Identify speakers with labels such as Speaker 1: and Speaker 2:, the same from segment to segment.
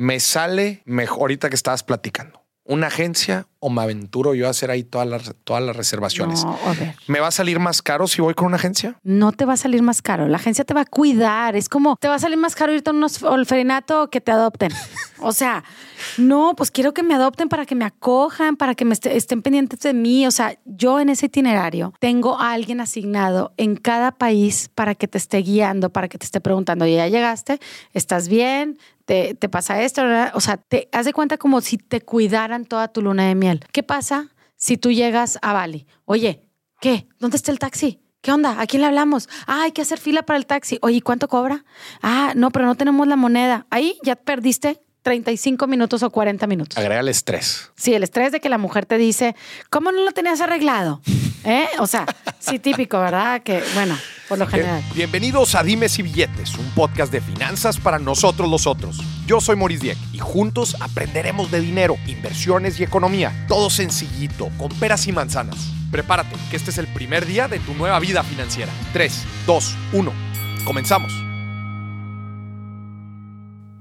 Speaker 1: me sale mejor ahorita que estabas platicando. Una agencia o me aventuro yo a hacer ahí todas las, todas las reservaciones.
Speaker 2: No, a ver.
Speaker 1: ¿Me va a salir más caro si voy con una agencia?
Speaker 2: No te va a salir más caro. La agencia te va a cuidar. Es como te va a salir más caro irte a un orfanato que te adopten. O sea, no, pues quiero que me adopten para que me acojan, para que me est- estén pendientes de mí. O sea, yo en ese itinerario tengo a alguien asignado en cada país para que te esté guiando, para que te esté preguntando, ¿ya llegaste? ¿Estás bien? ¿Te, pasa esto? O sea, te haz de cuenta como si te cuidaran toda tu luna de miel. ¿Qué pasa si tú llegas a Bali? Oye, ¿qué? ¿Dónde está el taxi? ¿Qué onda? ¿A quién le hablamos? Ah, hay que hacer fila para el taxi. Oye, ¿y ¿cuánto cobra? Ah, no, pero no tenemos la moneda. Ahí ya perdiste 35 minutos o 40 minutos.
Speaker 1: Agrega el estrés.
Speaker 2: Sí, el estrés de que la mujer te dice, ¿cómo no lo tenías arreglado? ¿Eh? O sea, sí, típico, ¿verdad? Que, bueno, por lo general.
Speaker 1: Bien- Bienvenidos a Dimes y Billetes, un podcast de finanzas para nosotros los otros. Yo soy Maurice Dieck y juntos aprenderemos de dinero, inversiones y economía. Todo sencillito, con peras y manzanas. Prepárate, que este es el primer día de tu nueva vida financiera. 3, 2, 1. Comenzamos.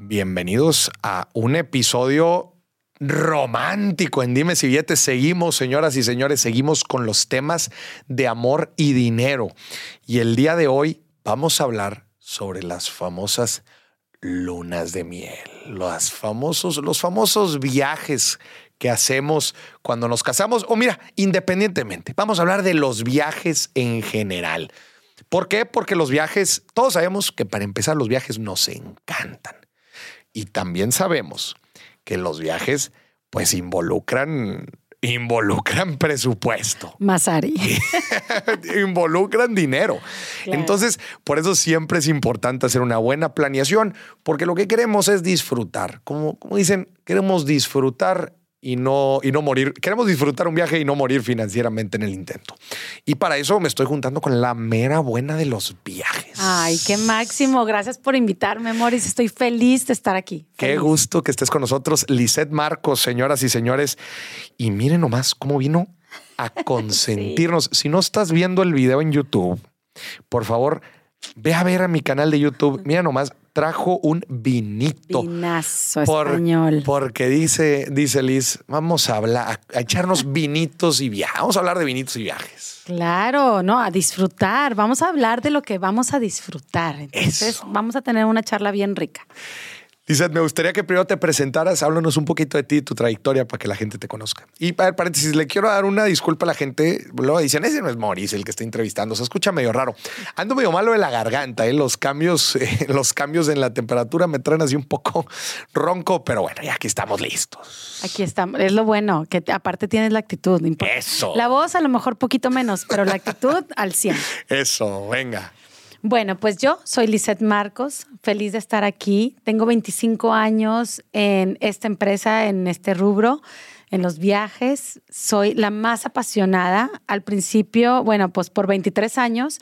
Speaker 1: Bienvenidos a un episodio romántico en Dimes y Billetes. Seguimos, señoras y señores, seguimos con los temas de amor y dinero. Y el día de hoy vamos a hablar sobre las famosas lunas de miel, los famosos, los famosos viajes que hacemos cuando nos casamos. O mira, independientemente, vamos a hablar de los viajes en general. ¿Por qué? Porque los viajes, todos sabemos que para empezar los viajes nos encantan. Y también sabemos que los viajes pues involucran involucran presupuesto,
Speaker 2: Masari.
Speaker 1: involucran dinero.
Speaker 2: Claro.
Speaker 1: Entonces, por eso siempre es importante hacer una buena planeación, porque lo que queremos es disfrutar. Como, como dicen, queremos disfrutar y no, y no morir. Queremos disfrutar un viaje y no morir financieramente en el intento. Y para eso me estoy juntando con la mera buena de los viajes.
Speaker 2: Ay, qué máximo. Gracias por invitarme, Moris. Estoy feliz de estar aquí.
Speaker 1: Qué gusto que estés con nosotros, Lisette Marcos, señoras y señores. Y miren nomás cómo vino a consentirnos. Si no estás viendo el video en YouTube, por favor, ve a ver a mi canal de YouTube. Mira nomás, trajo un vinito.
Speaker 2: Vinazo
Speaker 1: Por-
Speaker 2: español.
Speaker 1: Porque dice, dice Liz, vamos a hablar, a, a echarnos vinitos y viajes. Vamos a hablar de vinitos y viajes.
Speaker 2: Claro, no, a disfrutar. Vamos a hablar de lo que vamos a disfrutar. Entonces,
Speaker 1: Eso.
Speaker 2: vamos a tener una charla bien rica.
Speaker 1: Lizeth, me gustaría que primero te presentaras, háblanos un poquito de ti y tu trayectoria para que la gente te conozca. Y para paréntesis, le quiero dar una disculpa a la gente. Luego dicen, ese no es Maurice el que está entrevistando, se escucha medio raro. Ando medio malo de la garganta, ¿eh? los cambios, eh, los cambios en la temperatura me traen así un poco ronco, pero bueno, ya aquí estamos listos.
Speaker 2: Aquí estamos. Es lo bueno, que te- aparte tienes la actitud.
Speaker 1: Eso.
Speaker 2: La voz a lo mejor poquito menos, pero la actitud al 100.
Speaker 1: Eso, venga.
Speaker 2: Bueno, pues yo soy Lisette Marcos, feliz de estar aquí. Tengo 25 años en esta empresa, en este rubro, en los viajes. Soy la más apasionada. Al principio, bueno, pues por 23 años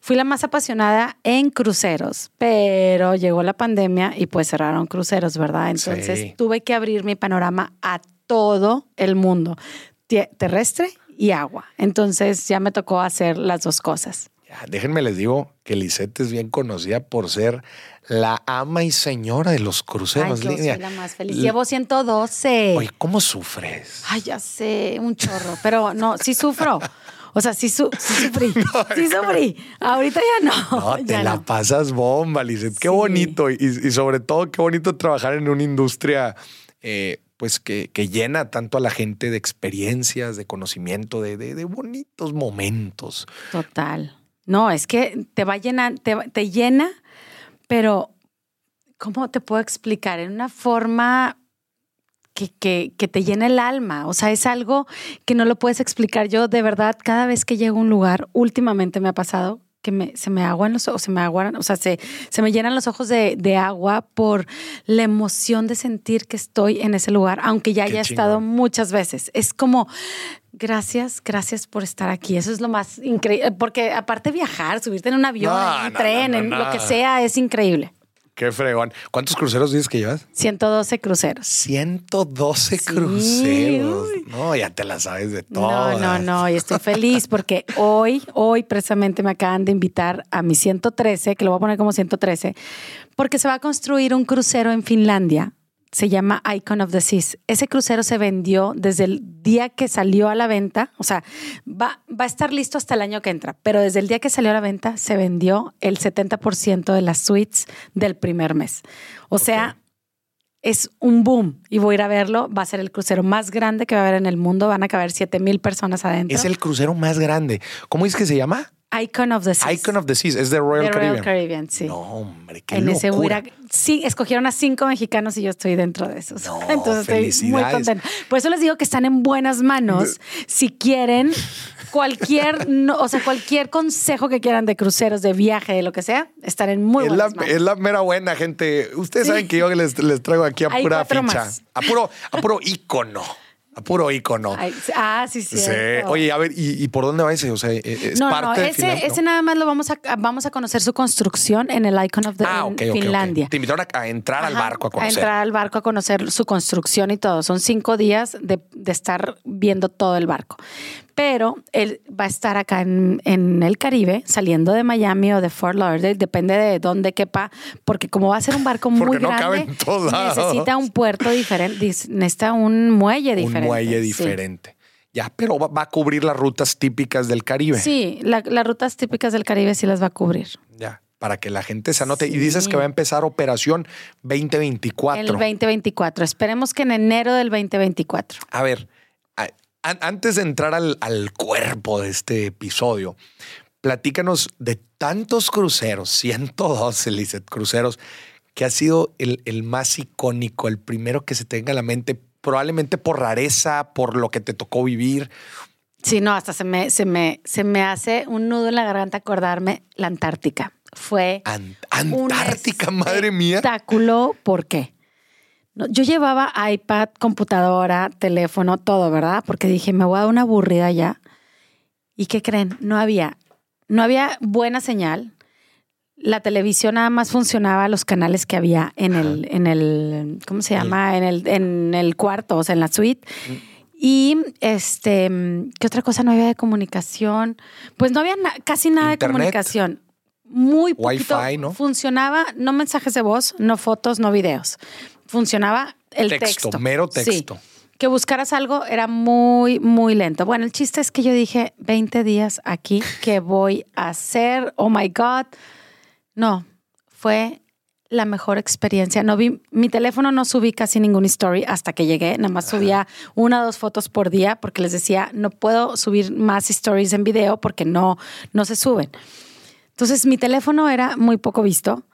Speaker 2: fui la más apasionada en cruceros, pero llegó la pandemia y pues cerraron cruceros, ¿verdad? Entonces
Speaker 1: Sí.
Speaker 2: tuve que abrir mi panorama a todo el mundo, terrestre y agua. Entonces ya me tocó hacer las dos cosas.
Speaker 1: Ya, déjenme les digo que Lisette es bien conocida por ser la ama y señora de los
Speaker 2: Ay,
Speaker 1: cruceros.
Speaker 2: yo
Speaker 1: Lidia.
Speaker 2: soy la más feliz. Llevo 112.
Speaker 1: Oye, ¿cómo sufres?
Speaker 2: Ay, ya sé, un chorro. Pero no, sí sufro. O sea, sí, su- sí sufrí. Sí sufrí. Ahorita ya no.
Speaker 1: No, te la
Speaker 2: no.
Speaker 1: pasas bomba, Lizeth. Qué
Speaker 2: Sí.
Speaker 1: bonito. Y, y sobre todo, qué bonito trabajar en una industria eh, pues que, que llena tanto a la gente de experiencias, de conocimiento, de, de- de bonitos momentos.
Speaker 2: Total. No, es que te va llenar, te, te llena, pero ¿cómo te puedo explicar? En una forma que, que, que te llena el alma. O sea, es algo que no lo puedes explicar. Yo, de verdad, cada vez que llego a un lugar, últimamente me ha pasado que me, se me aguan los ojos, se me aguan, o sea, se, se me llenan los ojos de, de agua por la emoción de sentir que estoy en ese lugar, aunque ya
Speaker 1: Qué
Speaker 2: haya estado muchas veces. Es como, gracias, gracias por estar aquí. Eso es lo más increíble, porque aparte viajar, subirte en un avión,
Speaker 1: No,
Speaker 2: en un
Speaker 1: no,
Speaker 2: tren,
Speaker 1: no,
Speaker 2: en lo que sea, es increíble.
Speaker 1: Qué fregón. ¿Cuántos cruceros dices que llevas?
Speaker 2: 112 cruceros.
Speaker 1: 112
Speaker 2: Sí,
Speaker 1: cruceros. No, ya te la sabes de todo.
Speaker 2: No, no, no, y estoy feliz porque hoy, hoy precisamente me acaban de invitar a mi 113, que lo voy a poner como 113, porque se va a construir un crucero en Finlandia. Se llama Icon of the Seas. Ese crucero se vendió desde el día que salió a la venta, o sea, va, va a estar listo hasta el año que entra, pero desde el día que salió a la venta se vendió el 70% de las suites del primer mes. O sea, es un boom y voy a ir a verlo. Va a ser el crucero más grande que va a haber en el mundo. Van a caber 7 mil personas adentro.
Speaker 1: Es el crucero más grande. ¿Cómo es que se llama?
Speaker 2: Icon of the Seas.
Speaker 1: Icon of the Seas. Es de Royal
Speaker 2: The
Speaker 1: Caribbean.
Speaker 2: Royal Caribbean, sí.
Speaker 1: No, hombre, qué
Speaker 2: en ese huira- sí, escogieron a cinco mexicanos y yo estoy dentro de esos.
Speaker 1: No,
Speaker 2: Entonces estoy muy contenta. Por eso les digo que están en buenas manos. Si quieren cualquier, no, o sea, cualquier consejo que quieran de cruceros, de viaje, de lo que sea, están en muy
Speaker 1: es, la,
Speaker 2: buenas manos.
Speaker 1: es la mera buena, gente. Ustedes
Speaker 2: Sí.
Speaker 1: saben que yo les, les traigo aquí a
Speaker 2: Hay
Speaker 1: pura ficha.
Speaker 2: más.
Speaker 1: A puro, a puro ícono. A puro ícono.
Speaker 2: Ay, ah, sí, sí.
Speaker 1: Oye, a ver, ¿y, y por dónde va ese? O sea, ¿e- ¿es
Speaker 2: no,
Speaker 1: parte
Speaker 2: no,
Speaker 1: de
Speaker 2: ese,
Speaker 1: Finlandia?
Speaker 2: ese nada más lo vamos a, vamos a conocer su construcción en el Icon of the
Speaker 1: Ah,
Speaker 2: en
Speaker 1: ok, ok, ok.
Speaker 2: Finlandia.
Speaker 1: Te invitaron a, a entrar al barco a conocer.
Speaker 2: entrar al barco a conocer su construcción y todo. Son cinco días de, de estar viendo todo el barco. Pero él va a estar acá en, en el Caribe, saliendo de Miami o de Fort Lauderdale, depende de dónde quepa, porque como va a ser un barco muy
Speaker 1: no
Speaker 2: grande, necesita un puerto diferente, necesita un muelle diferente.
Speaker 1: Un muelle
Speaker 2: sí.
Speaker 1: diferente. Ya, pero va, va a cubrir las rutas típicas del Caribe.
Speaker 2: Sí, la- las rutas típicas del Caribe sí las va a cubrir.
Speaker 1: Ya, para que la gente se anote. Y dices que va a empezar operación 2024.
Speaker 2: El 2024. Esperemos que en enero del 2024.
Speaker 1: A ver, antes de entrar al, al cuerpo de este episodio, platícanos de tantos cruceros, 112, Lizeth, cruceros, que ha sido el, el más icónico, el primero que se tenga en la mente, probablemente por rareza, por lo que te tocó vivir.
Speaker 2: Sí, no, hasta se me, se me, se me hace un nudo en la garganta acordarme la Antártica. Fue
Speaker 1: Ant-
Speaker 2: un
Speaker 1: Antártica, madre mía.
Speaker 2: espectáculo. ¿Por qué? No, yo llevaba iPad, computadora, teléfono, todo, ¿verdad? Porque dije, me voy a dar una aburrida ya. ¿Y qué creen? No había, no había buena señal. La televisión nada más funcionaba los canales que había en el, en el, ¿cómo se llama? En el, en el cuarto, o sea, en la suite. Y este, ¿qué otra cosa no había de comunicación? Pues no había na- casi nada
Speaker 1: Internet.
Speaker 2: de comunicación. Muy poquito.
Speaker 1: Wi-Fi, ¿no?
Speaker 2: Funcionaba, no mensajes de voz, no fotos, no videos. Funcionaba el
Speaker 1: Texto,
Speaker 2: texto.
Speaker 1: mero
Speaker 2: Sí.
Speaker 1: texto.
Speaker 2: Que buscaras algo era muy, muy lento. Bueno, el chiste es que yo dije, 20 días aquí, ¿qué voy a hacer? Oh my God. No, fue la mejor experiencia. No vi, mi teléfono no subí casi ningún story hasta que llegué. Nada más subía una o dos fotos por día porque les decía, no puedo subir más stories en video porque no, no se suben. Entonces mi teléfono era muy poco visto.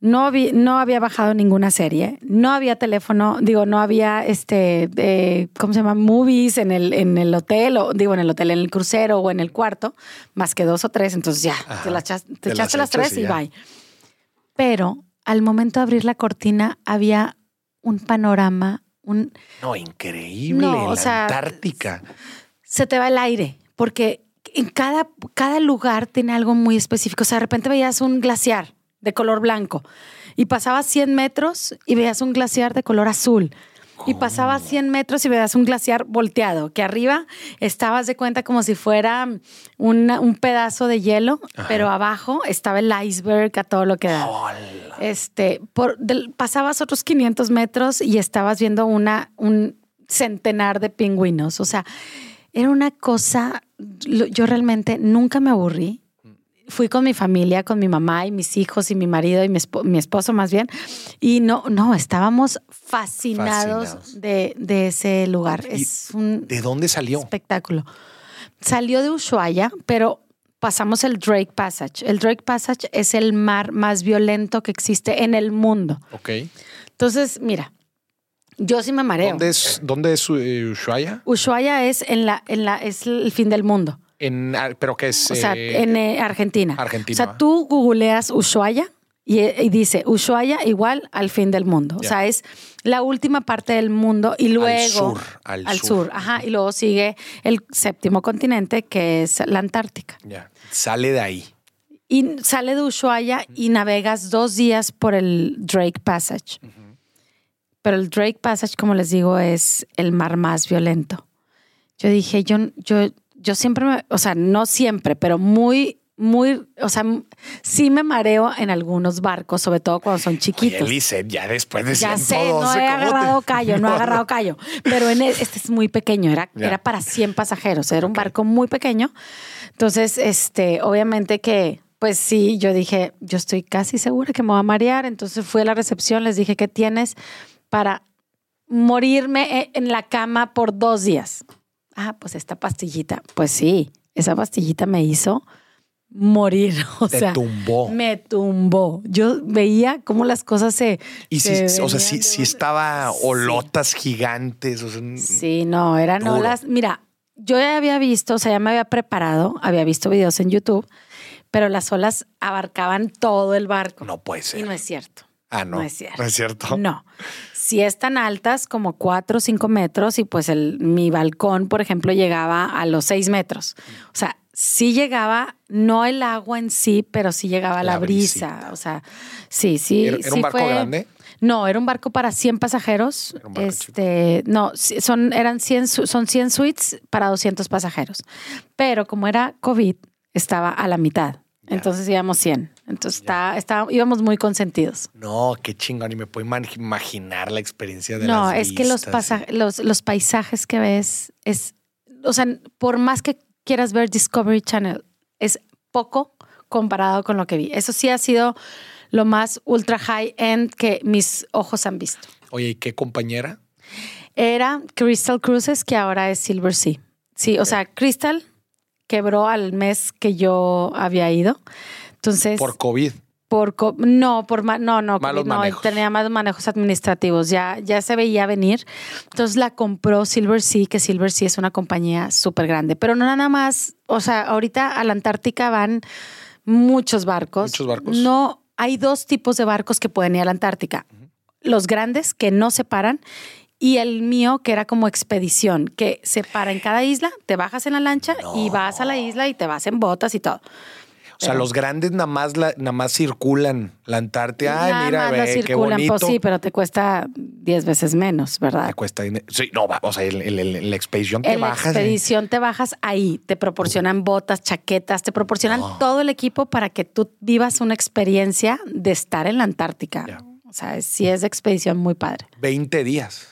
Speaker 2: No, había, no había bajado ninguna serie, no había teléfono, digo, no había este, eh, ¿cómo se llama? Movies en el, en el hotel, o digo, en el hotel, en el crucero o en el cuarto, más que dos o tres, entonces ya,
Speaker 1: Ajá,
Speaker 2: te, te echaste las tres
Speaker 1: y
Speaker 2: bye. Pero al momento de abrir la cortina había un panorama, un,
Speaker 1: No, increíble.
Speaker 2: No, o
Speaker 1: la
Speaker 2: sea,
Speaker 1: Antártica.
Speaker 2: se te va el aire, porque en cada, cada lugar tiene algo muy específico. O sea, de repente veías un glaciar de color blanco y pasabas 100 metros y veías un glaciar de color azul. Y pasabas 100 metros y veías un glaciar volteado, que arriba estabas de cuenta como si fuera una- un pedazo de hielo, pero abajo estaba el iceberg a todo lo que da.
Speaker 1: Hola.
Speaker 2: Este, por, del- pasabas otros 500 metros y estabas viendo una, un centenar de pingüinos. O sea, era una cosa, yo realmente nunca me aburrí. Fui con mi familia, con mi mamá y mis hijos y mi marido y mi, espo- mi esposo más bien. Y no, no, estábamos fascinados,
Speaker 1: Fascinados.
Speaker 2: De, de ese lugar.
Speaker 1: ¿Y
Speaker 2: Es un
Speaker 1: ¿De dónde salió?
Speaker 2: espectáculo. Salió de Ushuaia, pero pasamos el Drake Passage. El Drake Passage es el mar más violento que existe en el mundo.
Speaker 1: Ok.
Speaker 2: Entonces, mira, yo sí me mareo.
Speaker 1: ¿Dónde es, dónde es eh, Ushuaia?
Speaker 2: Ushuaia es en la, en la, es el fin del mundo.
Speaker 1: En, ah, pero que es
Speaker 2: O sea,
Speaker 1: eh,
Speaker 2: en eh, Argentina.
Speaker 1: Argentina.
Speaker 2: O sea, tú googleas Ushuaia y, y dice Ushuaia igual al fin del mundo. O sea, es la última parte del mundo y luego
Speaker 1: sur, al
Speaker 2: al
Speaker 1: sur.
Speaker 2: sur. Ajá, y luego sigue el séptimo continente que es la Antártica.
Speaker 1: ya, sale de ahí.
Speaker 2: Y sale de Ushuaia y navegas dos días por el Drake Passage. Pero el Drake Passage, como les digo, es el mar más violento. Yo dije, yo, yo, yo siempre, me- o sea, no siempre, pero muy, muy, o sea, sí me mareo en algunos barcos, sobre todo cuando son
Speaker 1: Oye,
Speaker 2: chiquitos.
Speaker 1: Elise, ya después de
Speaker 2: Ya
Speaker 1: 112,
Speaker 2: sé, no he
Speaker 1: ¿cómo te-
Speaker 2: agarrado callo, no he agarrado callo. Pero en este es muy pequeño, era,
Speaker 1: Ya.
Speaker 2: era para 100 pasajeros, era un barco muy pequeño. Entonces, este, obviamente que, pues sí, yo dije, yo estoy casi segura que me voy a marear. Entonces fui a la recepción, les dije, ¿qué tienes para morirme e- en la cama por dos días? Ah, pues esta pastillita. Pues sí, esa pastillita me hizo morir. O
Speaker 1: Te
Speaker 2: sea,
Speaker 1: tumbó.
Speaker 2: me tumbó. Yo veía cómo las cosas se.
Speaker 1: Y
Speaker 2: se
Speaker 1: sí, o sea,
Speaker 2: de
Speaker 1: sí
Speaker 2: una-
Speaker 1: estaba
Speaker 2: Sí.
Speaker 1: olotas gigantes. O sea,
Speaker 2: Sí, no, eran
Speaker 1: Duro.
Speaker 2: olas. Mira, yo ya había visto, o sea, ya me había preparado, había visto videos en YouTube, pero las olas abarcaban todo el barco.
Speaker 1: no puede
Speaker 2: Y
Speaker 1: ser.
Speaker 2: no es cierto.
Speaker 1: Ah, no.
Speaker 2: no es cierto.
Speaker 1: No es cierto.
Speaker 2: No. Si están altas, como cuatro o cinco metros, y pues el, mi balcón, por ejemplo, llegaba a los seis metros. O sea, sí llegaba, no el agua en sí, pero sí llegaba la,
Speaker 1: La
Speaker 2: brisa.
Speaker 1: brisita.
Speaker 2: O sea, sí, sí.
Speaker 1: ¿Era, era
Speaker 2: sí
Speaker 1: un barco
Speaker 2: fue-
Speaker 1: grande?
Speaker 2: No, era un barco para 100 pasajeros.
Speaker 1: Era un barco
Speaker 2: este, no, sí, son eran 100 su- son 100 suites para 200 pasajeros. Pero como era COVID, estaba a la mitad.
Speaker 1: Ya.
Speaker 2: Entonces íbamos 100. Entonces está, está- íbamos muy consentidos.
Speaker 1: No, qué chingón. Y me puedo ima- imaginar la experiencia de
Speaker 2: No,
Speaker 1: las
Speaker 2: es que los, pasa- los, los paisajes que ves es, o sea, por más que quieras ver Discovery Channel, es poco comparado con lo que vi. Eso sí ha sido lo más ultra high end que mis ojos han visto.
Speaker 1: Oye, ¿y qué compañera?
Speaker 2: Era Crystal Cruises, que ahora es Silver Sea. Sí, o sea, Crystal quebró al mes que yo había ido. Entonces,
Speaker 1: Por COVID.
Speaker 2: por co- no, por ma- no, no,
Speaker 1: Malos
Speaker 2: no,
Speaker 1: manejos.
Speaker 2: tenía malos manejos administrativos, ya, ya se veía venir. Entonces la compró Silver Sea, que Silver Sea es una compañía súper grande, pero no nada más, o sea, ahorita a la Antártica van muchos barcos.
Speaker 1: Muchos barcos.
Speaker 2: No, hay dos tipos de barcos que pueden ir a la Antártica. Los grandes que no se paran y el mío que era como expedición, que se para en cada isla, te bajas en la lancha y vas a la isla y te vas en botas y todo.
Speaker 1: O sea, los grandes nada más, la, nada más circulan la Antártida. Ay,
Speaker 2: Nada
Speaker 1: mira,
Speaker 2: más
Speaker 1: ve,
Speaker 2: lo
Speaker 1: qué
Speaker 2: circulan,
Speaker 1: bonito.
Speaker 2: pues sí, pero te cuesta 10 veces menos, ¿verdad?
Speaker 1: Te cuesta dinero. Sí, no, va, o sea, el- el- el- la expedición te
Speaker 2: En la
Speaker 1: bajas. ¿eh?
Speaker 2: expedición te bajas ahí, te proporcionan botas, chaquetas, te proporcionan todo el equipo para que tú vivas una experiencia de estar en la Antártica. O sea, sí es de expedición muy padre.
Speaker 1: 20 días.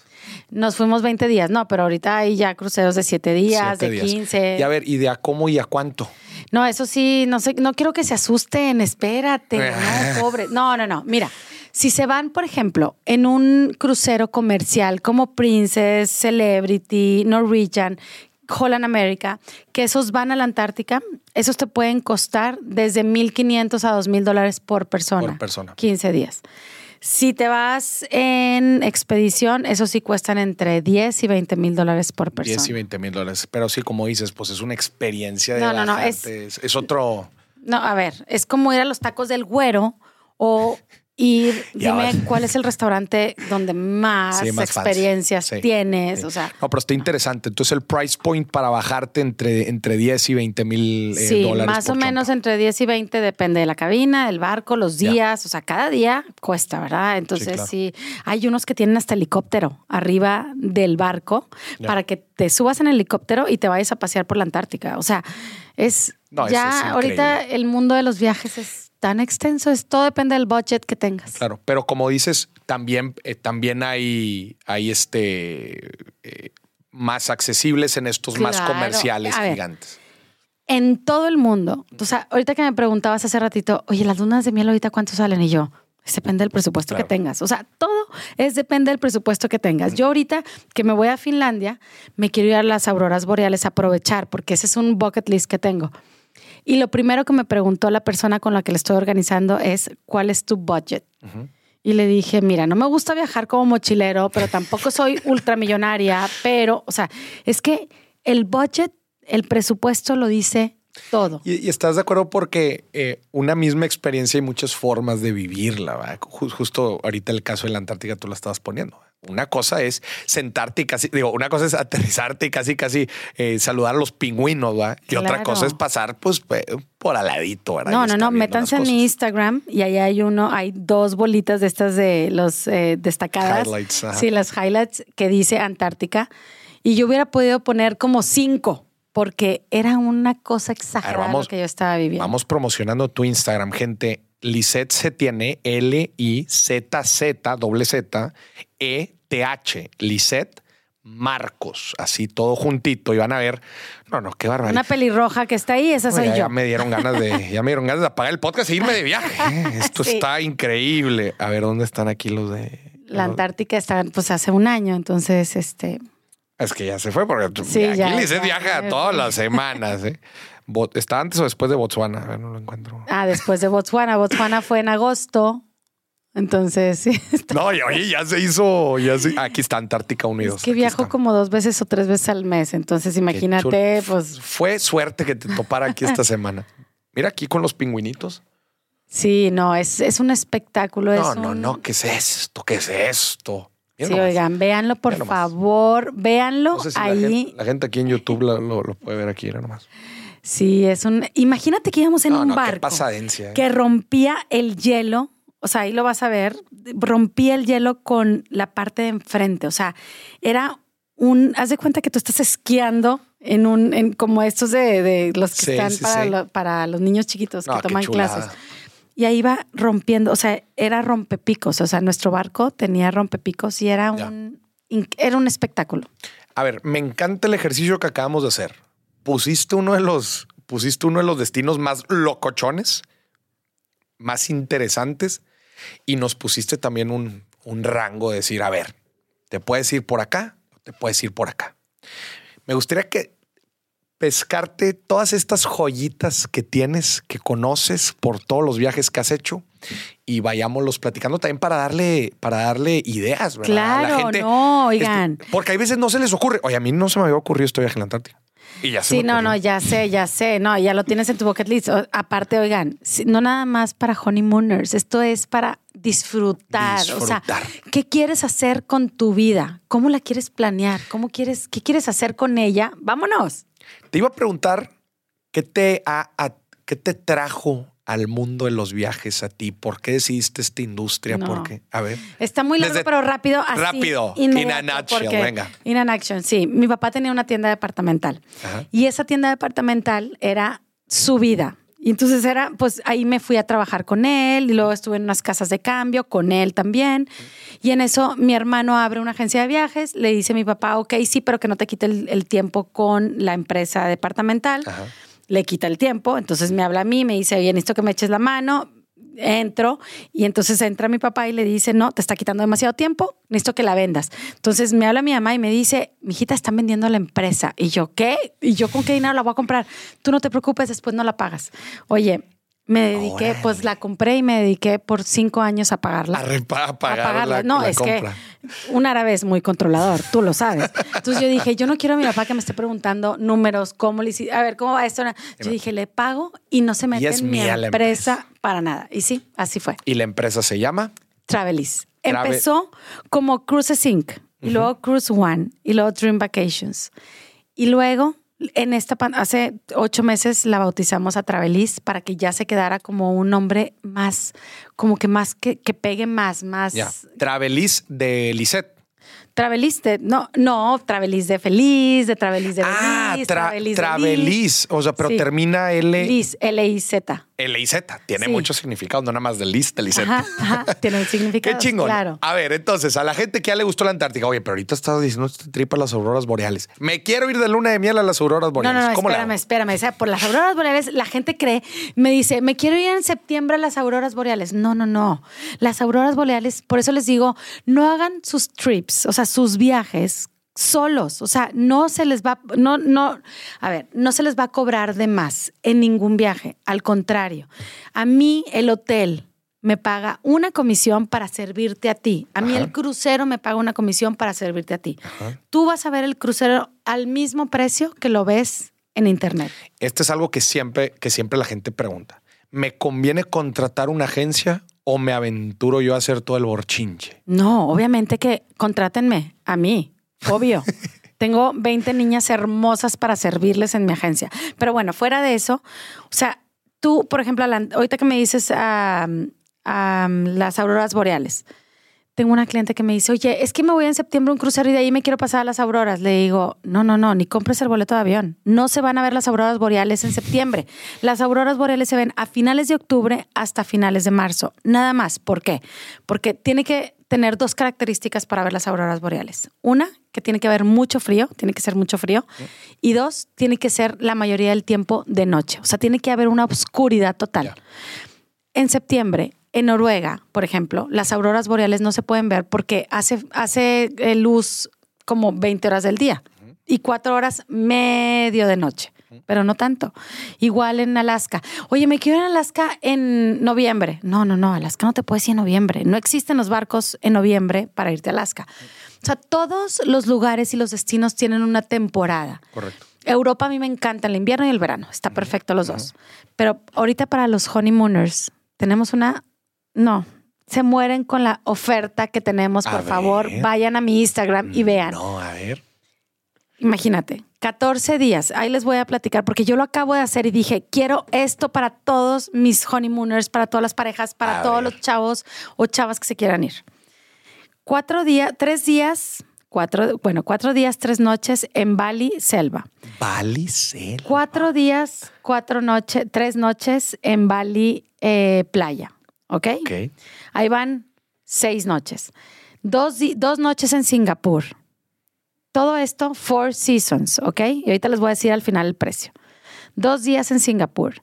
Speaker 2: Nos fuimos 20 días, no, pero ahorita hay ya cruceros de 7 días,
Speaker 1: siete
Speaker 2: de
Speaker 1: días.
Speaker 2: 15.
Speaker 1: Y a ver, ¿y de a cómo y a cuánto?
Speaker 2: No, eso sí, no sé, no quiero que se asusten, espérate, no, pobre. No, no, no. Mira, si se van, por ejemplo, en un crucero comercial como Princess, Celebrity, Norwegian, Holland America, que esos van a la Antártica, esos te pueden costar desde 1.500 a 2.000 dólares por persona.
Speaker 1: Por persona.
Speaker 2: 15 días. Si te vas en expedición, eso sí cuestan entre 10 y 20 mil dólares por persona.
Speaker 1: 10 y 20 mil dólares. Pero sí, como dices, pues es una experiencia de
Speaker 2: No, no, no,
Speaker 1: es, es otro.
Speaker 2: No, a ver, es como ir a los tacos del güero o
Speaker 1: Ya
Speaker 2: dime cuál es el restaurante donde más,
Speaker 1: Sí, más fancy.
Speaker 2: experiencias
Speaker 1: Sí,
Speaker 2: tienes.
Speaker 1: sí.
Speaker 2: O sea,
Speaker 1: No, pero está interesante. Entonces, el price point para bajarte entre, entre 10 y 20 mil eh,
Speaker 2: sí,
Speaker 1: dólares.
Speaker 2: más o menos entre 10 y 20 depende de la cabina, el barco, los
Speaker 1: Ya.
Speaker 2: días, o sea, cada día cuesta, ¿verdad? Entonces
Speaker 1: claro.
Speaker 2: sí, hay unos que tienen hasta helicóptero arriba del barco
Speaker 1: Ya.
Speaker 2: para que te subas en el helicóptero y te vayas a pasear por la Antártica. O sea, es
Speaker 1: No,
Speaker 2: ya
Speaker 1: es
Speaker 2: ahorita el mundo de los viajes es tan extenso, es todo depende del budget que tengas.
Speaker 1: Claro, pero como dices, también, eh, también hay, hay este eh, más accesibles en estos más comerciales
Speaker 2: ver.
Speaker 1: gigantes.
Speaker 2: En todo el mundo. O sea, ahorita que me preguntabas hace ratito, oye, las lunas de miel ahorita cuánto salen y yo. "Es Depende del presupuesto
Speaker 1: Claro.
Speaker 2: que tengas. O sea, todo es depende del presupuesto que tengas. Yo ahorita que me voy a Finlandia, me quiero ir a las auroras boreales a aprovechar, porque ese es un bucket list que tengo. Y lo primero que me preguntó la persona con la que le estoy organizando es, ¿cuál es tu budget? Y le dije, mira, no me gusta viajar como mochilero, pero tampoco soy ultramillonaria, pero, o sea, es que el budget, el presupuesto lo dice todo.
Speaker 1: Y, y estás de acuerdo porque eh, una misma experiencia hay muchas formas de vivirla. ¿verdad? Ju- Justo ahorita el caso de la Antártica tú la estabas poniendo. Una cosa es sentarte y casi, digo, una cosa es aterrizarte y casi, casi eh, saludar a los pingüinos, ¿verdad? Y otra cosa es pasar, pues, por al ladito, ¿verdad?
Speaker 2: No, no, no, métanse en mi. Instagram y ahí hay uno, hay dos bolitas de estas de los eh, destacadas.
Speaker 1: Highlights, ajá.
Speaker 2: Sí, las highlights que dice Antártica. Y yo hubiera podido poner como cinco, porque era una cosa exagerada
Speaker 1: vamos-
Speaker 2: lo que yo estaba viviendo.
Speaker 1: Vamos promocionando tu Instagram, gente. Lisette se tiene L-I-Z-Z, doble Z, E-T-H. Lisette Marcos. Así todo juntito. Y van a ver. No, no, qué barbaridad.
Speaker 2: Una pelirroja que está ahí, esa soy
Speaker 1: ya,
Speaker 2: yo.
Speaker 1: ya me dieron ganas de, ya me dieron ganas de apagar el podcast e irme de viaje. ¿eh? Esto
Speaker 2: Sí.
Speaker 1: está increíble. A ver, ¿dónde están aquí los de?
Speaker 2: La Antártica está, pues hace un año, entonces, este,
Speaker 1: Es que ya se fue porque
Speaker 2: Sí,
Speaker 1: aquí viaja
Speaker 2: ya.
Speaker 1: todas las semanas. ¿eh? ¿Está antes o después de Botswana? A ver, no lo encuentro.
Speaker 2: ah, después de Botswana. Botswana fue en agosto, entonces, sí.
Speaker 1: No, y oye, ya se hizo. Ya se- aquí está Antártica Unidos.
Speaker 2: Es que viajo como dos veces o tres veces al mes, entonces imagínate, pues
Speaker 1: Fue suerte que te topara aquí esta semana. Mira aquí con los pingüinitos.
Speaker 2: sí, no, es, es un espectáculo.
Speaker 1: No,
Speaker 2: es
Speaker 1: no,
Speaker 2: un-
Speaker 1: no. ¿Qué es esto? ¿Qué es esto?
Speaker 2: Sí,
Speaker 1: nomás.
Speaker 2: oigan, véanlo, por
Speaker 1: nomás.
Speaker 2: favor, véanlo
Speaker 1: No sé si la
Speaker 2: ahí.
Speaker 1: gente, la gente aquí en YouTube lo, lo- lo puede ver aquí, nomás.
Speaker 2: Sí, es un. Imagínate que íbamos en
Speaker 1: No,
Speaker 2: un
Speaker 1: no, qué
Speaker 2: barco
Speaker 1: pasadencia, ¿eh?
Speaker 2: que rompía el hielo. O sea, ahí lo vas a ver. Rompía el hielo con la parte de enfrente. O sea, era un. Haz de cuenta que tú estás esquiando en un. En, como estos de, de los que
Speaker 1: Sí,
Speaker 2: están
Speaker 1: sí,
Speaker 2: para,
Speaker 1: sí.
Speaker 2: lo- para los niños chiquitos
Speaker 1: No,
Speaker 2: que
Speaker 1: qué
Speaker 2: toman clases. Y ahí iba rompiendo. O sea, era rompepicos. O sea, nuestro barco tenía rompepicos y era un. Era un espectáculo.
Speaker 1: A ver, me encanta el ejercicio que acabamos de hacer. Pusiste uno de los, pusiste uno de los destinos más locochones, más interesantes, y nos pusiste también un, un rango de decir, a ver, te puedes ir por acá, te puedes ir por acá. Me gustaría que pescarte todas estas joyitas que tienes, que conoces por todos los viajes que has hecho y vayámoslos platicando también para darle, para darle ideas. ¿verdad? La
Speaker 2: Claro,
Speaker 1: gente.
Speaker 2: no, oigan.
Speaker 1: Este, porque hay veces no se les ocurre. Oye, a mí no se me había ocurrido este viaje en la Antártica. Y ya se
Speaker 2: Sí,
Speaker 1: me
Speaker 2: no, no, ya sé, ya sé. No, ya lo tienes en tu bucket list. O- aparte, oigan, no nada más para honeymooners, esto es para disfrutar. O sea,
Speaker 1: Disfrutar.
Speaker 2: ¿qué quieres hacer con tu vida? ¿Cómo la quieres planear? ¿Cómo quieres, qué quieres hacer con ella? Vámonos.
Speaker 1: Te iba a preguntar qué te, a- qué te trajo al mundo de los viajes a ti. ¿Por qué decidiste esta industria?
Speaker 2: No.
Speaker 1: ¿Por qué? A ver.
Speaker 2: Está muy largo,
Speaker 1: Desde-
Speaker 2: pero rápido. Así,
Speaker 1: Rápido, in a nutshell,
Speaker 2: porque-
Speaker 1: venga.
Speaker 2: In a nutshell, sí. Mi papá tenía una tienda departamental.
Speaker 1: Ajá.
Speaker 2: Y esa tienda departamental era su vida. Y entonces era, pues ahí me fui a trabajar con él y luego estuve en unas casas de cambio con él también. Y en eso mi hermano abre una agencia de viajes, le dice a mi papá, ok, sí, pero que no te quite el, el tiempo con la empresa departamental.
Speaker 1: Ajá.
Speaker 2: Le quita el tiempo, entonces me habla a mí, me dice, oye, necesito que me eches la mano. Entro y entonces entra mi papá y le dice, no, te está quitando demasiado tiempo, necesito que la vendas. Entonces me habla mi mamá y me dice, mijita, están vendiendo la empresa. Y yo, ¿qué? ¿Y yo con qué dinero la voy a comprar? Tú no te preocupes, después no la pagas. Oye, me dediqué,
Speaker 1: Órale.
Speaker 2: pues la compré y me dediqué por cinco años a pagarla.
Speaker 1: A, pagar
Speaker 2: pagarla.
Speaker 1: la,
Speaker 2: no,
Speaker 1: la
Speaker 2: es
Speaker 1: compra.
Speaker 2: que un árabe es muy controlador, tú lo sabes. Entonces yo dije, yo no quiero a mi papá que me esté preguntando números, cómo le hiciste, a ver, ¿cómo va esto? Yo dije, le pago y no se mete en mi
Speaker 1: la
Speaker 2: empresa, para nada. Y sí, así fue.
Speaker 1: Y la empresa se llama.
Speaker 2: Travelis.
Speaker 1: Trave-
Speaker 2: Empezó como Cruises Inc. Y luego Cruise One. Y luego Dream Vacations. Y luego, en esta, hace ocho meses la bautizamos a Travelis para que ya se quedara como un nombre más, como que más, que, que pegue más, más.
Speaker 1: Ya. Travelis de Lisette.
Speaker 2: Travelis de, no, no, Travelis de feliz, de Travelis de
Speaker 1: Ah,
Speaker 2: feliz,
Speaker 1: tra-
Speaker 2: Travelis de Liz.
Speaker 1: Travelis. O sea, pero
Speaker 2: Sí.
Speaker 1: termina L.
Speaker 2: Liz, L-I-Z.
Speaker 1: L-I-Z. Tiene
Speaker 2: Sí.
Speaker 1: mucho significado, no nada más de Liz, de Lisette.
Speaker 2: Ajá, ajá, tiene un significado.
Speaker 1: Qué chingón.
Speaker 2: Claro.
Speaker 1: A ver, entonces, a la gente que ya le gustó la Antártica, oye, pero ahorita estás diciendo este tripa las auroras boreales. Me quiero ir de luna de miel a las auroras boreales.
Speaker 2: no, no,
Speaker 1: ¿Cómo la
Speaker 2: espérame,
Speaker 1: hago?
Speaker 2: espérame. O sea, por las auroras boreales, la gente cree, me dice, me quiero ir en septiembre a las auroras boreales. No, no, no. Las auroras boreales, por eso les digo, no hagan sus trips, o sea, sus viajes solos. O sea, no se les va, no, no, a ver, no se les va a cobrar de más en ningún viaje. Al contrario, a mí el hotel me paga una comisión para servirte a ti. A mí
Speaker 1: Ajá.
Speaker 2: el crucero me paga una comisión para servirte a ti. Tú vas a ver el crucero al mismo precio que lo ves en internet.
Speaker 1: Este es algo que siempre, que siempre la gente pregunta. ¿Me conviene contratar una agencia o me aventuro yo a hacer todo el borchinche?
Speaker 2: No, obviamente que contrátenme a mí, obvio. Tengo 20 niñas hermosas para servirles en mi agencia. Pero bueno, fuera de eso, o sea, tú, por ejemplo, Alan, ahorita que me dices ah, las auroras boreales, tengo una cliente que me dice, oye, es que me voy en septiembre a un crucero y de ahí me quiero pasar a las auroras. Le digo, no, no, no, ni compres el boleto de avión. No se van a ver las auroras boreales en septiembre. Las auroras boreales se ven a finales de octubre hasta finales de marzo. Nada más. ¿Por qué? Porque tiene que tener dos características para ver las auroras boreales. Una, que tiene que haber mucho frío, tiene que ser mucho frío. Y dos, tiene que ser la mayoría del tiempo de noche. O sea, tiene que haber una oscuridad total. En septiembre, en Noruega, por ejemplo, las auroras boreales no se pueden ver porque hace, hace eh, luz como 20 horas del día y cuatro horas medio de noche, pero no tanto. Igual en Alaska. Oye, me quiero ir a Alaska en noviembre. No, no, no, Alaska no te puedes ir en noviembre. No existen los barcos en noviembre para irte a Alaska. O sea, todos los lugares y los destinos tienen una temporada.
Speaker 1: Correcto.
Speaker 2: Europa a mí me encanta el invierno y el verano. Está perfecto los dos. Pero ahorita para los honeymooners tenemos una... No, se mueren con la oferta que tenemos.
Speaker 1: A
Speaker 2: Por favor,
Speaker 1: ver.
Speaker 2: vayan a mi Instagram y vean.
Speaker 1: No, a ver.
Speaker 2: Imagínate, 14 días. Ahí les voy a platicar porque yo lo acabo de hacer y dije, quiero esto para todos mis honeymooners, para todas las parejas, para
Speaker 1: A
Speaker 2: todos
Speaker 1: ver.
Speaker 2: los chavos o chavas que se quieran ir. Cuatro días, tres días, cuatro, bueno, cuatro días, tres noches en Bali, Selva.
Speaker 1: Balicel.
Speaker 2: Cuatro días, cuatro noches, tres noches en Bali, eh, playa. ¿Ok? Ahí van seis noches. Dos, dos noches en Singapur. Todo esto, four seasons, ¿ok? Y ahorita les voy a decir al final el precio. Dos días en Singapur.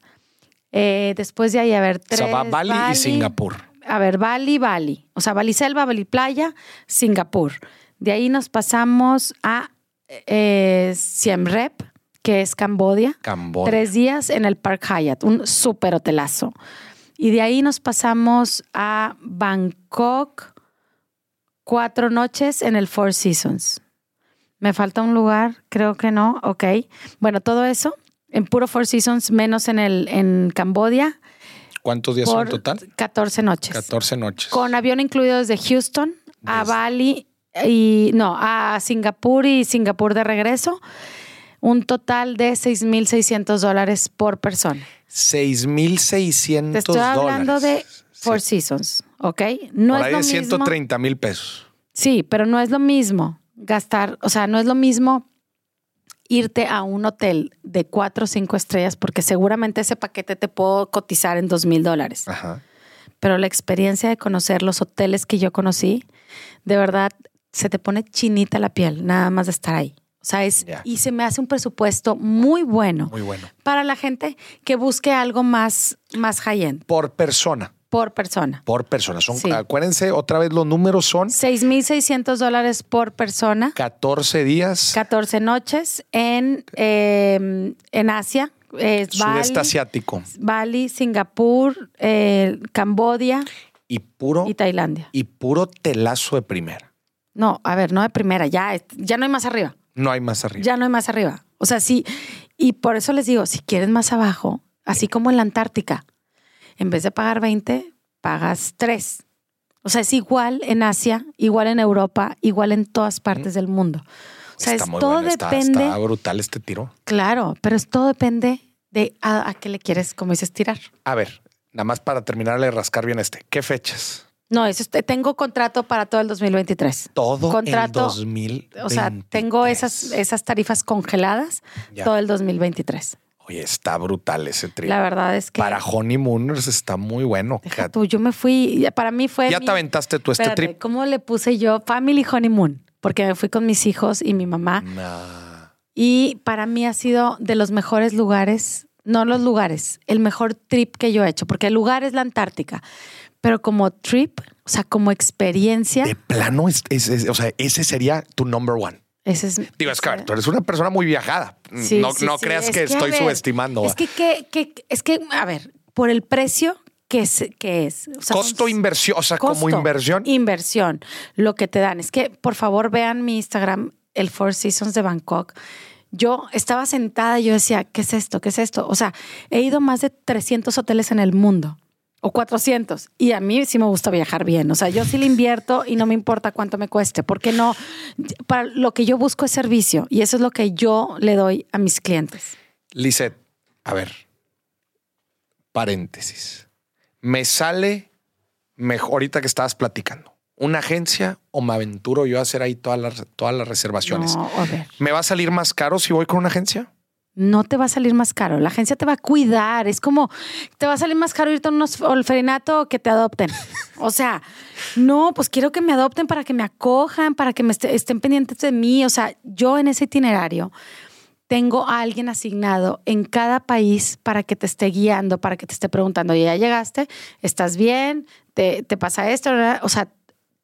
Speaker 2: Eh, después de ahí, a ver,
Speaker 1: O
Speaker 2: tres.
Speaker 1: sea, va Bali, y Singapur.
Speaker 2: A ver, Bali, Bali. O sea, Bali Selva, Bali Playa, Singapur. De ahí nos pasamos a eh, Siem Reap, que es Cambodia.
Speaker 1: Cambodia.
Speaker 2: Tres días en el Park Hyatt, un súper hotelazo. Y de ahí nos pasamos a Bangkok, cuatro noches en el Four Seasons. Me falta un lugar, creo que no, ok. Bueno, todo eso en puro Four Seasons, menos en, el, en Cambodia,
Speaker 1: ¿Cuántos días son total?
Speaker 2: 14 noches.
Speaker 1: 14 noches.
Speaker 2: Con avión incluido desde Houston a
Speaker 1: Desde-
Speaker 2: Bali y no, a Singapur y Singapur de regreso. Un total de 6,600 dólares por persona.
Speaker 1: 6,600
Speaker 2: Te estoy hablando
Speaker 1: dólares.
Speaker 2: de Four Seasons, ¿ok? No
Speaker 1: Por
Speaker 2: es
Speaker 1: ahí
Speaker 2: lo
Speaker 1: de
Speaker 2: mismo.
Speaker 1: 130 mil pesos.
Speaker 2: Sí, pero no es lo mismo gastar, o sea, no es lo mismo irte a un hotel de cuatro o cinco estrellas porque seguramente ese paquete te puedo cotizar en dos mil dólares. Pero la experiencia de conocer los hoteles que yo conocí, de verdad, se te pone chinita la piel, nada más de estar ahí. O sea, es, y se me hace un presupuesto muy bueno
Speaker 1: Muy bueno.
Speaker 2: para la gente que busque algo más, más high-end
Speaker 1: Por persona.
Speaker 2: por persona.
Speaker 1: Por persona. Son,
Speaker 2: Sí.
Speaker 1: Acuérdense, otra vez los números son
Speaker 2: 6,600 dólares por persona,
Speaker 1: 14 días.
Speaker 2: 14 noches en, eh, en Asia, es
Speaker 1: Sudeste
Speaker 2: Bali,
Speaker 1: asiático.
Speaker 2: Bali, Singapur, eh, Cambodia
Speaker 1: Y puro,
Speaker 2: y Tailandia.
Speaker 1: y puro telazo de primera.
Speaker 2: No, a ver, no de primera, ya, ya no hay más arriba.
Speaker 1: No hay más arriba.
Speaker 2: Ya no hay más arriba. O sea, sí. Y por eso les digo, si quieren más abajo, así como en la Antártica, en vez de pagar 20, pagas 3. O sea, es igual en Asia, igual en Europa, igual en todas partes del mundo. O sea,
Speaker 1: está
Speaker 2: es
Speaker 1: muy
Speaker 2: todo
Speaker 1: bueno. Está,
Speaker 2: depende.
Speaker 1: está brutal este tiro.
Speaker 2: Claro, pero es todo depende de a, a qué le quieres, como dices, tirar.
Speaker 1: A ver, nada más para terminarle de rascar bien este. ¿Qué fechas?
Speaker 2: No, eso es- tengo contrato para todo el 2023.
Speaker 1: Todo
Speaker 2: Contrato,
Speaker 1: el 2000.
Speaker 2: O sea, tengo esas, esas tarifas congeladas
Speaker 1: Ya.
Speaker 2: todo el 2023.
Speaker 1: Oye, está brutal ese trío.
Speaker 2: La verdad es que
Speaker 1: Para honeymooners está muy bueno.
Speaker 2: Deja tú, yo me fui, para mí fue.
Speaker 1: Ya
Speaker 2: mi-
Speaker 1: te aventaste tú este
Speaker 2: Espérate,
Speaker 1: trip.
Speaker 2: ¿Cómo le puse yo Family Honeymoon? Porque me fui con mis hijos y mi mamá.
Speaker 1: Nah.
Speaker 2: Y para mí ha sido de los mejores lugares, no los lugares, el mejor trip que yo he hecho, porque el lugar es la Antártica, pero como trip, o sea, como experiencia,
Speaker 1: De plano, es, es- es- o sea, ese sería tu number one.
Speaker 2: ese es.
Speaker 1: Digo, es que a ver, tú eres una persona muy viajada.
Speaker 2: Sí,
Speaker 1: no
Speaker 2: sí,
Speaker 1: no
Speaker 2: sí.
Speaker 1: creas que, estoy
Speaker 2: ver,
Speaker 1: subestimando.
Speaker 2: Es que, que, que- es que, a ver, por el precio que es, que es. o sea,
Speaker 1: Costo inversión, o sea, como inversión.
Speaker 2: Inversión, lo que te dan. Es que, por favor, vean mi Instagram, el Four Seasons de Bangkok. Yo estaba sentada y yo decía, ¿qué es esto? ¿Qué es esto? O sea, he ido a más de 300 hoteles en el mundo o 400 y a mí sí me gusta viajar bien. O sea, yo sí le invierto y no me importa cuánto me cueste, porque no, para lo que yo busco es servicio y eso es lo que yo le doy a mis clientes.
Speaker 1: Lisette, a ver, paréntesis. Me sale mejor, ahorita que estabas platicando, una agencia o me aventuro yo a hacer ahí todas las, todas las reservaciones?
Speaker 2: No, a ver.
Speaker 1: ¿Me va a salir más caro si voy con una agencia?
Speaker 2: No te va a salir más caro. La agencia te va a cuidar. Es como, te va a salir más caro irte a un orfanato que te adopten. O sea, no, pues quiero que me adopten para que me acojan, para que me estén pendientes de mí. O sea, yo en ese itinerario tengo a alguien asignado en cada país para que te esté guiando, para que te esté preguntando, ya llegaste, estás bien, te pasa esto, o sea,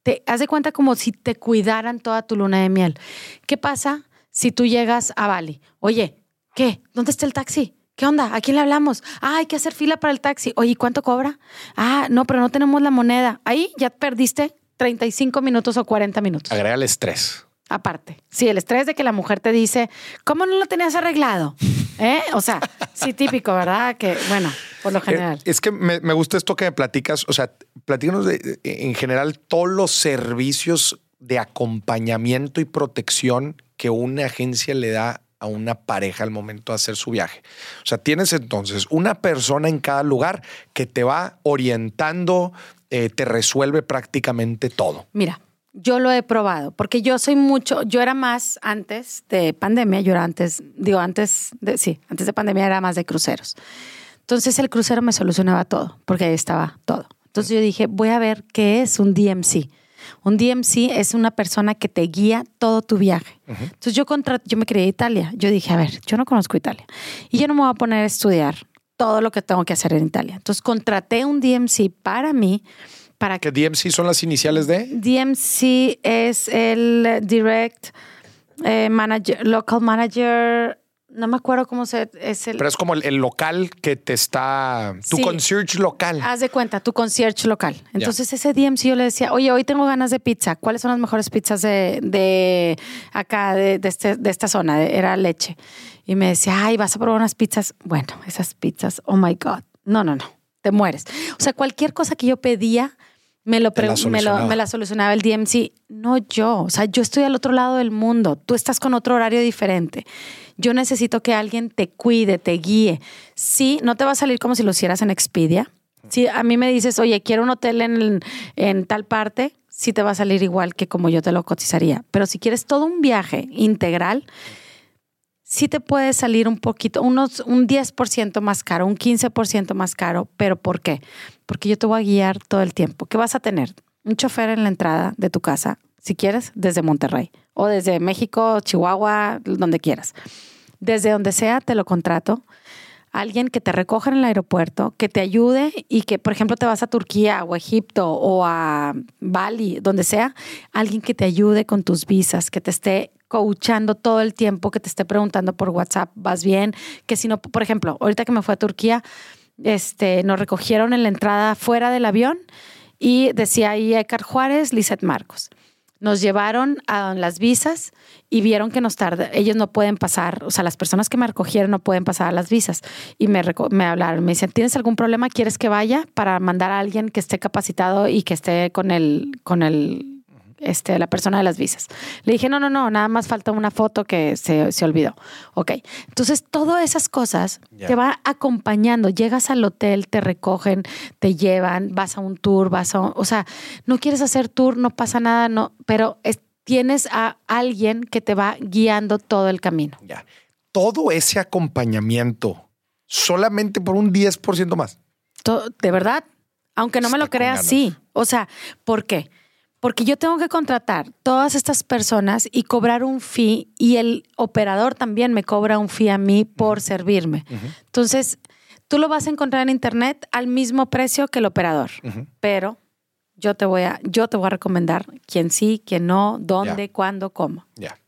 Speaker 2: te haz de cuenta como si te cuidaran toda tu luna de miel. ¿Qué pasa si tú llegas a Bali? Oye, ¿Qué? ¿Dónde está el taxi? ¿Qué onda? ¿A quién le hablamos? Ah, hay que hacer fila para el taxi. Oye, ¿cuánto cobra? Ah, no, pero no tenemos la moneda. Ahí ya perdiste 35 minutos o 40 minutos.
Speaker 1: Agrega el estrés.
Speaker 2: Aparte. Sí, el estrés de que la mujer te dice, ¿cómo no lo tenías arreglado? ¿Eh? O sea, sí, típico, ¿verdad? Que, bueno, por lo eh, general.
Speaker 1: Es que me, gusta esto que me platicas. O sea, platícanos de, en general todos los servicios de acompañamiento y protección que una agencia le da a una pareja al momento de hacer su viaje. O sea, tienes entonces una persona en cada lugar que te va orientando, eh, te resuelve prácticamente todo.
Speaker 2: Mira, yo lo he probado, porque yo soy mucho, yo era más antes de pandemia, yo era antes, digo, antes de, sí, antes de pandemia era más de cruceros. Entonces el crucero me solucionaba todo, porque ahí estaba todo. Entonces yo dije, voy a ver qué es un DMC. Un DMC es una persona que te guía todo tu viaje. Entonces yo, yo me creí Italia. Yo dije, a ver, yo no conozco Italia. Y yo no me voy a poner a estudiar todo lo que tengo que hacer en Italia. Entonces contraté un DMC para mí. Para
Speaker 1: ¿Qué DMC son las iniciales de?
Speaker 2: DMC es el Direct eh, Manager, Local Manager no me acuerdo cómo se es el.
Speaker 1: Pero es como el, local que te está. Tu concierge local.
Speaker 2: Haz de cuenta, tu concierge local. Entonces, ese DMC yo le decía, oye, hoy tengo ganas de pizza. ¿Cuáles son las mejores pizzas de, de acá, de, este, de esta zona? Era leche. Y me decía, ay, vas a probar unas pizzas. Bueno, esas pizzas, oh my God. No, no, no. Te mueres. O sea, cualquier cosa que yo pedía, me lo, me, lo, me la solucionaba el DMC. No yo. O sea, yo estoy al otro lado del mundo. Tú estás con otro horario diferente. Yo necesito que alguien te cuide, te guíe. Sí, no te va a salir como si lo hicieras en Expedia. Si a mí me dices, oye, quiero un hotel en, en tal parte, sí te va a salir igual que como yo te lo cotizaría. Pero si quieres todo un viaje integral, sí te puede salir un poquito, unos, un 10% más caro, un 15% más caro. ¿Pero por qué? Porque yo te voy a guiar todo el tiempo. ¿Qué vas a tener? Un chofer en la entrada de tu casa, si quieres, desde Monterrey o desde México, Chihuahua, donde quieras desde donde sea te lo contrato. Alguien que te recoja en el aeropuerto, que te ayude y que, por ejemplo, te vas a Turquía o Egipto o a Bali, donde sea, alguien que te ayude con tus visas, que te esté coachando todo el tiempo, que te esté preguntando por WhatsApp, ¿vas bien? Que si no, por ejemplo, ahorita que me fui a Turquía, este, nos recogieron en la entrada fuera del avión y decía ahí Ekar Juárez, Lizeth Marcos. Nos llevaron a las visas y vieron que nos tarda, ellos no pueden pasar, o sea, las personas que me recogieron no pueden pasar a las visas. Y me, me hablaron, me dicen, ¿tienes algún problema? ¿Quieres que vaya para mandar a alguien que esté capacitado y que esté con el, con el este, la persona de las visas. Le dije, no, no, no, nada más falta una foto que se, se olvidó. Ok, entonces todas esas cosas te va acompañando. Llegas al hotel, te recogen, te llevan, vas a un tour, vas a, o sea, no quieres hacer tour, no pasa nada, no, pero tienes a alguien que te va guiando todo el camino.
Speaker 1: Ya. Todo ese acompañamiento solamente por un 10% más.
Speaker 2: de verdad, aunque no me lo creas, sí. O sea, ¿por qué? Porque yo tengo que contratar todas estas personas y cobrar un fee y el operador también me cobra un fee a mí por servirme. Entonces, tú lo vas a encontrar en internet al mismo precio que el operador, pero yo te voy a yo te voy a recomendar quién sí, quién no, dónde, cuándo, cómo.
Speaker 1: Ya.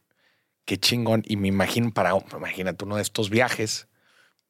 Speaker 1: Qué chingón y me imagino para imagínate uno de estos viajes,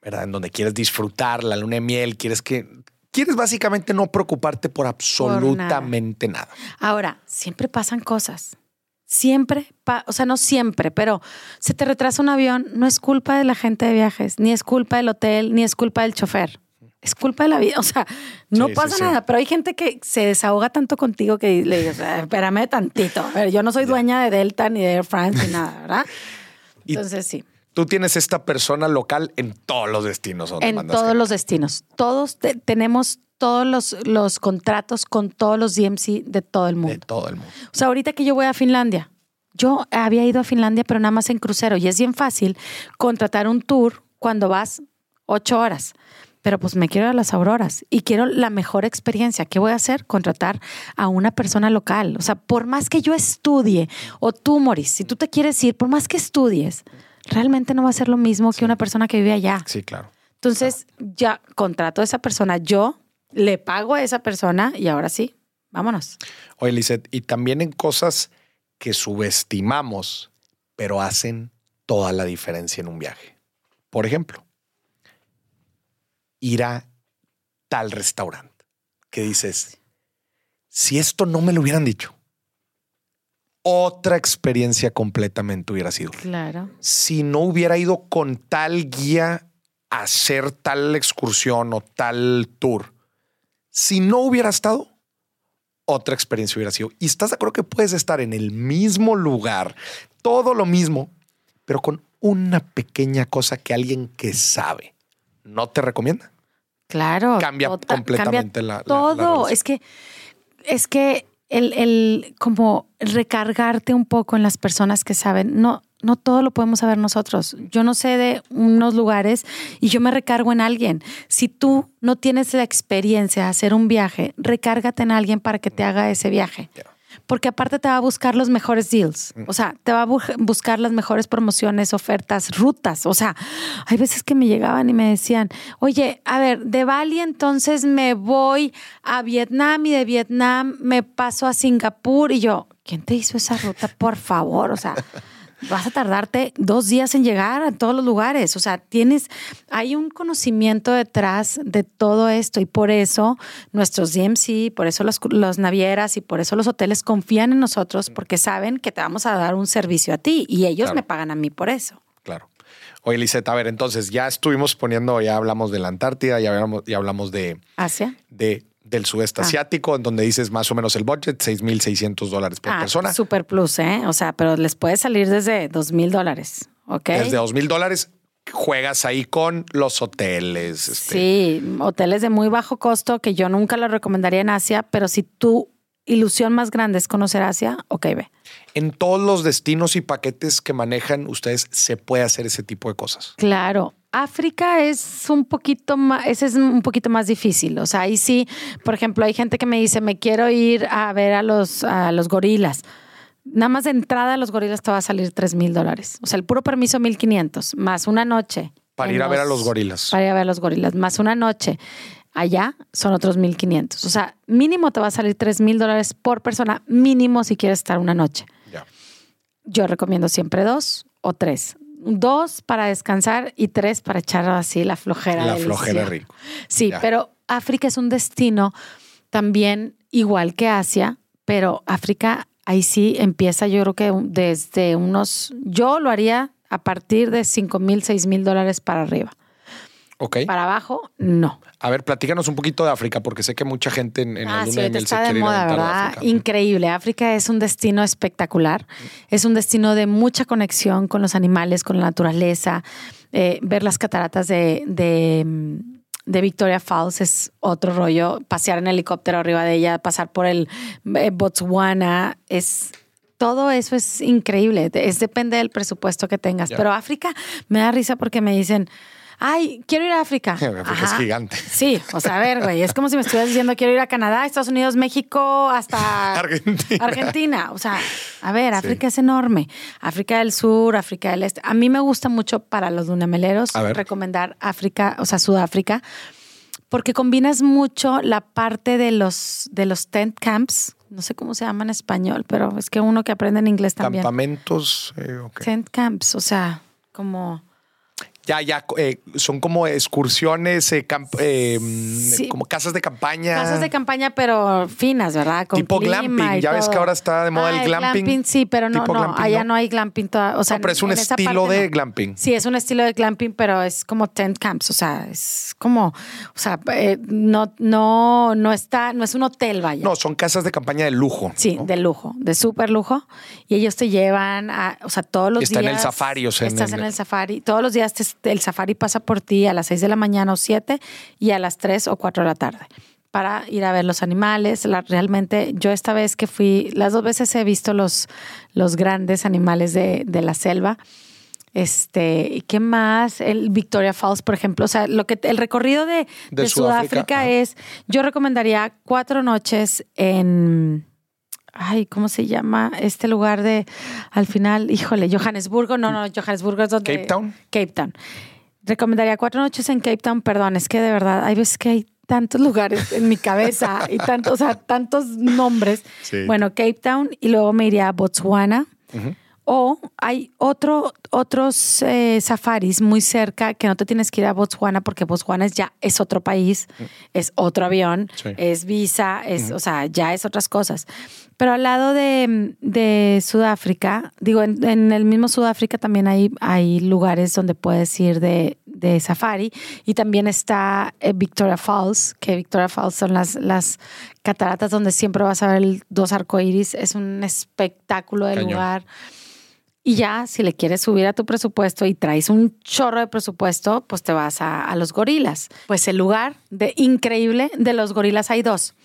Speaker 1: ¿verdad? En donde quieres disfrutar la luna de miel, quieres que quieres básicamente no preocuparte por absolutamente nada.
Speaker 2: Ahora, siempre pasan cosas. Siempre, o sea, no siempre, pero se te retrasa un avión, no es culpa de la gente de viajes, ni es culpa del hotel, ni es culpa del chofer. Es culpa de la vida, o sea, no pasa nada, pero hay gente que se desahoga tanto contigo que le dices, eh, espérame tantito, a ver, yo no soy dueña de Delta ni de Air France ni nada, ¿verdad? Entonces sí.
Speaker 1: Tú tienes esta persona local en todos los destinos.
Speaker 2: en todos los destinos. Todos tenemos todos los, los contratos con todos los DMC de todo el
Speaker 1: De
Speaker 2: mundo.
Speaker 1: todo el mundo.
Speaker 2: O sea, ahorita que yo voy a Finlandia, yo había ido a Finlandia, pero nada más en crucero. Y es bien fácil contratar un tour cuando vas ocho horas. Pero pues me quiero ir a las auroras y quiero la mejor experiencia. ¿Qué voy a hacer? Contratar a una persona local. O sea, por más que yo estudie, o tú, Moris, si tú te quieres ir, por más que estudies, realmente no va a ser lo mismo que una persona que vive allá.
Speaker 1: Sí, claro.
Speaker 2: Entonces, ya contrato a esa persona, yo le pago a esa persona y ahora sí, vámonos.
Speaker 1: Oye, Lizeth, y también en cosas que subestimamos, pero hacen toda la diferencia en un viaje. Por ejemplo, ir a tal restaurante que dices, si esto no me lo hubieran dicho, otra experiencia completamente hubiera sido.
Speaker 2: Claro.
Speaker 1: Si no hubiera ido con tal guía a hacer tal excursión o tal tour, si no hubiera estado, otra experiencia hubiera sido. Y estás de acuerdo que puedes estar en el mismo lugar, todo lo mismo, pero con una pequeña cosa que alguien que sabe no te recomienda.
Speaker 2: Claro.
Speaker 1: Cambia completamente la- la- la
Speaker 2: Todo. es que, es que el, el como recargarte un poco en las personas que saben, no, no todo lo podemos saber nosotros. Yo no sé de unos lugares y yo me recargo en alguien. Si tú no tienes la experiencia de hacer un viaje, recárgate en alguien para que te haga ese viaje. Porque aparte te va a buscar los mejores deals. O sea, te va a bu- buscar las mejores promociones, ofertas, rutas. O sea, hay veces que me llegaban y me decían, oye, a ver, de Bali entonces me voy a Vietnam y de Vietnam me paso a Singapur. Y yo, ¿quién te hizo esa ruta? Por favor, o sea, vas a tardarte dos días en llegar a todos los lugares. O sea, tienes, hay un conocimiento detrás de todo esto y por eso nuestros DMC, por eso los, los navieras y por eso los hoteles confían en nosotros porque saben que te vamos a dar un servicio a ti y ellos
Speaker 1: Claro.
Speaker 2: me pagan a mí por eso.
Speaker 1: Claro. Oye, Lizeth, a ver, entonces ya estuvimos poniendo, ya hablamos de la Antártida, ya hablamos, ya hablamos de,
Speaker 2: Asia.
Speaker 1: de, del sudeste
Speaker 2: Ah.
Speaker 1: asiático, en donde dices más o menos el budget, 6,600 dólares por
Speaker 2: Ah,
Speaker 1: persona.
Speaker 2: Super plus, ¿eh? O sea, pero les puede salir desde dos mil dólares, ¿ok?
Speaker 1: Desde 2,000 dólares juegas ahí con los hoteles. este,
Speaker 2: Sí, hoteles de muy bajo costo que yo nunca lo recomendaría en Asia, pero si tu ilusión más grande es conocer Asia, ok, ve.
Speaker 1: En todos los destinos y paquetes que manejan ustedes se puede hacer ese tipo de cosas.
Speaker 2: Claro. África es un poquito más, ese es un poquito más difícil. O sea, ahí sí, por ejemplo, hay gente que me dice, me quiero ir a ver a los, a los gorilas. Nada más de entrada a los gorilas te va a salir 3 mil dólares. O sea, el puro permiso 1500, más una noche.
Speaker 1: Para ir a ver a los gorilas.
Speaker 2: Para ir a ver a los gorilas, más una noche. Allá son otros 1500. O sea, mínimo te va a salir 3 mil dólares por persona, mínimo si quieres estar una noche. Yo recomiendo siempre dos o tres. Dos para descansar y tres para echar así la flojera.
Speaker 1: La flojera rico.
Speaker 2: Sí,
Speaker 1: Ya.
Speaker 2: pero África es un destino también igual que Asia, pero África ahí sí empieza yo creo que desde unos, yo lo haría a partir de 5 mil, 6 mil dólares para arriba. Para abajo, no.
Speaker 1: A ver, platícanos un poquito de África, porque sé que mucha gente en, en la
Speaker 2: Ah,
Speaker 1: luna
Speaker 2: sí,
Speaker 1: de miel se
Speaker 2: está de
Speaker 1: quiere
Speaker 2: moda, ¿verdad?
Speaker 1: África.
Speaker 2: Increíble. África es un destino espectacular. Es un destino de mucha conexión con los animales, con la naturaleza. Eh, ver las cataratas de, de, de Victoria Falls es otro rollo. Pasear en helicóptero arriba de ella, pasar por el eh, Botswana, es todo eso es increíble. Es depende del presupuesto que tengas. Pero África me da risa porque me dicen, ay, quiero ir a África.
Speaker 1: África es gigante.
Speaker 2: Sí, o sea, a ver, güey, es como si me estuvieras diciendo quiero ir a Canadá, Estados Unidos, México, hasta
Speaker 1: Argentina.
Speaker 2: Argentina. O sea, a ver, África es enorme. África del Sur, África del Este. A mí me gusta mucho para los dunameleros recomendar África, o sea, Sudáfrica, porque combinas mucho la parte de los, de los tent camps. No sé cómo se llama en español, pero es que uno que aprende en inglés también.
Speaker 1: Campamentos. eh.
Speaker 2: Tent camps, o sea, como
Speaker 1: Ya, ya, eh, son como excursiones, eh, eh,
Speaker 2: Sí.
Speaker 1: como casas de campaña.
Speaker 2: Casas de campaña, pero finas, ¿verdad? Con
Speaker 1: Tipo glamping. Ya ves
Speaker 2: todo.
Speaker 1: que ahora está de moda el
Speaker 2: Ah,
Speaker 1: glamping.
Speaker 2: Sí, pero no, no,
Speaker 1: glamping,
Speaker 2: allá
Speaker 1: ¿no?
Speaker 2: no, hay glamping. toda- o sea,
Speaker 1: No, pero es un
Speaker 2: en
Speaker 1: estilo
Speaker 2: parte
Speaker 1: de
Speaker 2: no.
Speaker 1: glamping.
Speaker 2: Sí, es un estilo de glamping, pero es como tent camps, o sea, es como, o sea, eh, no, no, no está, no es un hotel, vaya.
Speaker 1: No, son casas de campaña de lujo.
Speaker 2: Sí, de lujo, de súper lujo. Y ellos te llevan a, o sea, todos los
Speaker 1: Está en
Speaker 2: días.
Speaker 1: el safari, o sea, en
Speaker 2: Estás
Speaker 1: el-
Speaker 2: en el safari. Todos los días te- el safari pasa por ti a las 6 de la mañana o 7 y a las 3 o 4 de la tarde. para ir a ver los animales. La- realmente, yo esta vez que fui, las dos veces he visto los, los grandes animales de, de la selva. Este, ¿y qué más? El Victoria Falls, por ejemplo. O sea, lo que el recorrido de,
Speaker 1: De
Speaker 2: de
Speaker 1: Sudáfrica,
Speaker 2: es, yo recomendaría cuatro noches en, ay, ¿cómo se llama? Este lugar de, al final, híjole, Johannesburgo, no, no, Johannesburgo es donde...
Speaker 1: Cape Town.
Speaker 2: Cape Town. Recomendaría cuatro noches en Cape Town, perdón, es que de verdad hay veces que hay tantos lugares en mi cabeza y tantos, o sea, tantos nombres.
Speaker 1: Sí.
Speaker 2: Bueno, Cape Town y luego me iría a Botswana. O hay otro, otros eh, safaris muy cerca que no te tienes que ir a Botswana porque Botswana es ya es otro país, es otro avión,
Speaker 1: Sí.
Speaker 2: es visa, es, o sea, ya es otras cosas. Pero al lado de, de Sudáfrica, digo, en, en el mismo Sudáfrica también hay, hay lugares donde puedes ir de, de safari y también está eh, Victoria Falls, que Victoria Falls son las, las cataratas donde siempre vas a ver el- dos arcoíris. Es un espectáculo de
Speaker 1: Cañón.
Speaker 2: lugar. Y ya, si le quieres subir a tu presupuesto y traes un chorro de presupuesto, pues te vas a, a los gorilas. Pues el lugar de increíble de los gorilas hay dos,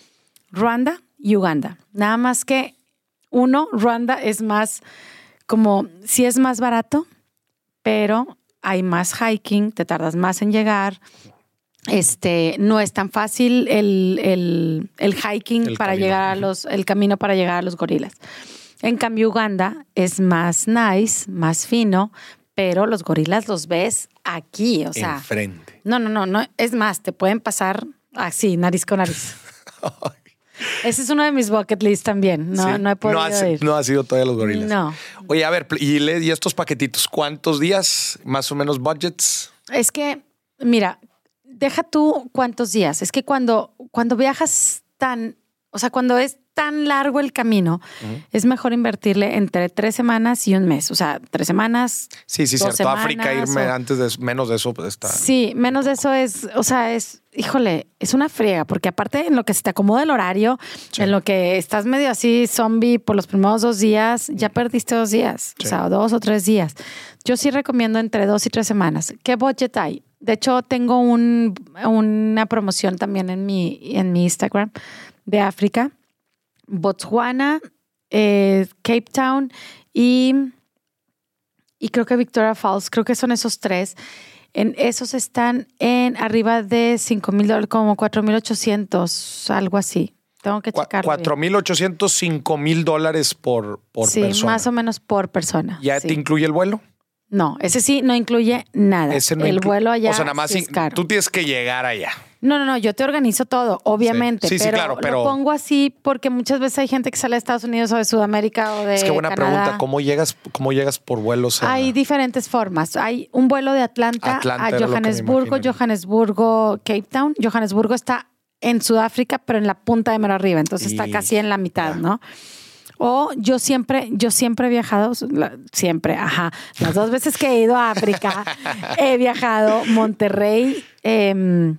Speaker 2: Ruanda y Uganda. Nada más que uno, Ruanda es más como, sí es más barato, pero hay más hiking, te tardas más en llegar. Este, no es tan fácil el, el- el hiking
Speaker 1: El
Speaker 2: para
Speaker 1: camino.
Speaker 2: llegar a los, el camino para llegar a los gorilas. En cambio, Uganda es más nice, más fino, pero los gorilas los ves aquí, o sea.
Speaker 1: Enfrente.
Speaker 2: No, no, no, no. Es más, te pueden pasar así, nariz con nariz. Ese es uno de mis bucket list también. No,
Speaker 1: Sí.
Speaker 2: no he podido
Speaker 1: has-
Speaker 2: ir.
Speaker 1: no ha sido todavía los gorilas.
Speaker 2: No.
Speaker 1: Oye, a ver, y, y estos paquetitos, ¿cuántos días? Más o menos budgets.
Speaker 2: Es que, mira, deja tú cuántos días. Es que cuando, cuando viajas tan, o sea, cuando es tan largo el camino, es mejor invertirle entre tres semanas y un mes. O sea, tres semanas.
Speaker 1: Sí, sí, cierto. África,
Speaker 2: semanas
Speaker 1: irme
Speaker 2: o-
Speaker 1: antes de menos de eso, pues está.
Speaker 2: Sí, menos de eso es, o sea, es, híjole, es una friega, porque aparte en lo que se te acomoda el horario,
Speaker 1: Sí.
Speaker 2: en lo que estás medio así zombie por los primeros dos días, ya perdiste dos días,
Speaker 1: Sí.
Speaker 2: o sea, dos o tres días. Yo sí recomiendo entre dos y tres semanas. ¿Qué budget hay? De hecho, tengo un, una promoción también en mi, en mi Instagram de África, Botswana, eh, Cape Town y, y creo que Victoria Falls, creo que son esos tres. En esos están en arriba de 5 mil dólares, como 4 mil 800, algo así. Tengo que checarlo. bien.
Speaker 1: 4,800, 5,000 dólares por, por
Speaker 2: sí,
Speaker 1: persona.
Speaker 2: más o menos por persona.
Speaker 1: ¿Ya
Speaker 2: sí.
Speaker 1: te incluye el vuelo?
Speaker 2: No, ese sí no incluye nada.
Speaker 1: Ese no
Speaker 2: el
Speaker 1: inclu-
Speaker 2: vuelo allá
Speaker 1: O sea, nada más
Speaker 2: sí es caro.
Speaker 1: tú tienes que llegar allá.
Speaker 2: No, no, no, yo te organizo todo, obviamente.
Speaker 1: Sí, sí,
Speaker 2: pero,
Speaker 1: claro, pero-
Speaker 2: Lo pongo así porque muchas veces hay gente que sale de Estados Unidos o de Sudamérica o de.
Speaker 1: es que buena
Speaker 2: Canadá.
Speaker 1: pregunta. ¿Cómo llegas, cómo llegas por vuelos? a-
Speaker 2: Hay diferentes formas. Hay un vuelo de Atlanta,
Speaker 1: Atlanta
Speaker 2: a Johannesburgo. Johannesburgo, Cape Town. Johannesburgo está en Sudáfrica, pero en la punta de mero arriba, entonces está casi en la mitad. ¿no? O yo siempre, yo siempre he viajado, siempre, ajá. Las dos veces que he ido a África, he viajado Monterrey, em,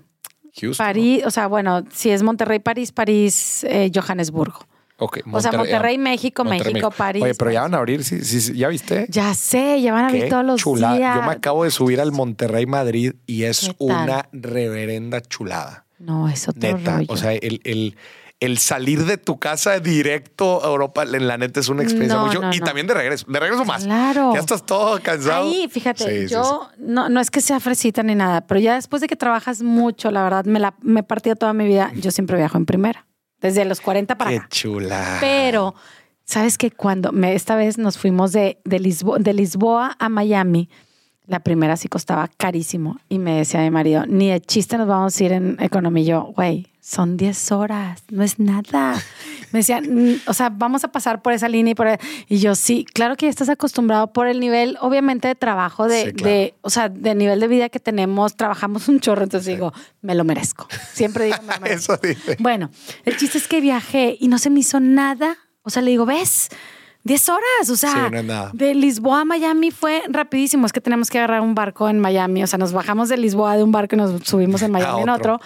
Speaker 1: Houston.
Speaker 2: París, o sea, bueno, si es Monterrey, París, París, eh, Johannesburgo.
Speaker 1: Ok,
Speaker 2: O sea, Monterrey, México,
Speaker 1: Monterrey,
Speaker 2: México, París.
Speaker 1: Oye, pero ya van a abrir, sí, sí, sí, ¿ya viste?
Speaker 2: Ya sé, ya van a abrir
Speaker 1: Qué
Speaker 2: todos los
Speaker 1: chulada.
Speaker 2: días.
Speaker 1: Yo me acabo de subir al Monterrey Madrid y es una reverenda chulada.
Speaker 2: No, es otro
Speaker 1: Neta.
Speaker 2: rollo.
Speaker 1: O sea, el, el, el salir de tu casa directo a Europa, en la neta es una experiencia
Speaker 2: No, no,
Speaker 1: Y
Speaker 2: no.
Speaker 1: también de regreso. De regreso más.
Speaker 2: Claro.
Speaker 1: Ya estás todo cansado.
Speaker 2: Ahí, fíjate,
Speaker 1: Sí, sí,
Speaker 2: yo No, no es que sea fresita ni nada, pero ya después de que trabajas mucho, la verdad, me la me he partido toda mi vida. Yo siempre viajo en primera, desde los 40 para
Speaker 1: Qué
Speaker 2: acá.
Speaker 1: chula.
Speaker 2: Pero, ¿sabes que Cuando me, esta vez nos fuimos de, de, Lisbo- de Lisboa a Miami, la primera sí costaba carísimo. Y me decía mi marido, ni de chiste nos vamos a ir en economía. Y yo, güey, son 10 horas, no es nada. Me decía, "Mm, o sea, vamos a pasar por esa línea y por... Y yo, sí, claro que ya estás acostumbrado por el nivel, obviamente, de trabajo, de,
Speaker 1: Sí, claro.
Speaker 2: de o sea, de nivel de vida que tenemos. Trabajamos un chorro, entonces digo, me lo merezco. Siempre digo, me lo merezco.
Speaker 1: Eso dice.
Speaker 2: Bueno, el chiste es que viajé y no se me hizo nada. O sea, le digo, ¿ves? 10 horas, o sea,
Speaker 1: Sí, no
Speaker 2: de Lisboa a Miami fue rapidísimo. Es que tenemos que agarrar un barco en Miami. O sea, nos bajamos de Lisboa de un barco y nos subimos en Miami en
Speaker 1: otro.
Speaker 2: otro.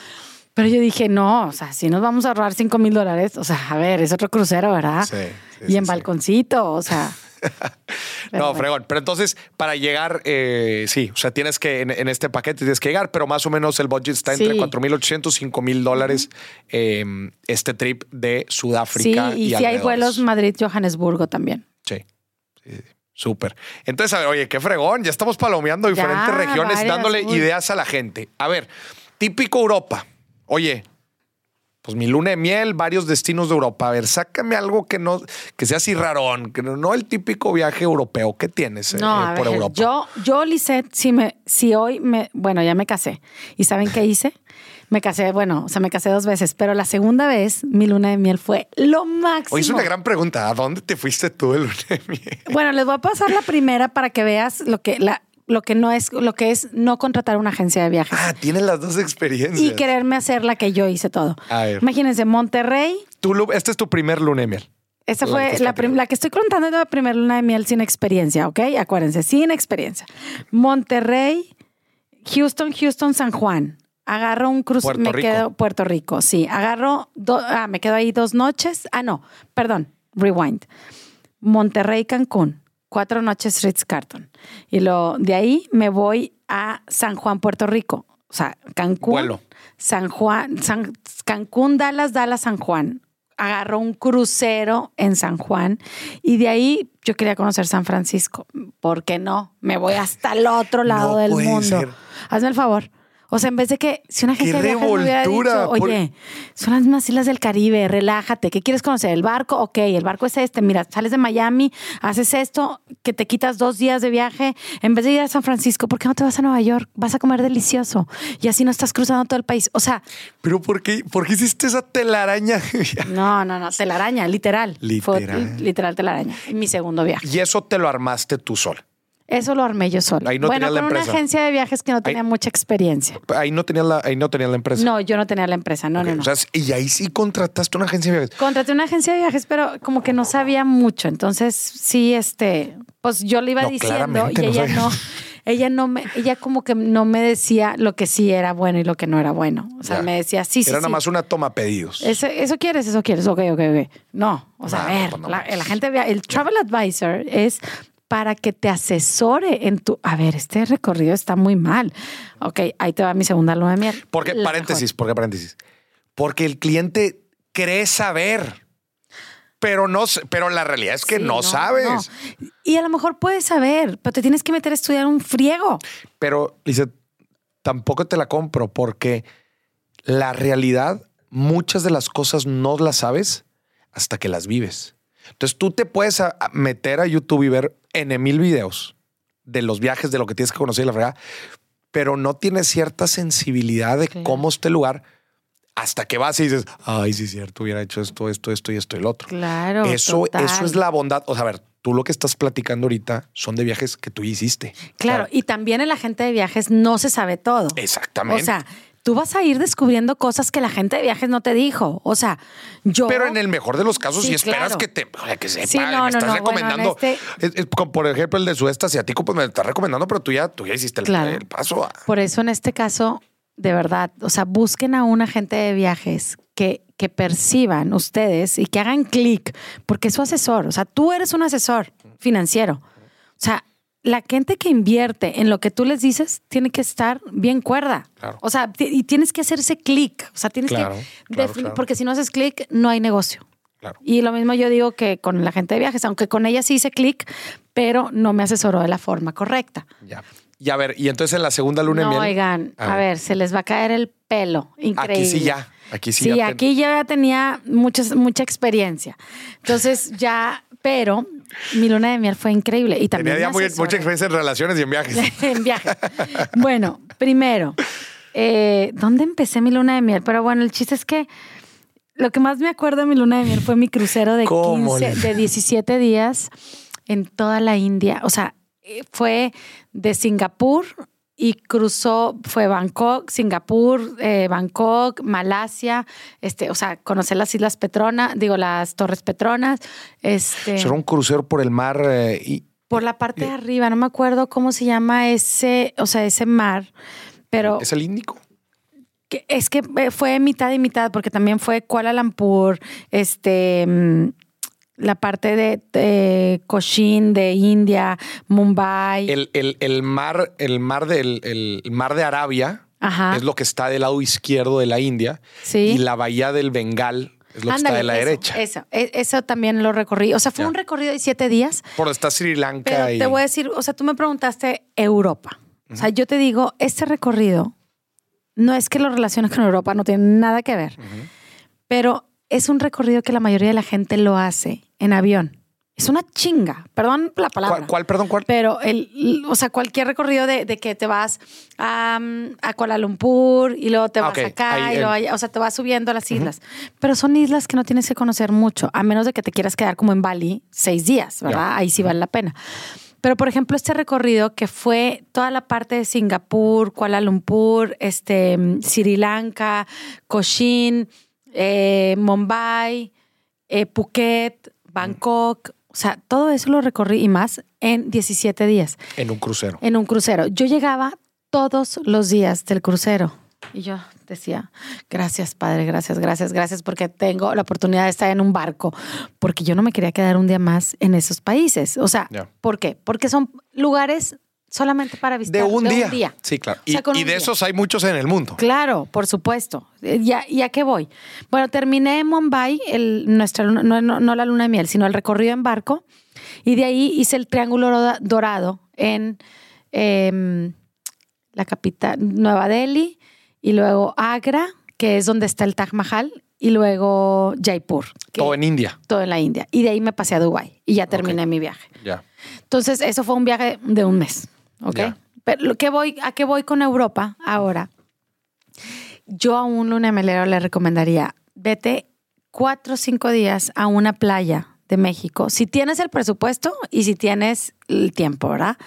Speaker 2: Pero yo dije, no, o sea, si nos vamos a ahorrar 5 mil dólares, o sea, a ver, es otro crucero, ¿verdad?
Speaker 1: Sí, sí,
Speaker 2: y en
Speaker 1: sí.
Speaker 2: balconcito, o sea,
Speaker 1: no,
Speaker 2: bueno.
Speaker 1: fregón. Pero entonces, para llegar, eh, sí, o sea, tienes que, en, en este paquete tienes que llegar, pero más o menos el budget está entre
Speaker 2: Sí.
Speaker 1: 4.800 y 5.000 dólares eh, este trip de
Speaker 2: Sí,
Speaker 1: Sudáfrica.
Speaker 2: y si hay vuelos Madrid-Johannesburgo también.
Speaker 1: Sí. sí, sí. Súper. Entonces, a ver, oye, qué fregón. Ya estamos palomeando
Speaker 2: Ya,
Speaker 1: diferentes regiones, dándole ideas a la gente. A ver, típico Europa. Oye, pues mi luna de miel, varios destinos de Europa. A ver, sácame algo que no, que sea así rarón, que no, no el típico viaje europeo. ¿Qué tienes eh,
Speaker 2: No,
Speaker 1: eh, por
Speaker 2: ver,
Speaker 1: Europa?
Speaker 2: yo, yo, Lisette, si me, si hoy me, bueno, ya me casé. ¿Y saben qué hice? Me casé, bueno, o sea, me casé dos veces, pero la segunda vez mi luna de miel fue lo máximo.
Speaker 1: Oye, es una gran pregunta. ¿A dónde te fuiste tú de luna de miel?
Speaker 2: Bueno, les voy a pasar la primera para que veas lo que, la, lo que no es, lo que es no contratar una agencia de viajes.
Speaker 1: Ah, tienes las dos experiencias.
Speaker 2: y quererme hacer la que yo hice todo.
Speaker 1: A ver.
Speaker 2: Imagínense, Monterrey,
Speaker 1: Tú, este es tu primer luna de miel.
Speaker 2: esa fue la, prim-
Speaker 1: platicando.
Speaker 2: la que estoy contando es la primera luna de miel sin experiencia, ¿ok? Acuérdense, sin experiencia. Monterrey, Houston, Houston, San Juan. Agarro un
Speaker 1: Puerto
Speaker 2: me
Speaker 1: Rico.
Speaker 2: quedo Puerto Rico, sí. Agarro, ah, me quedo ahí dos noches. Ah, no, perdón, rewind. Monterrey, Cancún, cuatro noches Ritz Carton. Y lo, de ahí me voy a San Juan, Puerto Rico. O sea, Cancún,
Speaker 1: Vuelo.
Speaker 2: San Juan, San- Cancún, Dallas, Dallas, San Juan. Agarro un crucero en San Juan y de ahí yo quería conocer San Francisco. ¿Por qué no? Me voy hasta el otro lado
Speaker 1: No
Speaker 2: del mundo.
Speaker 1: ser.
Speaker 2: Hazme el favor. O sea, en vez de que si una agencia de viajes me hubiera dicho,
Speaker 1: Por-
Speaker 2: oye, son las mismas islas del Caribe, relájate, ¿qué quieres conocer? ¿El barco? Ok, el barco es este, mira, sales de Miami, haces esto, que te quitas dos días de viaje, en vez de ir a San Francisco, ¿por qué no te vas a Nueva York? Vas a comer delicioso y así no estás cruzando todo el país. O sea,
Speaker 1: Pero ¿por qué, por qué hiciste esa telaraña?
Speaker 2: no, no, no, telaraña, literal.
Speaker 1: Literal.
Speaker 2: li- literal telaraña. Mi segundo viaje.
Speaker 1: y eso te lo armaste tú sola.
Speaker 2: Eso lo armé yo.
Speaker 1: Ahí no
Speaker 2: bueno,
Speaker 1: la
Speaker 2: con una agencia de viajes que no tenía mucha experiencia.
Speaker 1: Ahí no tenías la, ahí no tenías la empresa.
Speaker 2: No, yo no tenía la empresa, no, no, no.
Speaker 1: o sea, y ahí sí contrataste una agencia de viajes.
Speaker 2: Contraté una agencia de viajes, pero como que no sabía mucho. Entonces, sí, este, pues yo le iba
Speaker 1: No,
Speaker 2: diciendo y ella no, ella no me, ella como que no me decía lo que sí era bueno y lo que no era bueno. O sea,
Speaker 1: Ya.
Speaker 2: me decía, sí, sí,
Speaker 1: Era nada
Speaker 2: sí.
Speaker 1: más una toma pedidos.
Speaker 2: Eso, eso quieres, eso quieres, ok, ok, ok. No, o sea, a ver,
Speaker 1: pues no
Speaker 2: la, la gente el travel advisor es para que te asesore en tu, a ver, este recorrido está muy mal. Ok, ahí te va mi segunda luna de miel.
Speaker 1: Porque,
Speaker 2: La
Speaker 1: paréntesis, ¿por qué paréntesis? Porque el cliente cree saber, pero no, pero la realidad es que
Speaker 2: Sí,
Speaker 1: no, sabes.
Speaker 2: no. Y a lo mejor puedes saber, pero te tienes que meter a estudiar un friego.
Speaker 1: Pero, dice, tampoco te la compro porque la realidad, muchas de las cosas no las sabes hasta que las vives. Entonces tú te puedes a- meter a YouTube y ver N mil videos de los viajes, de lo que tienes que conocer y la fregada, pero no tienes cierta sensibilidad de
Speaker 2: Claro.
Speaker 1: cómo está el lugar hasta que vas y dices, ay, sí, cierto, hubiera hecho esto, esto, esto y esto y el otro.
Speaker 2: Claro.
Speaker 1: Eso,
Speaker 2: total.
Speaker 1: eso es la bondad. O sea, a ver, tú lo que estás platicando ahorita son de viajes que tú hiciste.
Speaker 2: Claro,
Speaker 1: O sea,
Speaker 2: y también el agente de viajes no se sabe todo.
Speaker 1: Exactamente.
Speaker 2: O sea, tú vas a ir descubriendo cosas que la gente de viajes no te dijo. O sea, yo.
Speaker 1: Pero en el mejor de los casos,
Speaker 2: Sí,
Speaker 1: si esperas
Speaker 2: claro.
Speaker 1: que te que sepa,
Speaker 2: Sí, no,
Speaker 1: me estás
Speaker 2: no,
Speaker 1: recomendando.
Speaker 2: en este-
Speaker 1: Es- es como, por ejemplo, el de sudeste asiático, pues me estás recomendando, pero tú ya, tú ya hiciste el,
Speaker 2: Claro.
Speaker 1: el paso. a-
Speaker 2: Por eso en este caso, de verdad, o sea, busquen a un agente de viajes que, que perciban ustedes y que hagan clic, porque es su asesor. O sea, tú eres un asesor financiero. O sea, la gente que invierte en lo que tú les dices tiene que estar bien cuerda.
Speaker 1: Claro.
Speaker 2: O sea, y tienes que hacer ese clic. O sea, tienes
Speaker 1: Claro,
Speaker 2: que
Speaker 1: claro,
Speaker 2: definir,
Speaker 1: claro.
Speaker 2: porque si no haces clic, no hay negocio.
Speaker 1: Claro.
Speaker 2: Y lo mismo yo digo que con la gente de viajes, aunque con ella sí hice clic, pero no me asesoró de la forma correcta.
Speaker 1: Ya. Y a ver, y entonces en la segunda luna
Speaker 2: No,
Speaker 1: miel.
Speaker 2: oigan,
Speaker 1: A
Speaker 2: a,
Speaker 1: ver.
Speaker 2: ver. se les va a caer el pelo. Increíble.
Speaker 1: Aquí sí ya. Aquí sí,
Speaker 2: Sí,
Speaker 1: ya.
Speaker 2: aquí ya tenía muchas, mucha experiencia. Entonces ya, pero mi luna de miel fue increíble. Y también
Speaker 1: Tenía ya muy- mucha experiencia en relaciones y en viajes.
Speaker 2: en viaje. Bueno, primero, eh, ¿dónde empecé mi luna de miel? Pero bueno, el chiste es que lo que más me acuerdo de mi luna de miel fue mi crucero de
Speaker 1: ¿Cómo
Speaker 2: 15,
Speaker 1: le-
Speaker 2: de 17 días en toda la India. O sea, eh, fue de Singapur y cruzó, fue Bangkok, Singapur, eh, Bangkok, Malasia, este, o sea, conocer las Islas Petronas, digo, las Torres Petronas, este,
Speaker 1: Será un crucero por el mar eh, y
Speaker 2: por la parte de arriba, no me acuerdo cómo se llama ese, o sea, ese mar, pero
Speaker 1: es el Índico.
Speaker 2: que- es que eh, fue mitad y mitad, porque también fue Kuala Lumpur, este, mm, la parte de, de Cochin, de India, Mumbai.
Speaker 1: El, el- el mar, el mar del el mar de Arabia
Speaker 2: Ajá.
Speaker 1: es lo que está del lado izquierdo de la India
Speaker 2: Sí.
Speaker 1: y la bahía del Bengal es lo que está
Speaker 2: Ándale,
Speaker 1: de la
Speaker 2: eso,
Speaker 1: derecha.
Speaker 2: Eso, e- eso también lo recorrí. O sea, fue un recorrido de siete días.
Speaker 1: Por está Sri Lanka
Speaker 2: Pero
Speaker 1: y
Speaker 2: te voy a decir, o sea, tú me preguntaste Europa. O sea, yo te digo, este recorrido no es que lo relaciones con Europa, no tiene nada que ver, pero es un recorrido que la mayoría de la gente lo hace en avión. Es una chinga, perdón la palabra.
Speaker 1: ¿Cuál, cuál, perdón, cuál?
Speaker 2: Pero, el, o sea, cualquier recorrido de, de que te vas a, mm, a Kuala Lumpur y luego te
Speaker 1: Ah,
Speaker 2: vas acá
Speaker 1: Ahí
Speaker 2: y luego allá, o sea, te vas subiendo a las islas. Pero son islas que no tienes que conocer mucho, a menos de que te quieras quedar como en Bali seis días, ¿verdad? Ahí sí vale la pena. Pero, por ejemplo, este recorrido que fue toda la parte de Singapur, Kuala Lumpur, este, mm, Sri Lanka, Cochin, eh, Mumbai, eh, Phuket, Bangkok, o sea, todo eso lo recorrí y más en 17 días
Speaker 1: En un crucero.
Speaker 2: en un crucero. Yo llegaba todos los días del crucero y yo decía, gracias Padre, gracias, gracias, gracias porque tengo la oportunidad de estar en un barco, porque yo no me quería quedar un día más en esos países. O sea. ¿por qué? Porque son lugares solamente para visitar.
Speaker 1: De un, día. Sí, claro.
Speaker 2: O sea,
Speaker 1: y
Speaker 2: un
Speaker 1: de
Speaker 2: día.
Speaker 1: esos hay muchos en el mundo.
Speaker 2: Claro, por supuesto. Eh, ¿Ya, ¿Y a qué voy? Bueno, terminé en Mumbai, el, nuestra, luna- no, no- no la luna de miel, sino el recorrido en barco. Y de ahí hice el Triángulo Dorado en em, la capital, Nueva Delhi, y luego Agra, que es donde está el Taj Mahal, y luego Jaipur. que-
Speaker 1: Todo en India.
Speaker 2: todo en la India. Y de ahí me pasé a Dubái y ya terminé mi viaje.
Speaker 1: Ya.
Speaker 2: Entonces, eso fue un viaje de un mes. ¿Ok?
Speaker 1: Ya.
Speaker 2: Pero lo que voy, ¿a qué voy con Europa ahora? Yo a un lunemelero le recomendaría, vete cuatro o cinco días a una playa de México. Si tienes el presupuesto y si tienes el tiempo, ¿verdad?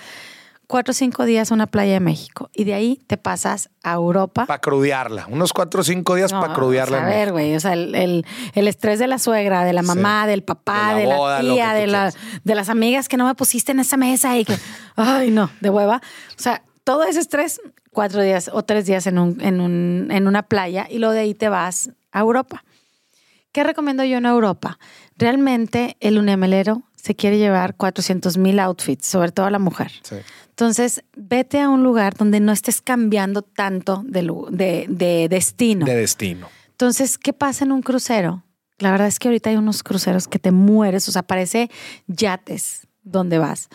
Speaker 2: Cuatro o cinco días a una playa de México. Y de ahí te pasas a Europa.
Speaker 1: Para crudearla. Unos cuatro o cinco días
Speaker 2: No,
Speaker 1: para crudearla.
Speaker 2: a ver, güey, o sea, el, el- el estrés de la suegra, de la
Speaker 1: Sí.
Speaker 2: mamá, del papá,
Speaker 1: De la
Speaker 2: tía, de, la- de las amigas que no me pusiste en esa mesa y que, ay, no, de hueva. O sea, todo ese estrés, cuatro días o tres días en, un, en, un, en una playa y luego de ahí te vas a Europa. ¿Qué recomiendo yo en Europa? Realmente el unemelero se quiere llevar 400 mil outfits, sobre todo la mujer.
Speaker 1: Sí.
Speaker 2: Entonces, vete a un lugar donde no estés cambiando tanto de, de, de destino.
Speaker 1: De destino.
Speaker 2: Entonces, ¿qué pasa en un crucero? La verdad es que ahorita hay unos cruceros que te mueres, o sea, parece yates donde vas.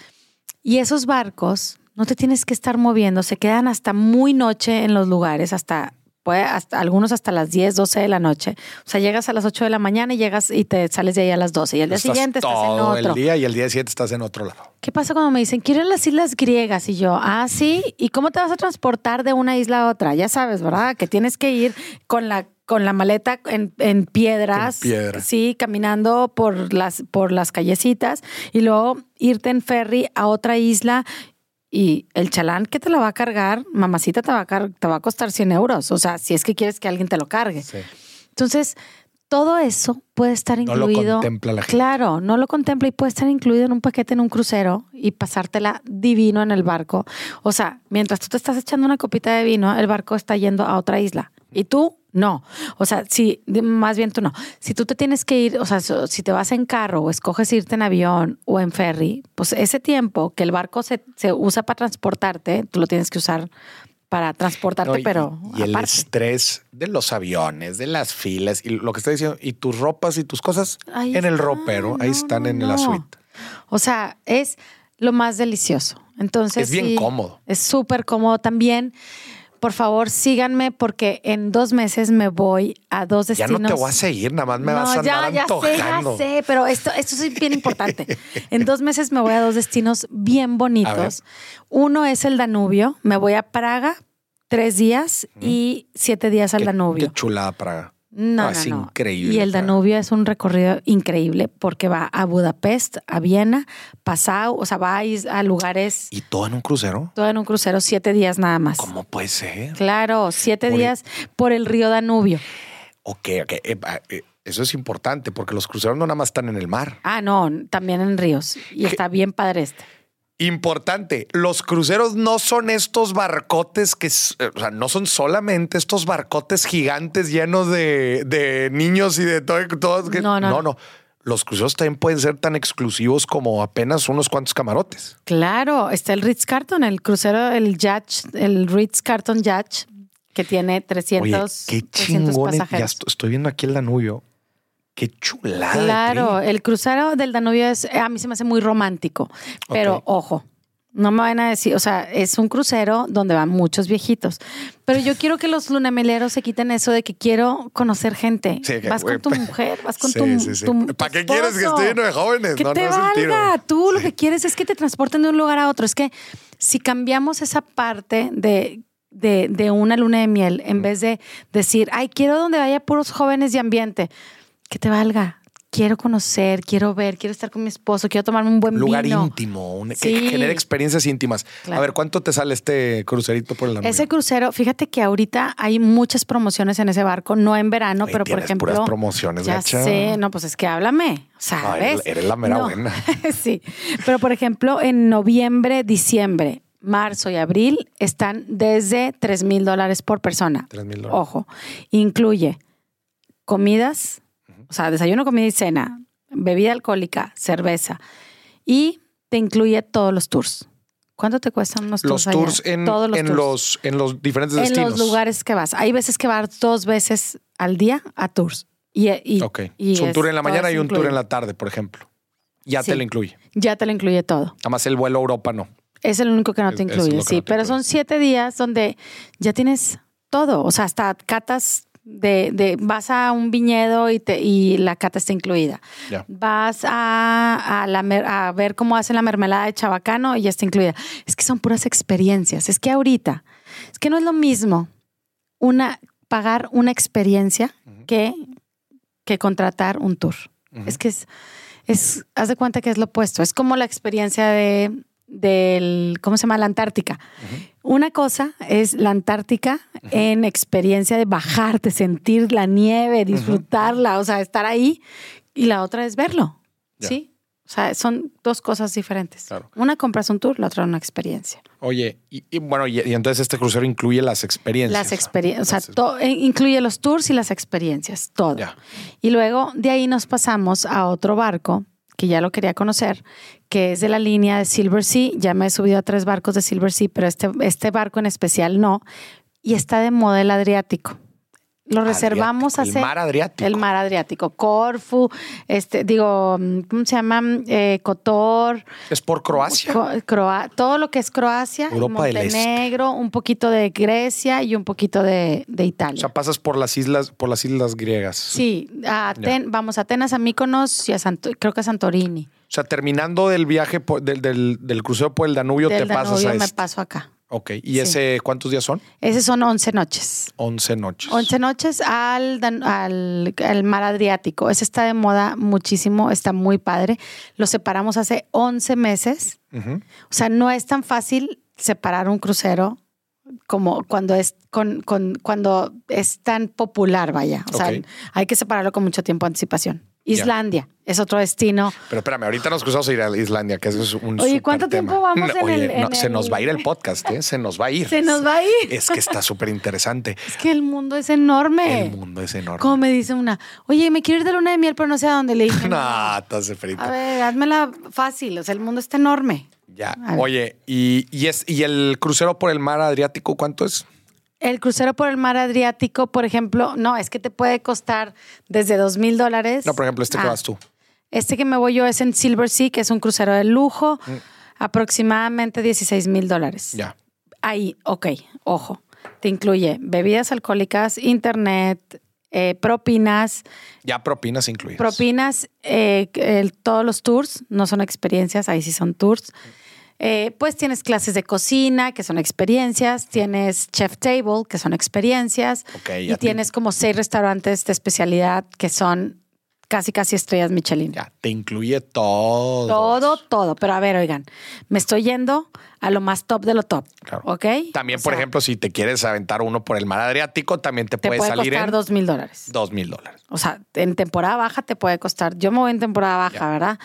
Speaker 2: Y esos barcos no te tienes que estar moviendo, se quedan hasta muy noche en los lugares, hasta, puede, hasta algunos hasta las 10, 12 de la noche. O sea, llegas a las 8 de la mañana y llegas y te sales de ahí a las 12 y al día
Speaker 1: Estás
Speaker 2: siguiente estás en
Speaker 1: todo
Speaker 2: otro.
Speaker 1: el día y el día siguiente estás en otro lado.
Speaker 2: ¿Qué pasa cuando me dicen, quiero ir a las islas griegas? Y yo, ah, sí. ¿Y cómo te vas a transportar de una isla a otra? Ya sabes, ¿verdad? Que tienes que ir con la, con la maleta en, en piedras.
Speaker 1: En piedra.
Speaker 2: Sí, caminando por las, por las callecitas y luego irte en ferry a otra isla. Y el chalán que te la va a cargar, mamacita, te va a, car- te va a costar 100 euros. O sea, si es que quieres que alguien te lo cargue.
Speaker 1: Sí.
Speaker 2: Entonces, todo eso puede estar
Speaker 1: No lo
Speaker 2: incluido.
Speaker 1: contempla la gente.
Speaker 2: Claro, no lo contempla y puede estar incluido en un paquete en un crucero y pasártela divino en el barco. O sea, mientras tú te estás echando una copita de vino, el barco está yendo a otra isla. Y tú no. O sea, si, más bien tú no. Si tú te tienes que ir, o sea, si te vas en carro o escoges irte en avión o en ferry, pues ese tiempo que el barco se, se usa para transportarte, tú lo tienes que usar para transportarte,
Speaker 1: No, y-
Speaker 2: pero
Speaker 1: y, el estrés de los aviones, de las filas y lo que está diciendo, y tus ropas y tus cosas
Speaker 2: Ahí
Speaker 1: en el ropero, ahí están
Speaker 2: no,
Speaker 1: en la suite.
Speaker 2: O sea, es lo más delicioso. Entonces,
Speaker 1: Es bien
Speaker 2: sí,
Speaker 1: cómodo.
Speaker 2: Es súper cómodo también. Por favor, síganme porque en dos meses me voy a dos
Speaker 1: Ya
Speaker 2: destinos.
Speaker 1: no te voy a seguir, nada más me vas a
Speaker 2: No,
Speaker 1: andar
Speaker 2: ya, ya sé,
Speaker 1: antojando.
Speaker 2: ya sé, pero esto, esto es bien importante. En dos meses me voy a dos destinos bien bonitos. Uno es el Danubio. Me voy a Praga tres días y siete días al
Speaker 1: Qué-
Speaker 2: Danubio.
Speaker 1: Qué chulada Praga.
Speaker 2: No,
Speaker 1: Ah,
Speaker 2: no,
Speaker 1: es
Speaker 2: no.
Speaker 1: increíble,
Speaker 2: Y el. Danubio es un recorrido increíble porque va a Budapest, a Viena, Passau, o sea, va a, lugares,
Speaker 1: ¿Y todo en un crucero?
Speaker 2: todo en un crucero, siete días nada más.
Speaker 1: ¿Cómo puede ser?
Speaker 2: Claro, siete
Speaker 1: Por-
Speaker 2: días por el río Danubio.
Speaker 1: Ok, ok. eh, eh, eso es importante porque los cruceros no nada más están en el mar.
Speaker 2: Ah, no, también en ríos. Y está bien padre este.
Speaker 1: Importante, los cruceros no son estos barcotes que, eh, o sea, no son solamente estos barcotes gigantes llenos de, de niños y de todo. todos que-
Speaker 2: No, no,
Speaker 1: no,
Speaker 2: no.
Speaker 1: los cruceros también pueden ser tan exclusivos como apenas unos cuantos camarotes.
Speaker 2: Claro, está el Ritz Carton, el crucero, el Yacht, el Ritz Carton Yacht, que tiene 300,
Speaker 1: Oye, qué
Speaker 2: 300
Speaker 1: chingón. Ya
Speaker 2: pasajeros.
Speaker 1: esto- estoy viendo aquí el Danubio. Qué chulada.
Speaker 2: Claro, el crucero del Danubio es, a mí se me hace muy romántico, pero ojo, no me van a decir, o sea, es un crucero donde van muchos viejitos, pero yo quiero que los lunameleros se quiten eso de que quiero conocer gente.
Speaker 1: Sí, que,
Speaker 2: vas con tu mujer, vas con
Speaker 1: sí,
Speaker 2: tu,
Speaker 1: sí,
Speaker 2: tu- tu
Speaker 1: ¿Para qué quieres que esté lleno de jóvenes?
Speaker 2: Que
Speaker 1: No,
Speaker 2: te
Speaker 1: no
Speaker 2: valga. Tú lo que quieres es que te transporten de un lugar a otro. Es que si cambiamos esa parte de, de, de una luna de miel, en vez de decir, ay, quiero donde vaya puros jóvenes de ambiente, que te valga. Quiero conocer, quiero ver, quiero estar con mi esposo, quiero tomarme un buen
Speaker 1: lugar
Speaker 2: vino.
Speaker 1: íntimo, un- que
Speaker 2: Sí.
Speaker 1: genere experiencias íntimas. A ver, ¿cuánto te sale este crucerito por el Danubio?
Speaker 2: Ese crucero, fíjate que ahorita hay muchas promociones en ese barco, no en verano, pero por ejemplo.
Speaker 1: puras promociones,
Speaker 2: Ya
Speaker 1: gacha.
Speaker 2: sé, no, pues es que háblame,
Speaker 1: Ay,
Speaker 2: ¿sabes?
Speaker 1: eres- eres la mera
Speaker 2: No.
Speaker 1: buena.
Speaker 2: sí, pero por ejemplo, en noviembre, diciembre, marzo y abril están desde 3 mil dólares por persona.
Speaker 1: 3,000 dólares.
Speaker 2: Ojo, incluye comidas, o sea, desayuno, comida y cena, bebida alcohólica, cerveza y te incluye todos los tours. ¿Cuánto te cuestan los tours?
Speaker 1: Los
Speaker 2: allá?
Speaker 1: tours en,
Speaker 2: Todos los
Speaker 1: en
Speaker 2: tours.
Speaker 1: los, en los diferentes
Speaker 2: en
Speaker 1: destinos.
Speaker 2: los lugares que vas. Hay veces que vas dos veces al día a tours. Y, y,
Speaker 1: Ok.
Speaker 2: y
Speaker 1: es un
Speaker 2: es-
Speaker 1: tour en la mañana
Speaker 2: es
Speaker 1: y un tour
Speaker 2: incluido.
Speaker 1: en la tarde, por ejemplo. Ya te
Speaker 2: Sí.
Speaker 1: lo incluye.
Speaker 2: Ya te lo incluye todo.
Speaker 1: Nada más el vuelo a Europa no.
Speaker 2: Es el único que no
Speaker 1: Es-
Speaker 2: te
Speaker 1: es
Speaker 2: incluye,
Speaker 1: que
Speaker 2: sí.
Speaker 1: no te
Speaker 2: pero
Speaker 1: incluye.
Speaker 2: son siete días donde ya tienes todo. O sea, hasta catas de, de vas a un viñedo y, te, y la cata está incluida. Vas a, a, la a ver cómo hacen la mermelada de chabacano y ya está incluida. Es que son puras experiencias. Es que ahorita, es que no es lo mismo una, pagar una experiencia que, que contratar un tour. Es que es, es, haz de cuenta que es lo opuesto. Es como la experiencia de, del, ¿cómo se llama? La Antártica. Una cosa es la Antártica en experiencia de bajarte, sentir la nieve, disfrutarla, o sea, estar ahí. Y la otra es verlo. ¿Sí? O sea, son dos cosas diferentes.
Speaker 1: Claro.
Speaker 2: Una compras un tour, la otra una experiencia.
Speaker 1: Oye, y, y bueno, y, y entonces este crucero incluye las experiencias.
Speaker 2: Las experiencias, o sea, to- eh, incluye los tours y las experiencias, todo. Y luego de ahí nos pasamos a otro barco que ya lo quería conocer, que es de la línea de Silver Sea. Ya me he subido a tres barcos de Silver Sea, pero este, este barco en especial no. Y está de moda el Adriático. Lo reservamos hace...
Speaker 1: El mar Adriático.
Speaker 2: El mar Adriático. Corfu, este, digo, ¿cómo se llama? Eh, Cotor.
Speaker 1: Es por Croacia.
Speaker 2: Co- Croa- todo lo que es Croacia,
Speaker 1: Europa del Este.
Speaker 2: Montenegro, un poquito de Grecia y un poquito de, de
Speaker 1: O
Speaker 2: Italia.
Speaker 1: sea, pasas por las islas, por las islas griegas.
Speaker 2: sí, a Aten- vamos a Atenas, a Míconos y a Santo- creo que a Santorini.
Speaker 1: O sea, terminando del viaje por- del, del, del crucero por el Danubio,
Speaker 2: Del
Speaker 1: te pasas a
Speaker 2: me
Speaker 1: este.
Speaker 2: paso acá.
Speaker 1: Ok. ¿Y
Speaker 2: Sí.
Speaker 1: ese cuántos días son?
Speaker 2: Esos son 11 noches.
Speaker 1: 11 noches.
Speaker 2: 11 noches al, al, al mar Adriático. Ese está de moda muchísimo, está muy padre. Lo separamos hace 11 meses. O sea, no es tan fácil separar un crucero como cuando es con, con- cuando es tan popular, vaya. O sea,
Speaker 1: Ok.
Speaker 2: hay que separarlo con mucho tiempo de anticipación. Islandia es otro destino.
Speaker 1: Pero espérame, ahorita nos cruzamos a ir a Islandia, que eso es un
Speaker 2: Oye, ¿cuánto
Speaker 1: tema.
Speaker 2: tiempo vamos en
Speaker 1: oye,
Speaker 2: el-
Speaker 1: no, se nos va a ir el podcast, ¿eh? Se nos va a ir.
Speaker 2: Se nos va a ir.
Speaker 1: Es que está súper interesante.
Speaker 2: Es que el mundo es enorme.
Speaker 1: El mundo es enorme.
Speaker 2: Como me dice una, oye, me quiero ir de luna de miel, pero no sé a dónde le dije.
Speaker 1: No, estás de frito.
Speaker 2: A ver, házmela fácil. O sea, el mundo está enorme.
Speaker 1: Ya. Oye, y, y es, y el crucero por el mar Adriático, ¿cuánto es?
Speaker 2: El crucero por el mar Adriático, por ejemplo, no, es que te puede costar desde dos mil dólares.
Speaker 1: No, por ejemplo, este que
Speaker 2: Ah,
Speaker 1: vas tú.
Speaker 2: Este que me voy yo es en Silver Sea, que es un crucero de lujo, aproximadamente 16 mil dólares.
Speaker 1: Mm. Ya.
Speaker 2: Ahí, ok, ojo. Te incluye bebidas alcohólicas, internet, eh, propinas,
Speaker 1: Ya propinas incluidas.
Speaker 2: propinas, eh, el- todos los tours, no son experiencias, ahí sí son tours. Eh, pues tienes clases de cocina, que son experiencias, tienes chef table, que son experiencias, y
Speaker 1: te-
Speaker 2: tienes como seis restaurantes de especialidad que son casi, casi estrellas Michelin.
Speaker 1: Ya, te incluye todo.
Speaker 2: Todo, todo. Pero a ver, oigan, me estoy yendo a lo más top de lo top.
Speaker 1: Claro.
Speaker 2: ¿Ok?
Speaker 1: También,
Speaker 2: O
Speaker 1: por
Speaker 2: sea,
Speaker 1: ejemplo, si te quieres aventar uno por el mar Adriático, también te,
Speaker 2: te
Speaker 1: puede,
Speaker 2: puede
Speaker 1: salir
Speaker 2: costar
Speaker 1: en
Speaker 2: dos mil dólares.
Speaker 1: dos mil dólares.
Speaker 2: O sea, en temporada baja te puede costar. Yo me voy en temporada baja,
Speaker 1: Ya.
Speaker 2: ¿verdad?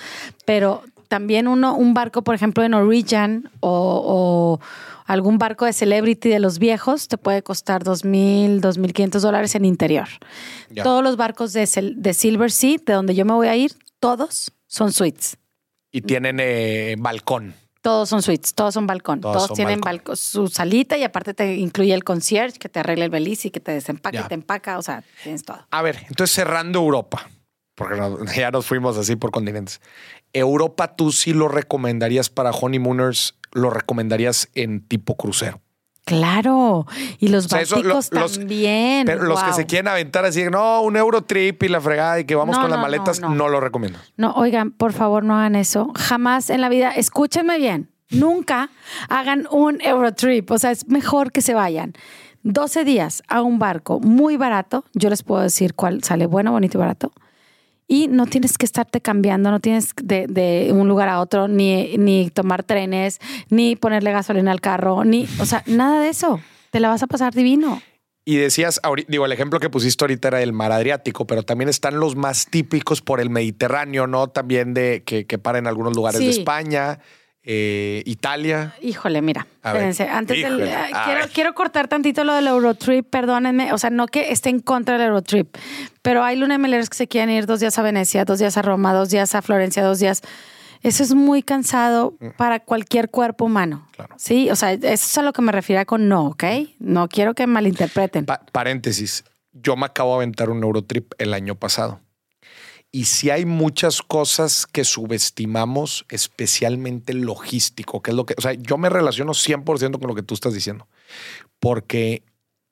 Speaker 2: Pero también uno, un barco, por ejemplo, de Norwegian o, o algún barco de Celebrity de los viejos te puede costar dos mil, dos mil quinientos dólares en interior. Todos los barcos de, Silver Sea, de donde yo me voy a ir, todos son suites.
Speaker 1: Y tienen eh, balcón.
Speaker 2: Todos son suites, todos son balcón.
Speaker 1: Todos
Speaker 2: Todos,
Speaker 1: son
Speaker 2: tienen
Speaker 1: balcón.
Speaker 2: su salita y aparte te incluye el concierge que te arregla el beliz y que te desempaca
Speaker 1: Ya.
Speaker 2: y te empaca. O sea, tienes todo.
Speaker 1: A ver, entonces cerrando Europa, porque ya nos fuimos así por continentes. Europa, tú sí lo recomendarías para honeymooners, lo recomendarías en tipo crucero.
Speaker 2: Claro. Y los
Speaker 1: O sea, lo-
Speaker 2: bálticos
Speaker 1: los-
Speaker 2: también.
Speaker 1: Pero los que se quieren aventar así, no, un Eurotrip y la fregada y que vamos
Speaker 2: No,
Speaker 1: con las
Speaker 2: no,
Speaker 1: maletas, no,
Speaker 2: no.
Speaker 1: lo recomiendo.
Speaker 2: No, oigan, por favor, no hagan eso. Jamás en la vida, escúchenme bien, nunca hagan un Eurotrip. O sea, es mejor que se vayan 12 días a un barco muy barato. Yo les puedo decir cuál sale bueno, bonito y barato. Y no tienes que estarte cambiando, no tienes de, de un lugar a otro, ni, ni tomar trenes, ni ponerle gasolina al carro, ni, o sea, nada de eso. Te la vas a pasar divino.
Speaker 1: Y decías, digo, el ejemplo que pusiste ahorita era el mar Adriático, pero también están los más típicos por el Mediterráneo, ¿no? También de que, que para en algunos lugares de. España, eh, Italia.
Speaker 2: Híjole, mira, espérense, antes del-
Speaker 1: híjole,
Speaker 2: quiero, quiero cortar tantito lo del Eurotrip, perdónenme, o sea, no que esté en contra del Eurotrip, pero hay luna de meleros que se quieren ir dos días a Venecia, dos días a Roma, dos días a Florencia, dos días. Eso es muy cansado para cualquier cuerpo humano.
Speaker 1: Claro.
Speaker 2: Sí, o sea, eso es a lo que me refiero con no, ¿ok? No quiero que malinterpreten.
Speaker 1: Pa- paréntesis, yo me acabo de aventar un Eurotrip el año pasado. Y si hay muchas cosas que subestimamos, especialmente logístico, que es lo que, o sea, yo me relaciono 100% con lo que tú estás diciendo, porque,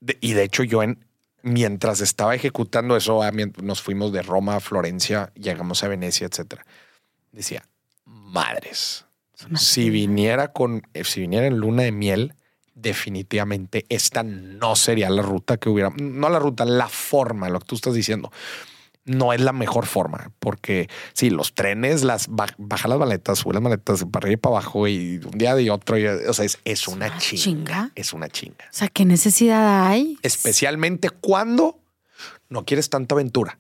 Speaker 1: de- y de hecho yo en, mientras estaba ejecutando eso, a mien- nos fuimos de Roma a Florencia, llegamos a Venecia, etcétera. Decía, madres, si viniera con, eh, si viniera en luna de miel, definitivamente esta no sería la ruta que hubiera, no la ruta, la forma, lo que tú estás diciendo. No es la mejor forma, porque sí, los trenes, las ba- baja las maletas, sube las maletas para arriba y para abajo y un día de otro, y- o sea, es, es una
Speaker 2: una
Speaker 1: chinga,
Speaker 2: chinga.
Speaker 1: Es una chinga.
Speaker 2: O sea, ¿qué necesidad hay?
Speaker 1: Especialmente cuando no quieres tanta aventura,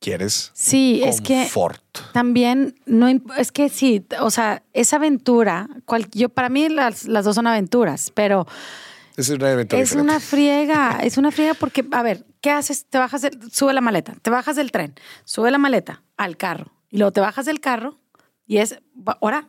Speaker 1: quieres
Speaker 2: Sí, es que. También no es que sí, o sea, esa aventura, cual- yo para mí las, las dos son aventuras, pero
Speaker 1: Es una
Speaker 2: es una friega, es una friega porque, a ver, ¿qué haces? Te bajas, del- sube la maleta, te bajas del tren, sube la maleta al carro y luego te bajas del carro y es, ahora,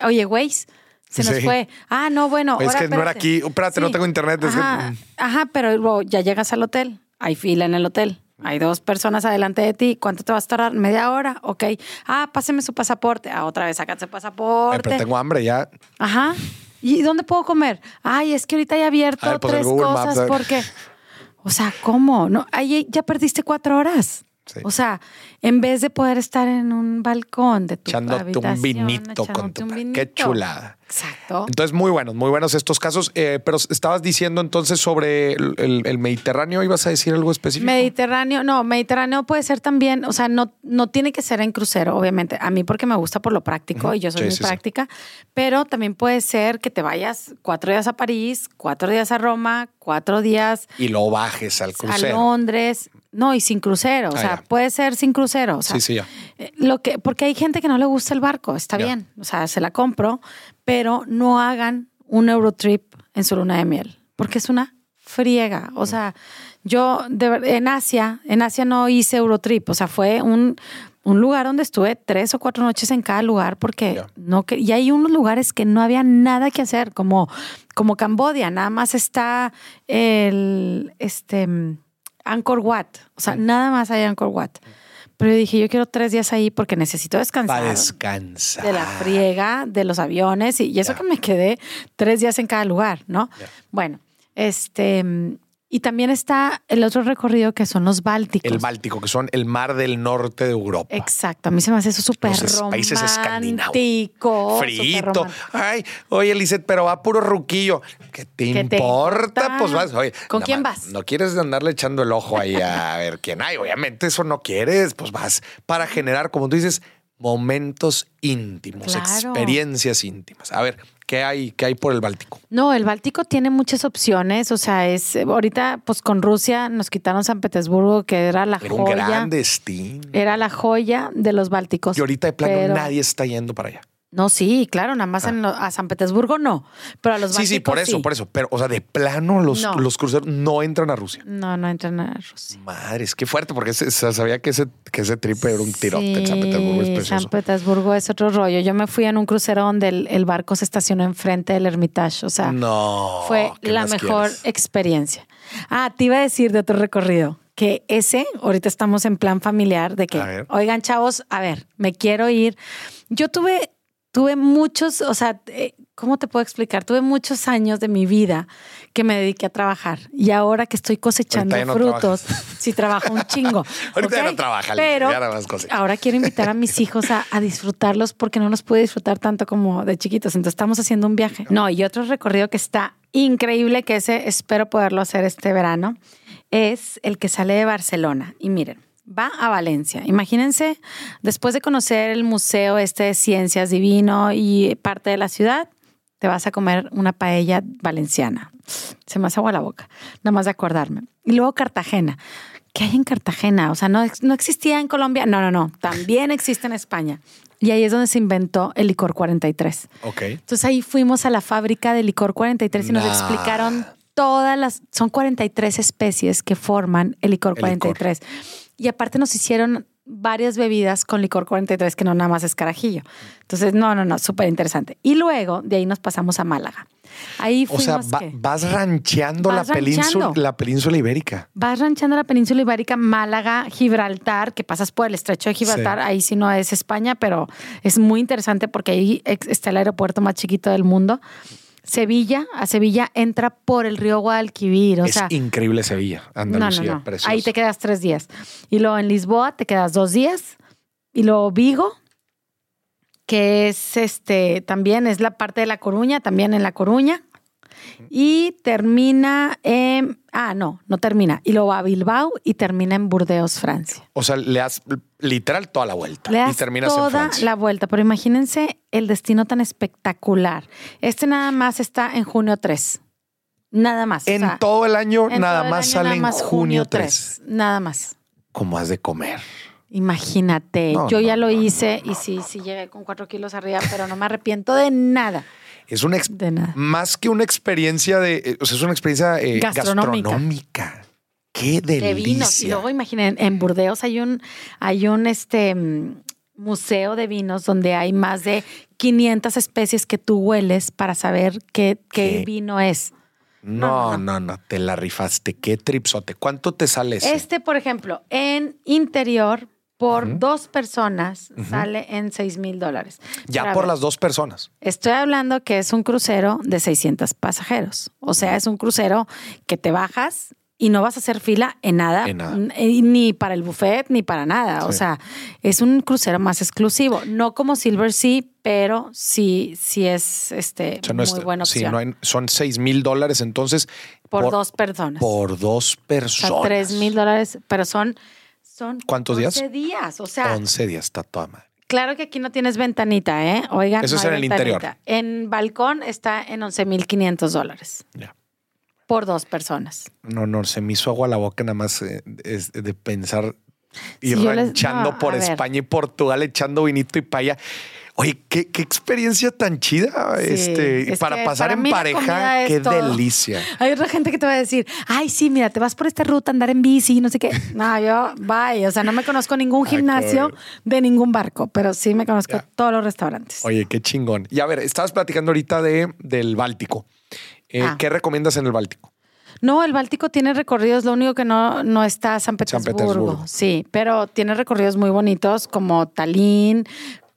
Speaker 2: oye, güey, se nos
Speaker 1: Sí.
Speaker 2: fue. Ah, no, bueno,
Speaker 1: Es
Speaker 2: ahora
Speaker 1: que no era aquí. Espérate, no tengo internet, es que-
Speaker 2: Ajá, ajá, pero luego ya llegas al hotel, hay fila en el hotel. Hay dos personas adelante de ti. ¿Cuánto te vas a tardar? ¿Media hora? Ok. Ah, páseme su pasaporte. Ah, otra vez, sácate el
Speaker 1: Ay,
Speaker 2: pasaporte.
Speaker 1: pero tengo hambre ya.
Speaker 2: Ajá. ¿Y dónde puedo comer? Ay, es que ahorita he abierto
Speaker 1: pues,
Speaker 2: tres cosas
Speaker 1: Maps, ver.
Speaker 2: porque. O sea, ¿cómo? No, ahí ya perdiste cuatro horas.
Speaker 1: Sí.
Speaker 2: O sea, en vez de poder estar en un balcón de tu
Speaker 1: Echándote un
Speaker 2: habitación,
Speaker 1: vinito con tu
Speaker 2: un vinito.
Speaker 1: Qué chulada.
Speaker 2: Exacto.
Speaker 1: Entonces, muy buenos, muy buenos estos casos. Eh, pero estabas diciendo entonces sobre el, el- el Mediterráneo, ¿ibas a decir algo específico?
Speaker 2: Mediterráneo, no, Mediterráneo puede ser también, o sea, no, no tiene que ser en crucero, obviamente. A mí porque me gusta por lo práctico y yo soy
Speaker 1: Sí,
Speaker 2: muy
Speaker 1: sí,
Speaker 2: práctica, pero también puede ser que te vayas cuatro días a París, cuatro días a Roma, cuatro días
Speaker 1: y lo bajes al
Speaker 2: a
Speaker 1: crucero.
Speaker 2: Londres. No, y sin crucero, o
Speaker 1: Ah,
Speaker 2: sea,
Speaker 1: ya.
Speaker 2: puede ser sin crucero. O sea,
Speaker 1: Sí, sí, ya.
Speaker 2: eh, Lo que, porque hay gente que no le gusta el barco, está
Speaker 1: Ya.
Speaker 2: bien, o sea, se la compro, pero no hagan un Eurotrip en su luna de miel, porque es una friega. O sea, yo de en Asia, en Asia no hice Eurotrip, o sea, fue un, un lugar donde estuve tres o cuatro noches en cada lugar, porque no que, y hay unos lugares que no había nada que hacer, como, como Cambodia, nada más está el este Angkor Wat, o sea, nada más hay Angkor Wat. Pero yo dije, yo quiero tres días ahí porque necesito descansar
Speaker 1: Para descansar.
Speaker 2: de la friega de los aviones y, y eso que me quedé tres días en cada lugar, ¿no? Bueno, este mm, y también está el otro recorrido que son los bálticos.
Speaker 1: El Báltico, que son el mar del norte de Europa.
Speaker 2: Exacto, a mí se me hace eso súper romántico.
Speaker 1: países escandinavos. Frito. Ay, oye, Lizeth, pero va puro ruquillo. ¿Qué te
Speaker 2: ¿Qué te
Speaker 1: importa? Pues vas. Oye,
Speaker 2: ¿Con quién
Speaker 1: más,
Speaker 2: vas?
Speaker 1: No quieres andarle echando el ojo ahí a ver quién hay. Obviamente eso no quieres. Pues vas para generar, como tú dices, momentos íntimos,
Speaker 2: Claro.
Speaker 1: experiencias íntimas. A ver, ¿qué hay, qué hay por el Báltico?
Speaker 2: No, el Báltico tiene muchas opciones, o sea, es ahorita pues con Rusia nos quitaron San Petersburgo que era la
Speaker 1: Era un
Speaker 2: joya.
Speaker 1: gran destino.
Speaker 2: Era la joya de los Bálticos.
Speaker 1: Y ahorita de plano
Speaker 2: pero-
Speaker 1: nadie está yendo para allá.
Speaker 2: No, sí, claro, nada más en lo- a San Petersburgo no, pero a los
Speaker 1: Sí, sí, por eso,
Speaker 2: sí.
Speaker 1: por eso. Pero, o sea, de plano los,
Speaker 2: No.
Speaker 1: los cruceros no entran a Rusia.
Speaker 2: No, no entran a Rusia.
Speaker 1: Madre, es que fuerte, porque se sabía que ese, que ese tripe era un tirote en San Petersburgo, es
Speaker 2: Sí,
Speaker 1: precioso.
Speaker 2: San Petersburgo es otro rollo. Yo me fui en un crucero donde el, el barco se estacionó enfrente del Hermitage. O sea,
Speaker 1: no.
Speaker 2: fue
Speaker 1: ¿qué
Speaker 2: la mejor
Speaker 1: quieres?
Speaker 2: experiencia. Ah, te iba a decir de otro recorrido. Que ese, ahorita estamos en plan familiar de que, oigan, chavos, a ver, me quiero ir. Yo tuve, tuve muchos, o sea, eh, ¿cómo te puedo explicar? Tuve muchos años de mi vida que me dediqué a trabajar y ahora que estoy cosechando
Speaker 1: no
Speaker 2: frutos, sí trabajo un chingo.
Speaker 1: Ahorita no trabaja,
Speaker 2: pero
Speaker 1: ya nada más cosecha.
Speaker 2: ahora quiero invitar a mis hijos a, a disfrutarlos porque no los pude disfrutar tanto como de chiquitos. Entonces estamos haciendo un viaje. No, y otro recorrido que está increíble, que ese espero poderlo hacer este verano, es el que sale de Barcelona. Y miren, va a Valencia. Imagínense, después de conocer el museo este de ciencias divino y parte de la ciudad, te vas a comer una paella valenciana. Se me hace agua la boca, nada más de acordarme. Y luego Cartagena. ¿Qué hay en Cartagena? O sea, no, no existía en Colombia. No, no, no. También existe en España. Y ahí es donde se inventó el licor 43.
Speaker 1: Ok.
Speaker 2: Entonces ahí fuimos a la fábrica de licor 43 y nos explicaron todas las, son 43 especies que forman el licor
Speaker 1: El licor.
Speaker 2: 43. Y aparte nos hicieron varias bebidas con licor 43 que no nada más es carajillo. Entonces, no, no, no, súper interesante. Y luego de ahí nos pasamos a Málaga. Ahí
Speaker 1: O sea, vas rancheando
Speaker 2: Vas
Speaker 1: la, península,
Speaker 2: rancheando.
Speaker 1: la península ibérica.
Speaker 2: Vas ranchando la península ibérica, Málaga, Gibraltar, que pasas por el estrecho de Gibraltar,
Speaker 1: Sí.
Speaker 2: ahí sí no es España, pero es muy interesante porque ahí está el aeropuerto más chiquito del mundo. Sevilla, a Sevilla entra por el río Guadalquivir, o
Speaker 1: es
Speaker 2: sea,
Speaker 1: increíble Sevilla,
Speaker 2: no,
Speaker 1: Andalucía,
Speaker 2: no, no.
Speaker 1: precioso.
Speaker 2: Ahí te quedas tres días. Y luego en Lisboa te quedas dos días. Y luego Vigo, que es este, también es la parte de La Coruña, también en La Coruña. Y termina en, ah, no, no termina. Y luego va a Bilbao y termina en Burdeos, Francia.
Speaker 1: O sea, le das literal toda la vuelta
Speaker 2: Le
Speaker 1: y
Speaker 2: das
Speaker 1: terminas en
Speaker 2: toda
Speaker 1: Francia.
Speaker 2: la vuelta, pero imagínense el destino tan espectacular. Este nada más está en junio 3. Nada más. o
Speaker 1: En
Speaker 2: sea,
Speaker 1: todo el año
Speaker 2: en
Speaker 1: nada
Speaker 2: el
Speaker 1: más
Speaker 2: año
Speaker 1: sale
Speaker 2: nada
Speaker 1: en junio 3.
Speaker 2: Nada más.
Speaker 1: ¿Cómo has de comer?
Speaker 2: Imagínate,
Speaker 1: No,
Speaker 2: yo
Speaker 1: no,
Speaker 2: ya lo
Speaker 1: no,
Speaker 2: hice y sí, sí llegué con cuatro kilos arriba, pero no me arrepiento de nada.
Speaker 1: Es una
Speaker 2: De nada.
Speaker 1: más que una experiencia de, eh, o sea, es una experiencia eh,
Speaker 2: Gastronómica.
Speaker 1: gastronómica. Qué
Speaker 2: De
Speaker 1: delicia.
Speaker 2: vinos. Y luego imaginen, en Burdeos hay un, hay un este mm, museo de vinos donde hay más de 500 especies que tú hueles para saber qué, qué
Speaker 1: ¿Qué?
Speaker 2: vino es.
Speaker 1: no,
Speaker 2: no,
Speaker 1: no, no, te la rifaste. Qué tripsote. ¿Cuánto te sale ese?
Speaker 2: Este, por ejemplo, en interior, por dos personas, sale en 6 mil dólares.
Speaker 1: ya por
Speaker 2: ver,
Speaker 1: las dos personas.
Speaker 2: Estoy hablando que es un crucero de 600 pasajeros. O sea, es un crucero que te bajas y no vas a hacer fila en nada,
Speaker 1: En nada.
Speaker 2: ni para el buffet, ni para nada. O sea, es un crucero más exclusivo. No como Silver Sea, pero sí, sí es este,
Speaker 1: O sea, no
Speaker 2: muy
Speaker 1: es-
Speaker 2: buena
Speaker 1: sí,
Speaker 2: opción.
Speaker 1: no hay- son 6 mil dólares entonces.
Speaker 2: por, dos personas.
Speaker 1: Por dos
Speaker 2: o sea,
Speaker 1: personas.
Speaker 2: 3 mil dólares, pero son, son
Speaker 1: ¿Cuántos días?
Speaker 2: 11 días. O sea,
Speaker 1: 11 días, está toda madre.
Speaker 2: Claro que aquí no tienes ventanita, ¿eh? Oigan,
Speaker 1: Eso
Speaker 2: no
Speaker 1: es en el interior.
Speaker 2: ventanita. En balcón está en 11,500 dólares
Speaker 1: Ya.
Speaker 2: por dos personas.
Speaker 1: No, no, se me hizo agua la boca nada más eh, es de pensar ir
Speaker 2: Sí, yo les-
Speaker 1: ranchando
Speaker 2: no,
Speaker 1: por
Speaker 2: ver.
Speaker 1: España y Portugal echando vinito y paella. Oye, qué, qué experiencia tan chida.
Speaker 2: Sí,
Speaker 1: este,
Speaker 2: es
Speaker 1: para pasar
Speaker 2: para
Speaker 1: en pareja, qué
Speaker 2: todo.
Speaker 1: delicia.
Speaker 2: Hay otra gente que te va a decir, ay, sí, mira, te vas por esta ruta a andar en bici, no sé qué. No, yo, bye. O sea, no me conozco ningún
Speaker 1: Ay,
Speaker 2: gimnasio de ningún barco, pero sí me conozco
Speaker 1: Ya.
Speaker 2: todos los restaurantes.
Speaker 1: Oye, qué chingón. Y a ver, estabas platicando ahorita de, del Báltico. Eh,
Speaker 2: Ah.
Speaker 1: ¿Qué recomiendas en el Báltico?
Speaker 2: No, el Báltico tiene recorridos, lo único que no, no está San Petersburgo.
Speaker 1: Petersburgo.
Speaker 2: Sí, pero tiene recorridos muy bonitos como Tallinn,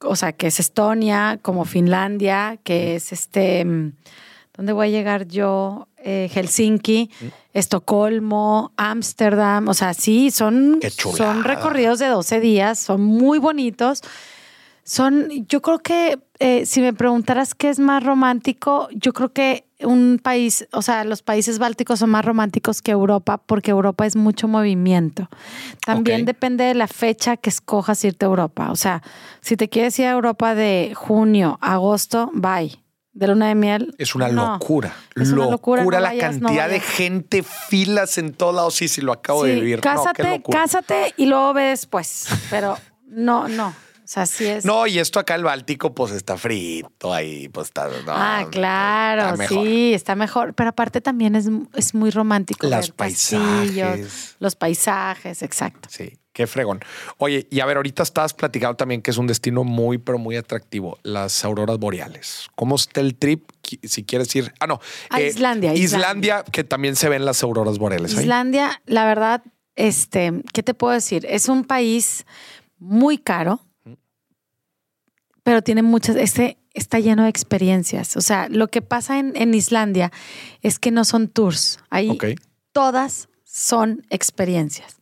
Speaker 2: o sea, que es Estonia, como Finlandia, que es este, mm, ¿dónde voy a llegar yo? Eh, Helsinki, Estocolmo, Ámsterdam, o sea, sí, son, son recorridos de 12 días, son muy bonitos. Son, yo creo que eh, si me preguntaras qué es más romántico, yo creo que un país, o sea, los países bálticos son más románticos que Europa porque Europa es mucho movimiento. También depende de la fecha que escojas irte a Europa. O sea, si te quieres ir a Europa de junio, agosto, bye. De luna de miel.
Speaker 1: Es una
Speaker 2: no.
Speaker 1: locura.
Speaker 2: Es una locura, no
Speaker 1: la
Speaker 2: no
Speaker 1: cantidad de gente, filas en todos lados. Sí, sí, lo acabo de vivir.
Speaker 2: Cásate, cásate y luego ve después. Pero no, no. O sea, sí es.
Speaker 1: No, y esto acá el Báltico, pues está frito ahí, pues está. no,
Speaker 2: ah, claro,
Speaker 1: está
Speaker 2: sí, está mejor. Pero aparte también es, es muy romántico.
Speaker 1: Los paisajes.
Speaker 2: Los paisajes, exacto.
Speaker 1: Sí, qué fregón. Oye, y a ver, ahorita estabas platicando también que es un destino muy, pero muy atractivo, las auroras boreales. ¿Cómo está el trip? Si quieres ir. Ah, no.
Speaker 2: A Islandia,
Speaker 1: Islandia, que también se ven las auroras boreales. ahí.
Speaker 2: Islandia, la verdad, este, ¿qué te puedo decir? Es un país muy caro, pero tiene muchas, este está lleno de experiencias. O sea, lo que pasa en, en Islandia es que no son tours. Ahí todas son experiencias.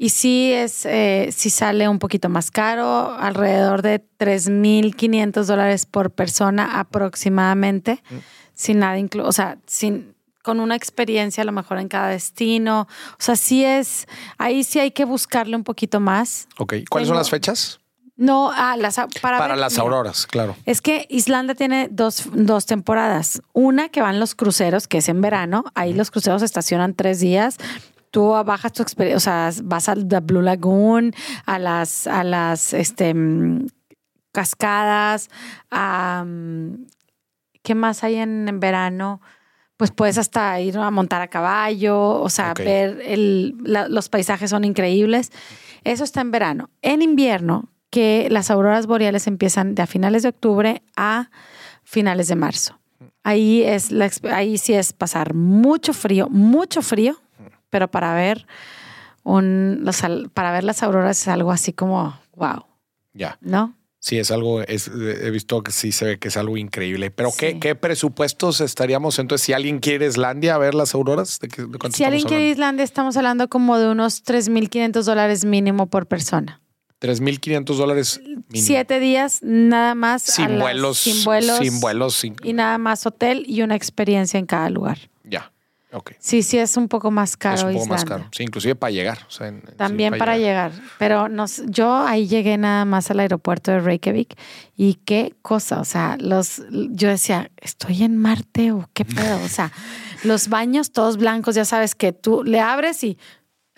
Speaker 2: Y sí es, eh, sí sale un poquito más caro, alrededor de 3.500 dólares por persona aproximadamente, sin nada inclu o sea, sin, con una experiencia a lo mejor en cada destino. O sea, sí es, ahí sí hay que buscarle un poquito más.
Speaker 1: Ok. ¿Cuáles son las fechas?
Speaker 2: No, ah, las, a- para,
Speaker 1: Para
Speaker 2: ver-
Speaker 1: las
Speaker 2: mira,
Speaker 1: auroras, claro.
Speaker 2: es que Islandia tiene dos, dos temporadas. Una que van los cruceros, que es en verano. Ahí los cruceros estacionan tres días. Tú bajas tu experiencia, o sea, vas al the Blue Lagoon, a las, a las este, mm, cascadas, a, mm, ¿qué más hay en, en verano? Pues puedes hasta ir a montar a caballo, o sea, ver el, la- los paisajes son increíbles. Eso está en verano. En invierno, que las auroras boreales empiezan de a finales de octubre a finales de marzo. Ahí, es la, ahí sí es pasar mucho frío, mucho frío, pero para ver, un, los para ver las auroras es algo así como, wow,
Speaker 1: Ya.
Speaker 2: ¿no?
Speaker 1: Sí, es algo, es, he visto que sí se ve que es algo increíble. Pero ¿qué,
Speaker 2: Sí.
Speaker 1: qué presupuestos estaríamos entonces? Si alguien quiere Islandia a ver las auroras, ¿de, qué, de
Speaker 2: Si alguien quiere? Islandia, estamos hablando como de unos 3.500 dólares mínimo por persona.
Speaker 1: 3.500 dólares.
Speaker 2: Siete días, nada más.
Speaker 1: sin
Speaker 2: las-
Speaker 1: vuelos,
Speaker 2: Sin vuelos.
Speaker 1: Sin vuelos, sin-
Speaker 2: Y nada más hotel y una experiencia en cada lugar.
Speaker 1: Ya. Ok.
Speaker 2: Sí, sí, es un poco más caro
Speaker 1: es un poco más caro. Sí, inclusive para llegar. o sea, en- sí,
Speaker 2: También para llegar. Pero nos, yo ahí llegué nada más al aeropuerto de Reykjavik y qué cosa, o sea, los, yo decía, ¿estoy en Marte o qué pedo? O sea, los baños todos blancos, ya sabes que tú le abres y,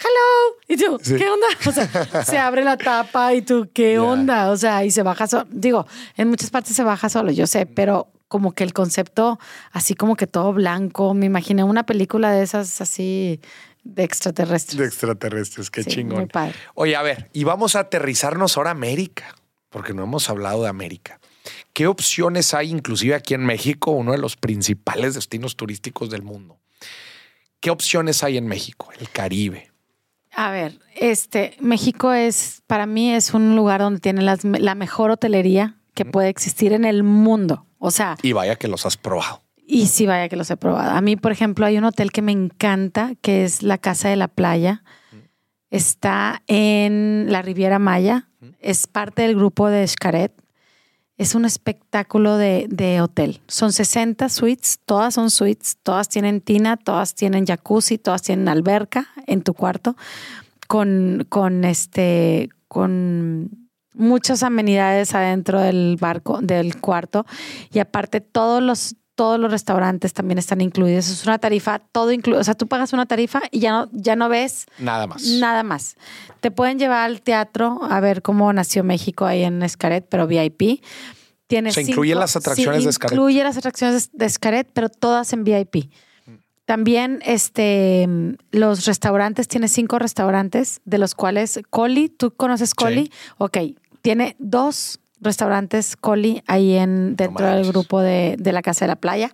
Speaker 2: hello, y tú,
Speaker 1: Sí.
Speaker 2: ¿qué onda? O sea, se abre la tapa y tú, ¿qué onda? O sea, y se baja solo. Digo, en muchas partes se baja solo, yo sé, pero como que el concepto, así como que todo blanco, me imaginé una película de esas así de extraterrestres.
Speaker 1: De extraterrestres, qué
Speaker 2: Sí,
Speaker 1: chingón.
Speaker 2: muy padre.
Speaker 1: Oye, a ver, y vamos a aterrizarnos ahora a América, porque no hemos hablado de América. ¿Qué opciones hay, inclusive aquí en México, uno de los principales destinos turísticos del mundo? ¿Qué opciones hay en México? El Caribe.
Speaker 2: A ver, este, México es, para mí es un lugar donde tiene las- la mejor hotelería que puede existir en el mundo. O sea,
Speaker 1: Y vaya que los has probado.
Speaker 2: y sí vaya que los he probado. A mí, por ejemplo, hay un hotel que me encanta, que es la Casa de la Playa. Está en la Riviera Maya. Es parte del grupo de Xcaret. Es un espectáculo de, de hotel. Son 60 suites, todas son suites, todas tienen tina, todas tienen jacuzzi, todas tienen alberca en tu cuarto, con, con este, con muchas amenidades adentro del barco, del cuarto. Y aparte, todos los, todos los restaurantes también están incluidos. Es una tarifa, todo incluido. O sea, tú pagas una tarifa y ya no, ya no ves
Speaker 1: Nada más.
Speaker 2: Nada más. Te pueden llevar al teatro a ver cómo nació México ahí en Escaret, pero VIP. Tiene
Speaker 1: Se incluyen las atracciones
Speaker 2: sí,
Speaker 1: de Xcaret.
Speaker 2: Incluye las atracciones de Escaret, pero todas en VIP. También este, los restaurantes, tiene cinco restaurantes, de los cuales Coli, ¿tú conoces Coli? Ok, tiene dos restaurantes Coli ahí en, dentro del grupo de, de la Casa de la Playa.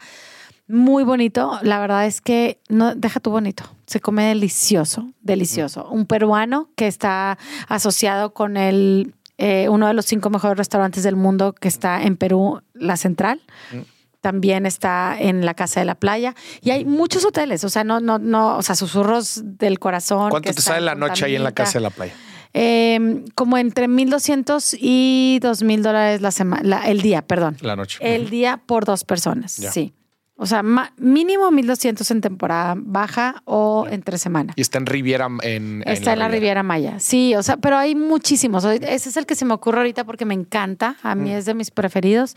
Speaker 2: Muy bonito. La verdad es que no deja tu bonito. Se come delicioso, delicioso. Un peruano que está asociado con el eh, uno de los cinco mejores restaurantes del mundo que está en Perú, la Central. También está en la Casa de la Playa. Y hay muchos hoteles. O sea, no, no, no, o sea, susurros del corazón.
Speaker 1: ¿Cuánto
Speaker 2: que
Speaker 1: te sale la noche ahí en la casa de la playa?
Speaker 2: Eh, como entre 1.200 y 2.000 dólares la semana, el día, perdón.
Speaker 1: La noche.
Speaker 2: El día por dos personas,
Speaker 1: Ya.
Speaker 2: sí. O sea, mínimo 1.200 en temporada baja o entre semana.
Speaker 1: Y está en Riviera. En,
Speaker 2: Está en la Riviera Maya. Sí, o sea, pero hay muchísimos. Ese es el que se me ocurre ahorita porque me encanta. A mí es de mis preferidos.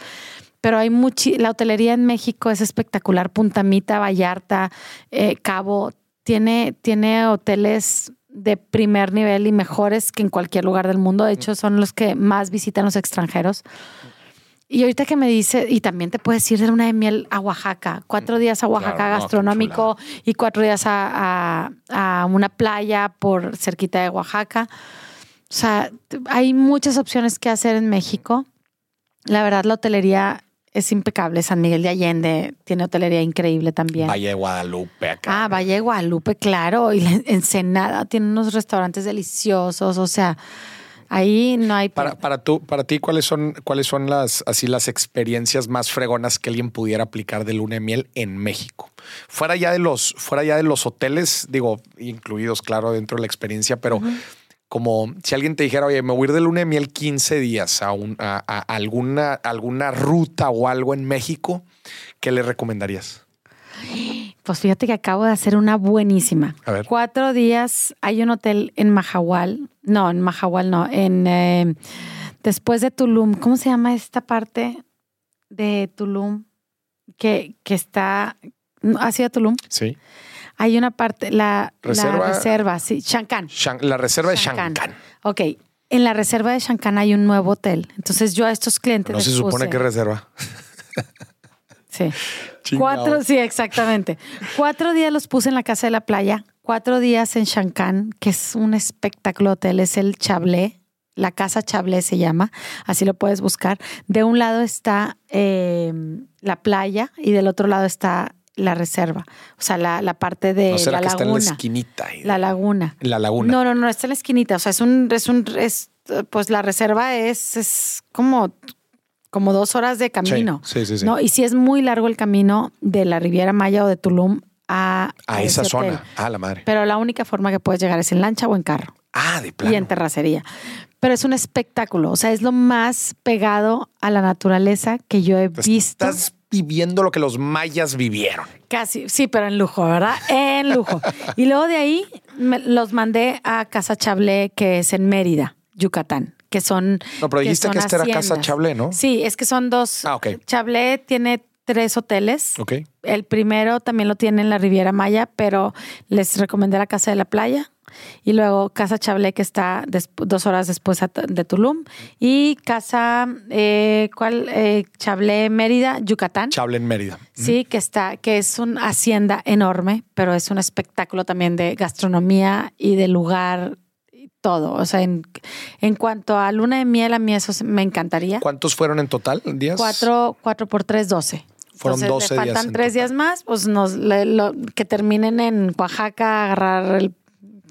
Speaker 2: Pero hay muchi la hotelería en México es espectacular. Punta Mita, Vallarta, eh, Cabo, tiene, tiene hoteles de primer nivel y mejores que en cualquier lugar del mundo. De hecho, son los que más visitan los extranjeros. Y ahorita que me dice, y también te puedes ir de una de miel a Oaxaca, cuatro días a Oaxaca
Speaker 1: Claro, no, qué
Speaker 2: gastronómico y cuatro días a, a- a una playa por cerquita de Oaxaca. O sea, hay muchas opciones que hacer en México. La verdad, la hotelería es impecable. San Miguel de Allende tiene hotelería increíble también.
Speaker 1: Valle de Guadalupe acá.
Speaker 2: Ah, Valle de Guadalupe, claro. Y la Ensenada tiene unos restaurantes deliciosos. O sea, ahí no hay.
Speaker 1: Para, para, tú, para ti, ¿cuáles son, cuáles son las, así, las experiencias más fregonas que alguien pudiera aplicar de luna de miel en México? Fuera ya de los, fuera ya de los hoteles, digo, incluidos, claro, dentro de la experiencia, pero como si alguien te dijera, oye, me voy a ir de luna de miel 15 días a, un, a, a alguna, alguna ruta o algo en México, ¿qué le recomendarías?
Speaker 2: Pues fíjate que acabo de hacer una buenísima.
Speaker 1: A ver.
Speaker 2: Cuatro días hay un hotel en Mahahual. No, en Mahahual no. En eh, después de Tulum. ¿Cómo se llama esta parte de Tulum? Que, que está. ¿Ha sido Tulum?
Speaker 1: Sí.
Speaker 2: Hay una parte, la
Speaker 1: Reserva-
Speaker 2: la reserva, sí, Shankan.
Speaker 1: Shan- la reserva de
Speaker 2: Shankan.
Speaker 1: Shankan.
Speaker 2: Ok. En la reserva de Shankan hay un nuevo hotel. Entonces yo a estos clientes.
Speaker 1: No se supone
Speaker 2: puse-
Speaker 1: que reserva.
Speaker 2: Sí. Cuatro, sí, exactamente. Cuatro días los puse en la casa de la playa, cuatro días en Shankan, que es un espectáculo hotel, es el Chablé, la casa Chablé se llama, así lo puedes buscar. De un lado está eh, la playa y del otro lado está la reserva, o sea, la, la parte de
Speaker 1: No será
Speaker 2: la
Speaker 1: que está en la
Speaker 2: laguna.
Speaker 1: esquinita. ahí?
Speaker 2: La laguna.
Speaker 1: La laguna.
Speaker 2: No, no, no, está en la esquinita. O sea, es un, es un, es, pues la reserva es, es como, como dos horas de camino.
Speaker 1: Sí, sí, sí.
Speaker 2: ¿no? Y si es muy largo el camino de la Riviera Maya o de Tulum a,
Speaker 1: a esa
Speaker 2: hotel.
Speaker 1: zona. Ah, la madre.
Speaker 2: Pero la única forma que puedes llegar es en lancha o en carro
Speaker 1: Ah, de plano.
Speaker 2: y en terracería. Pero es un espectáculo. O sea, es lo más pegado a la naturaleza que yo he visto.
Speaker 1: Estás viviendo lo que los mayas vivieron.
Speaker 2: Casi, sí, pero en lujo, ¿verdad? En lujo. y luego de ahí me- los mandé a Casa Chablé, que es en Mérida, Yucatán, que son.
Speaker 1: No, pero dijiste que esta era Casa. Chablé, ¿no?
Speaker 2: Sí, es que son dos.
Speaker 1: Ah, ok.
Speaker 2: Chablé tiene tres hoteles.
Speaker 1: Ok.
Speaker 2: El primero también lo tiene en la Riviera Maya, pero les recomendé la Casa de la Playa. Y luego Casa Chablé, que está dos horas después de Tulum. Y Casa, eh, ¿cuál? Eh, Chablé, Mérida, Yucatán.
Speaker 1: Chablé en Mérida.
Speaker 2: Sí, que está, que es una hacienda enorme, pero es un espectáculo también de gastronomía y de lugar, y todo. O sea, en, en cuanto a luna de miel, a mí eso me encantaría.
Speaker 1: ¿Cuántos fueron en total? ¿Días?
Speaker 2: Cuatro, cuatro por tres, doce.
Speaker 1: Fueron
Speaker 2: Entonces,
Speaker 1: 12
Speaker 2: le
Speaker 1: días
Speaker 2: faltan
Speaker 1: en
Speaker 2: tres
Speaker 1: total.
Speaker 2: días más, pues nos le- lo- que terminen en Oaxaca, agarrar el,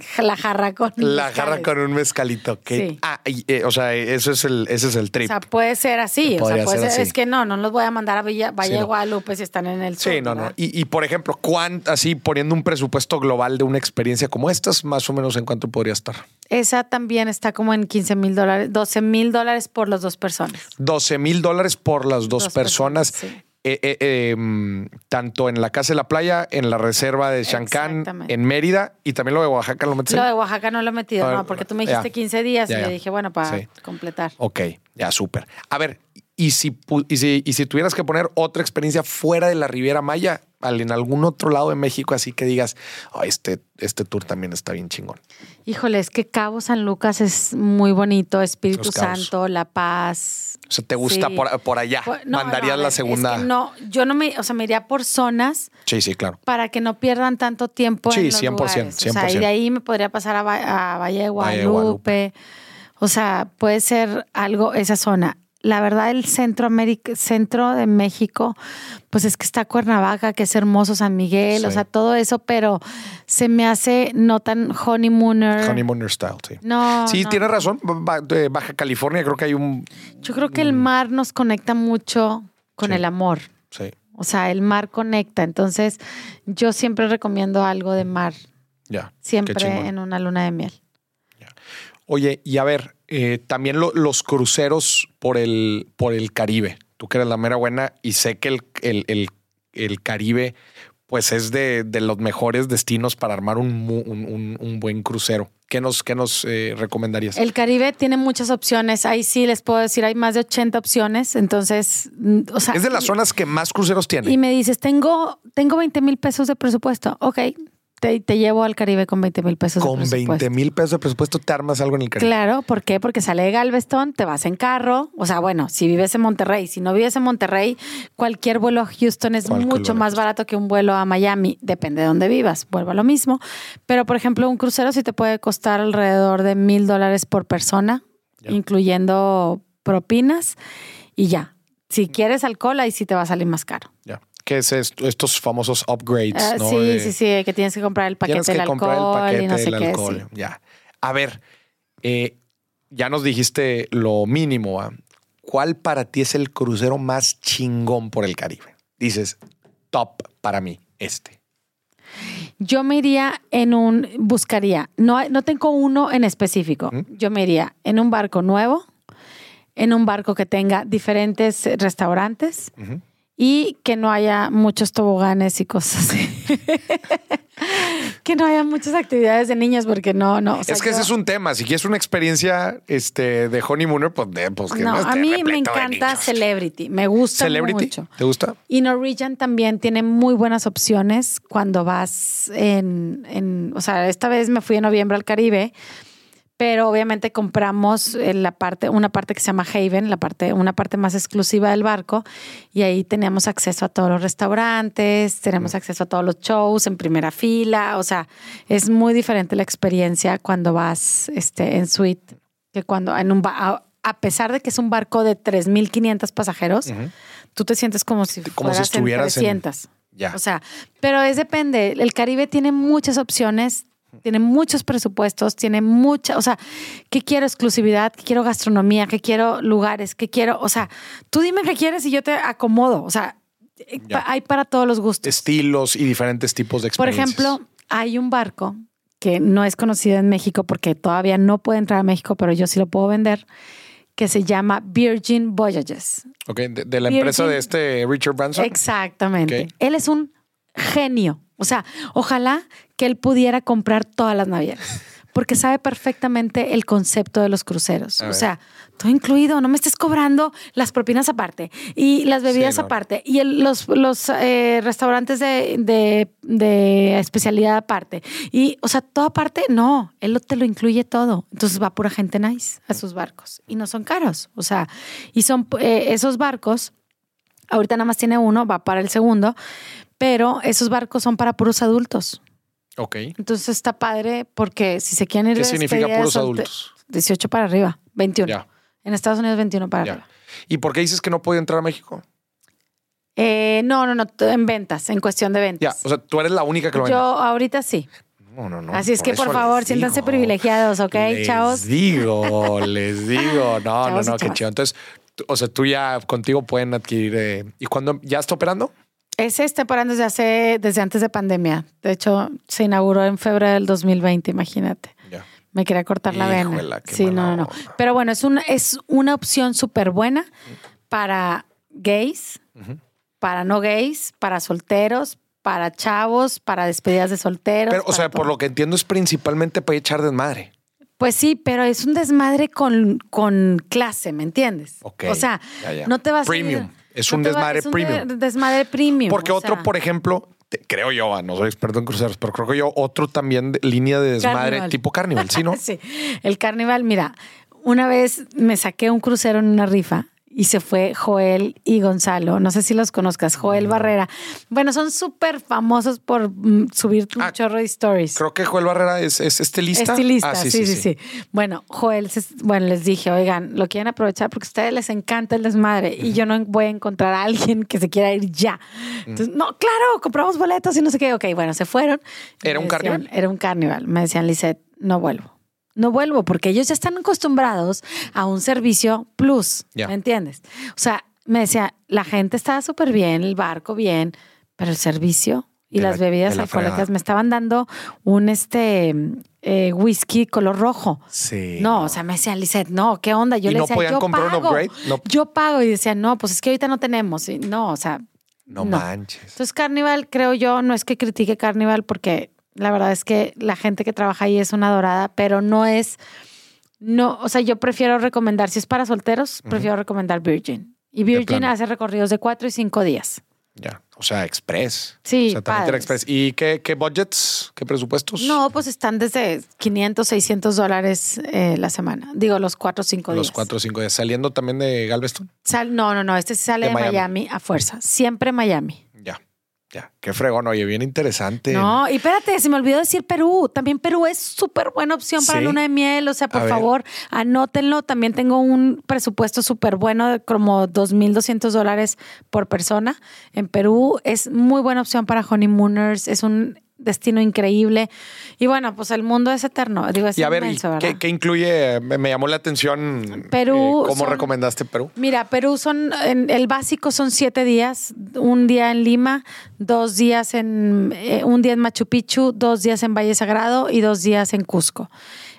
Speaker 2: la jarra con
Speaker 1: La
Speaker 2: mezcales.
Speaker 1: jarra con un mezcalito. Que,
Speaker 2: Sí.
Speaker 1: Ah, y, eh, o sea, eso es el, ese es el
Speaker 2: O
Speaker 1: trip.
Speaker 2: sea, puede ser así. O sea, puede
Speaker 1: ser así.
Speaker 2: es que no, no los voy a mandar a Villa, Valle
Speaker 1: Sí,
Speaker 2: de
Speaker 1: no.
Speaker 2: Guadalupe si están en el sur.
Speaker 1: sí, no, no. Y, y, por ejemplo, ¿cuánto, así poniendo un presupuesto global de una experiencia como estas, más o menos en cuánto podría estar?
Speaker 2: Esa también está como en 15 mil dólares, 12 mil dólares por las dos personas.
Speaker 1: 12 mil dólares por las dos,
Speaker 2: Dos
Speaker 1: personas.
Speaker 2: personas, sí.
Speaker 1: Eh, eh, eh, tanto en la Casa de la Playa, en la Reserva de Chancán, en Mérida y también lo de Oaxaca lo metes
Speaker 2: Lo de Oaxaca no lo he metido,
Speaker 1: ver,
Speaker 2: no, porque tú me
Speaker 1: ya.
Speaker 2: dijiste 15 días
Speaker 1: Ya,
Speaker 2: y
Speaker 1: ya.
Speaker 2: le dije, bueno, para
Speaker 1: Sí.
Speaker 2: completar.
Speaker 1: Ok, ya súper. A ver, y si, y, si, y si tuvieras que poner otra experiencia fuera de la Riviera Maya, en algún otro lado de México, así que digas, "Oh, este, este tour también está bien chingón.
Speaker 2: Híjole, es que Cabo San Lucas es muy bonito, Espíritu. Santo, La Paz.
Speaker 1: O sea, ¿te gusta
Speaker 2: Sí.
Speaker 1: por, por allá?
Speaker 2: Pues, no,
Speaker 1: Mandarías
Speaker 2: no,
Speaker 1: la
Speaker 2: es
Speaker 1: segunda.
Speaker 2: que no, yo no me, o sea, me iría por zonas
Speaker 1: Sí, sí, claro.
Speaker 2: para que no pierdan tanto tiempo
Speaker 1: Sí,
Speaker 2: en los
Speaker 1: 100%,
Speaker 2: lugares. O sea, y
Speaker 1: 100%.
Speaker 2: de ahí me podría pasar a, a Valle de
Speaker 1: Valle de
Speaker 2: Guadalupe. O sea, puede ser algo, esa zona. La verdad, el centro, centro de México, pues es que está Cuernavaca, que es hermoso, San Miguel, o sea, todo eso, pero se me hace no tan honeymooner.
Speaker 1: Honeymooner style, sí.
Speaker 2: No.
Speaker 1: sí,
Speaker 2: no,
Speaker 1: tienes razón. Baja California creo que hay un...
Speaker 2: Yo creo que el mar nos conecta mucho con.
Speaker 1: Sí.
Speaker 2: el amor.
Speaker 1: Sí,
Speaker 2: O sea, el mar conecta. Entonces, yo siempre recomiendo algo de mar,
Speaker 1: ya.
Speaker 2: Siempre en una luna de miel.
Speaker 1: Oye, y a ver, eh, también lo- los cruceros por el, por el Caribe. Tú que eres la mera buena y sé que el, el- el- el Caribe pues es de, de los mejores destinos para armar un, un- un- un buen crucero. ¿Qué nos, qué nos eh, recomendarías?
Speaker 2: El Caribe tiene muchas opciones. Ahí sí les puedo decir, hay más de 80 opciones. Entonces, mm, o sea.
Speaker 1: es de las zonas que más cruceros tiene.
Speaker 2: Y me dices, tengo, tengo 20 mil pesos de presupuesto. Ok, te, te llevo al Caribe con 20 mil pesos. de
Speaker 1: Con
Speaker 2: presupuesto.
Speaker 1: 20 mil pesos de presupuesto te armas algo en el Caribe.
Speaker 2: Claro, ¿por qué? Porque sale de Galveston, te vas en carro. O sea, bueno, si vives en Monterrey, si no vives en Monterrey, cualquier vuelo a Houston es mucho más barato que un vuelo a Miami. Depende de dónde vivas, vuelvo a lo mismo. Pero, por ejemplo, un crucero sí te puede costar alrededor de mil dólares por persona,
Speaker 1: Ya.
Speaker 2: incluyendo propinas y ya. Si quieres alcohol, ahí sí te va a salir más caro.
Speaker 1: Ya. ¿Qué es esto? Estos famosos upgrades,
Speaker 2: Ah,
Speaker 1: ¿no?
Speaker 2: sí,
Speaker 1: De-
Speaker 2: sí, sí, que tienes que comprar el paquete
Speaker 1: Tienes que
Speaker 2: del
Speaker 1: comprar el
Speaker 2: alcohol
Speaker 1: paquete
Speaker 2: y no sé
Speaker 1: del
Speaker 2: qué.
Speaker 1: alcohol.
Speaker 2: sí.
Speaker 1: Ya. A ver, eh, ya nos dijiste lo mínimo. ¿va? ¿Cuál para ti es el crucero más chingón por el Caribe? Dices, top para mí, este.
Speaker 2: Yo me iría en un, buscaría, no, no tengo uno en específico, yo me iría en un barco nuevo, en un barco que tenga diferentes eh, restaurantes
Speaker 1: Ujú.
Speaker 2: Y que no haya muchos toboganes y cosas así. que no haya muchas actividades de niños porque no, no. o sea,
Speaker 1: es que ese es un tema. Si quieres una experiencia este, de honeymooner, pues, de, pues que
Speaker 2: No,
Speaker 1: no
Speaker 2: a mí me encanta. Celebrity, me gusta
Speaker 1: Celebrity,
Speaker 2: mucho.
Speaker 1: ¿te gusta?
Speaker 2: Y Norwegian también tiene muy buenas opciones cuando vas en, en- o sea, esta vez me fui en noviembre al Caribe, pero obviamente compramos en la parte, una parte que se llama Haven, la parte, una parte más exclusiva del barco, y ahí teníamos acceso a todos los restaurantes, tenemos acceso a todos los shows en primera fila, o sea, es muy diferente la experiencia cuando vas este, en suite que cuando en un ba- a, pesar de que es un barco de 3.500 pasajeros,
Speaker 1: Ujú.
Speaker 2: tú te sientes como si
Speaker 1: Como si estuvieras en-
Speaker 2: en 300.
Speaker 1: Ya.
Speaker 2: O sea, pero es depende. El Caribe tiene muchas opciones, tiene muchos presupuestos, tiene mucha, o sea, ¿qué quiero exclusividad? ¿Qué quiero gastronomía? ¿Qué quiero lugares? ¿Qué quiero? O sea, tú dime qué quieres y yo te acomodo. O sea, eh,
Speaker 1: Ya.
Speaker 2: hay para todos los gustos.
Speaker 1: Estilos y diferentes tipos de
Speaker 2: Por
Speaker 1: experiencias.
Speaker 2: ejemplo, hay un barco que no es conocido en México porque todavía no puede entrar a México, pero yo sí lo puedo vender, que se llama Virgin Voyages.
Speaker 1: Ok, de, de la
Speaker 2: Virgin-
Speaker 1: empresa de este Richard Branson.
Speaker 2: Exactamente. Él es un genio. O sea, ojalá que él pudiera comprar todas las navieras. Porque sabe perfectamente el concepto de los cruceros. O sea, todo incluido, no me estés cobrando las propinas aparte y las bebidas
Speaker 1: Sí, no.
Speaker 2: aparte y el- los, los eh, restaurantes de, de- de especialidad aparte. Y, o sea, todo aparte, no, él te lo incluye todo. Entonces va pura gente nice a sus barcos y no son caros. O sea, y son eh, esos barcos Ahorita nada más tiene uno, va para el segundo, pero esos barcos son para puros adultos.
Speaker 1: Ok.
Speaker 2: Entonces está padre porque si se quieren ir
Speaker 1: ¿Qué
Speaker 2: de
Speaker 1: significa puros adultos?
Speaker 2: 18 para arriba, 21.
Speaker 1: Ya.
Speaker 2: En Estados Unidos 21 para
Speaker 1: Ya.
Speaker 2: arriba.
Speaker 1: ¿Y por qué dices que no puede entrar a México?
Speaker 2: Eh, no, no, no, en ventas, en cuestión de
Speaker 1: Ya,
Speaker 2: ventas.
Speaker 1: o sea, tú eres la única que lo
Speaker 2: Yo
Speaker 1: vende.
Speaker 2: ahorita sí.
Speaker 1: No, no, no.
Speaker 2: Así es que por favor, siéntanse privilegiados, ¿ok,
Speaker 1: Les
Speaker 2: chavos?
Speaker 1: digo, les digo. No,
Speaker 2: Chavos
Speaker 1: no, no, qué chido. Entonces, o sea, tú ya contigo pueden adquirir. eh, ¿Y cuándo ya está operando?
Speaker 2: Ese está parando desde hace, desde antes de pandemia. De hecho, se inauguró en febrero del 2020, imagínate. Me quería cortar la vena.
Speaker 1: Híjole, qué
Speaker 2: Sí, no, no, no. Pero bueno, es una, es una opción súper buena para gays, para no gays, para solteros, para chavos, para despedidas de solteros.
Speaker 1: Pero, o sea, por lo que entiendo, es principalmente para echar desmadre.
Speaker 2: Pues sí, pero es un desmadre con, con clase, ¿me entiendes?
Speaker 1: Ok,
Speaker 2: O sea,
Speaker 1: ya, ya.
Speaker 2: no te vas a ir-
Speaker 1: Premium. Es
Speaker 2: no
Speaker 1: un desmadre
Speaker 2: es un
Speaker 1: premium.
Speaker 2: de- desmadre premium.
Speaker 1: Porque otro,
Speaker 2: sea,
Speaker 1: por ejemplo, te- creo yo, ah, no soy experto en cruceros, pero creo que yo, otro también de línea de desmadre
Speaker 2: Carnival.
Speaker 1: tipo carnival, ¿sí, no?
Speaker 2: Sí, el carnaval, mira, una vez me saqué un crucero en una rifa y se fue Joel y Gonzalo. No sé si los conozcas, Joel Barrera. Bueno, son súper famosos por mm, subir un
Speaker 1: Ah,
Speaker 2: chorro de stories.
Speaker 1: Creo que Joel Barrera es, es estilista.
Speaker 2: Estilista,
Speaker 1: Ah,
Speaker 2: sí, sí, sí, Bueno, Joel, se- bueno, les dije, oigan, lo quieren aprovechar porque a ustedes les encanta el desmadre y yo no voy a encontrar a alguien que se quiera ir ya. Entonces, no, claro, compramos boletos y no sé qué. Ok, bueno, se fueron.
Speaker 1: ¿Era un
Speaker 2: decían-
Speaker 1: carnival?
Speaker 2: Era un carnival. Me decían, Lisette, no vuelvo. No vuelvo porque ellos ya están acostumbrados a un servicio plus. ¿me entiendes? O sea, me decía, la gente estaba súper bien, el barco bien, pero el servicio y
Speaker 1: De la-
Speaker 2: las bebidas
Speaker 1: la
Speaker 2: alcohólicas
Speaker 1: fregada.
Speaker 2: me estaban dando un este eh, whisky color rojo.
Speaker 1: Sí.
Speaker 2: No, o sea, me decían, Lisette, no, ¿qué onda? Yo
Speaker 1: ¿Y
Speaker 2: le
Speaker 1: no
Speaker 2: decía,
Speaker 1: podían
Speaker 2: yo
Speaker 1: comprar un
Speaker 2: pago.
Speaker 1: upgrade? No.
Speaker 2: Yo pago y decía, no, pues es que ahorita no tenemos. Y no, o sea,
Speaker 1: No,
Speaker 2: no.
Speaker 1: manches.
Speaker 2: entonces Carnival, creo yo, no es que critique Carnival porque la verdad es que la gente que trabaja ahí es una dorada, pero no es, no, o sea, yo prefiero recomendar, si es para solteros, prefiero recomendar Virgin. Y Virgin hace recorridos de cuatro y cinco días.
Speaker 1: Ya. O sea, express.
Speaker 2: Sí,
Speaker 1: O sea, también express. ¿Y qué, qué budgets? ¿Qué presupuestos?
Speaker 2: No, pues están desde 500, 600 dólares eh, la semana. Digo, los cuatro o cinco días.
Speaker 1: Los cuatro o cinco días. Saliendo también de Galveston.
Speaker 2: Sal- no, no, no. Este sale
Speaker 1: De
Speaker 2: de
Speaker 1: Miami.
Speaker 2: Miami. a fuerza. Siempre Miami.
Speaker 1: Ya. Qué fregón. Oye, bien interesante.
Speaker 2: No, y espérate, se me olvidó decir Perú. También Perú es súper buena opción para
Speaker 1: Sí.
Speaker 2: luna de miel. O sea,
Speaker 1: A
Speaker 2: por
Speaker 1: ver.
Speaker 2: favor, anótenlo. También tengo un presupuesto súper bueno de como 2.200 dólares por persona. En Perú es muy buena opción para honeymooners. Es un destino increíble. Y bueno, pues el mundo es eterno. Digo, es
Speaker 1: Y a ver, ¿y
Speaker 2: inmenso,
Speaker 1: ¿qué, incluye? Me, me llamó la atención.
Speaker 2: Perú
Speaker 1: eh, ¿Cómo
Speaker 2: son-
Speaker 1: recomendaste Perú?
Speaker 2: Mira, Perú son, en- el básico son siete días, un día en Lima, dos días en, eh, un día en Machu Picchu, dos días en Valle Sagrado y dos días en Cusco.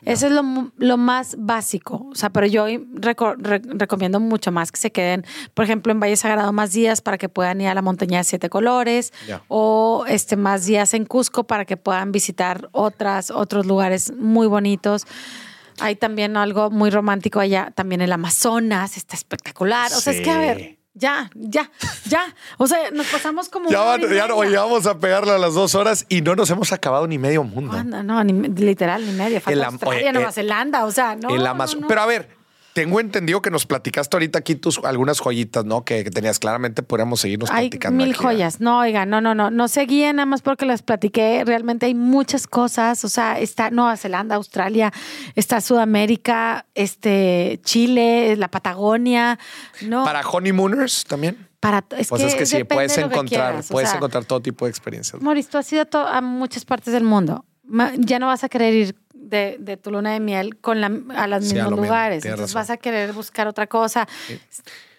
Speaker 2: Eso es lo, lo más básico. O sea, pero yo reco- re- recomiendo mucho más que se queden, por ejemplo, en Valle Sagrado más días para que puedan ir a la montaña de siete colores o este, más días en Cusco para que puedan visitar otras, otros lugares muy bonitos. Hay también algo muy romántico allá, también el Amazonas, está espectacular. O sea, es que a ver, ya, ya, ya. O sea, nos pasamos como.
Speaker 1: Ya, van- ya, no- oye, vamos a pegarle a las dos horas y no nos hemos acabado ni medio mundo.
Speaker 2: Anda, no, ni, literal, ni media. Falta Australia, Nueva
Speaker 1: eh,
Speaker 2: Zelanda, o sea, no.
Speaker 1: el
Speaker 2: no,
Speaker 1: Amazon.
Speaker 2: no.
Speaker 1: Pero a ver, tengo entendido que nos platicaste ahorita aquí tus algunas joyitas, ¿no? Que, que tenías claramente, podríamos seguirnos
Speaker 2: Hay
Speaker 1: platicando.
Speaker 2: mil
Speaker 1: aquí, ¿verdad?
Speaker 2: joyas. No, oigan, no, no, no. No se guíen nada más porque las platiqué. Realmente hay muchas cosas. O sea, está Nueva Zelanda, Australia, está Sudamérica, este, Chile, la Patagonia. No,
Speaker 1: Para honeymooners también.
Speaker 2: para es
Speaker 1: Pues
Speaker 2: que
Speaker 1: es que sí, puedes encontrar,
Speaker 2: quieras, o
Speaker 1: puedes
Speaker 2: sea,
Speaker 1: encontrar todo tipo de experiencias.
Speaker 2: Moris, tú has ido a, a muchas partes del mundo. Ya no vas a querer ir de, de tu luna de miel con la, a los
Speaker 1: Sí, a
Speaker 2: mismos
Speaker 1: lo
Speaker 2: lugares. Entonces
Speaker 1: razón.
Speaker 2: vas a querer buscar otra cosa.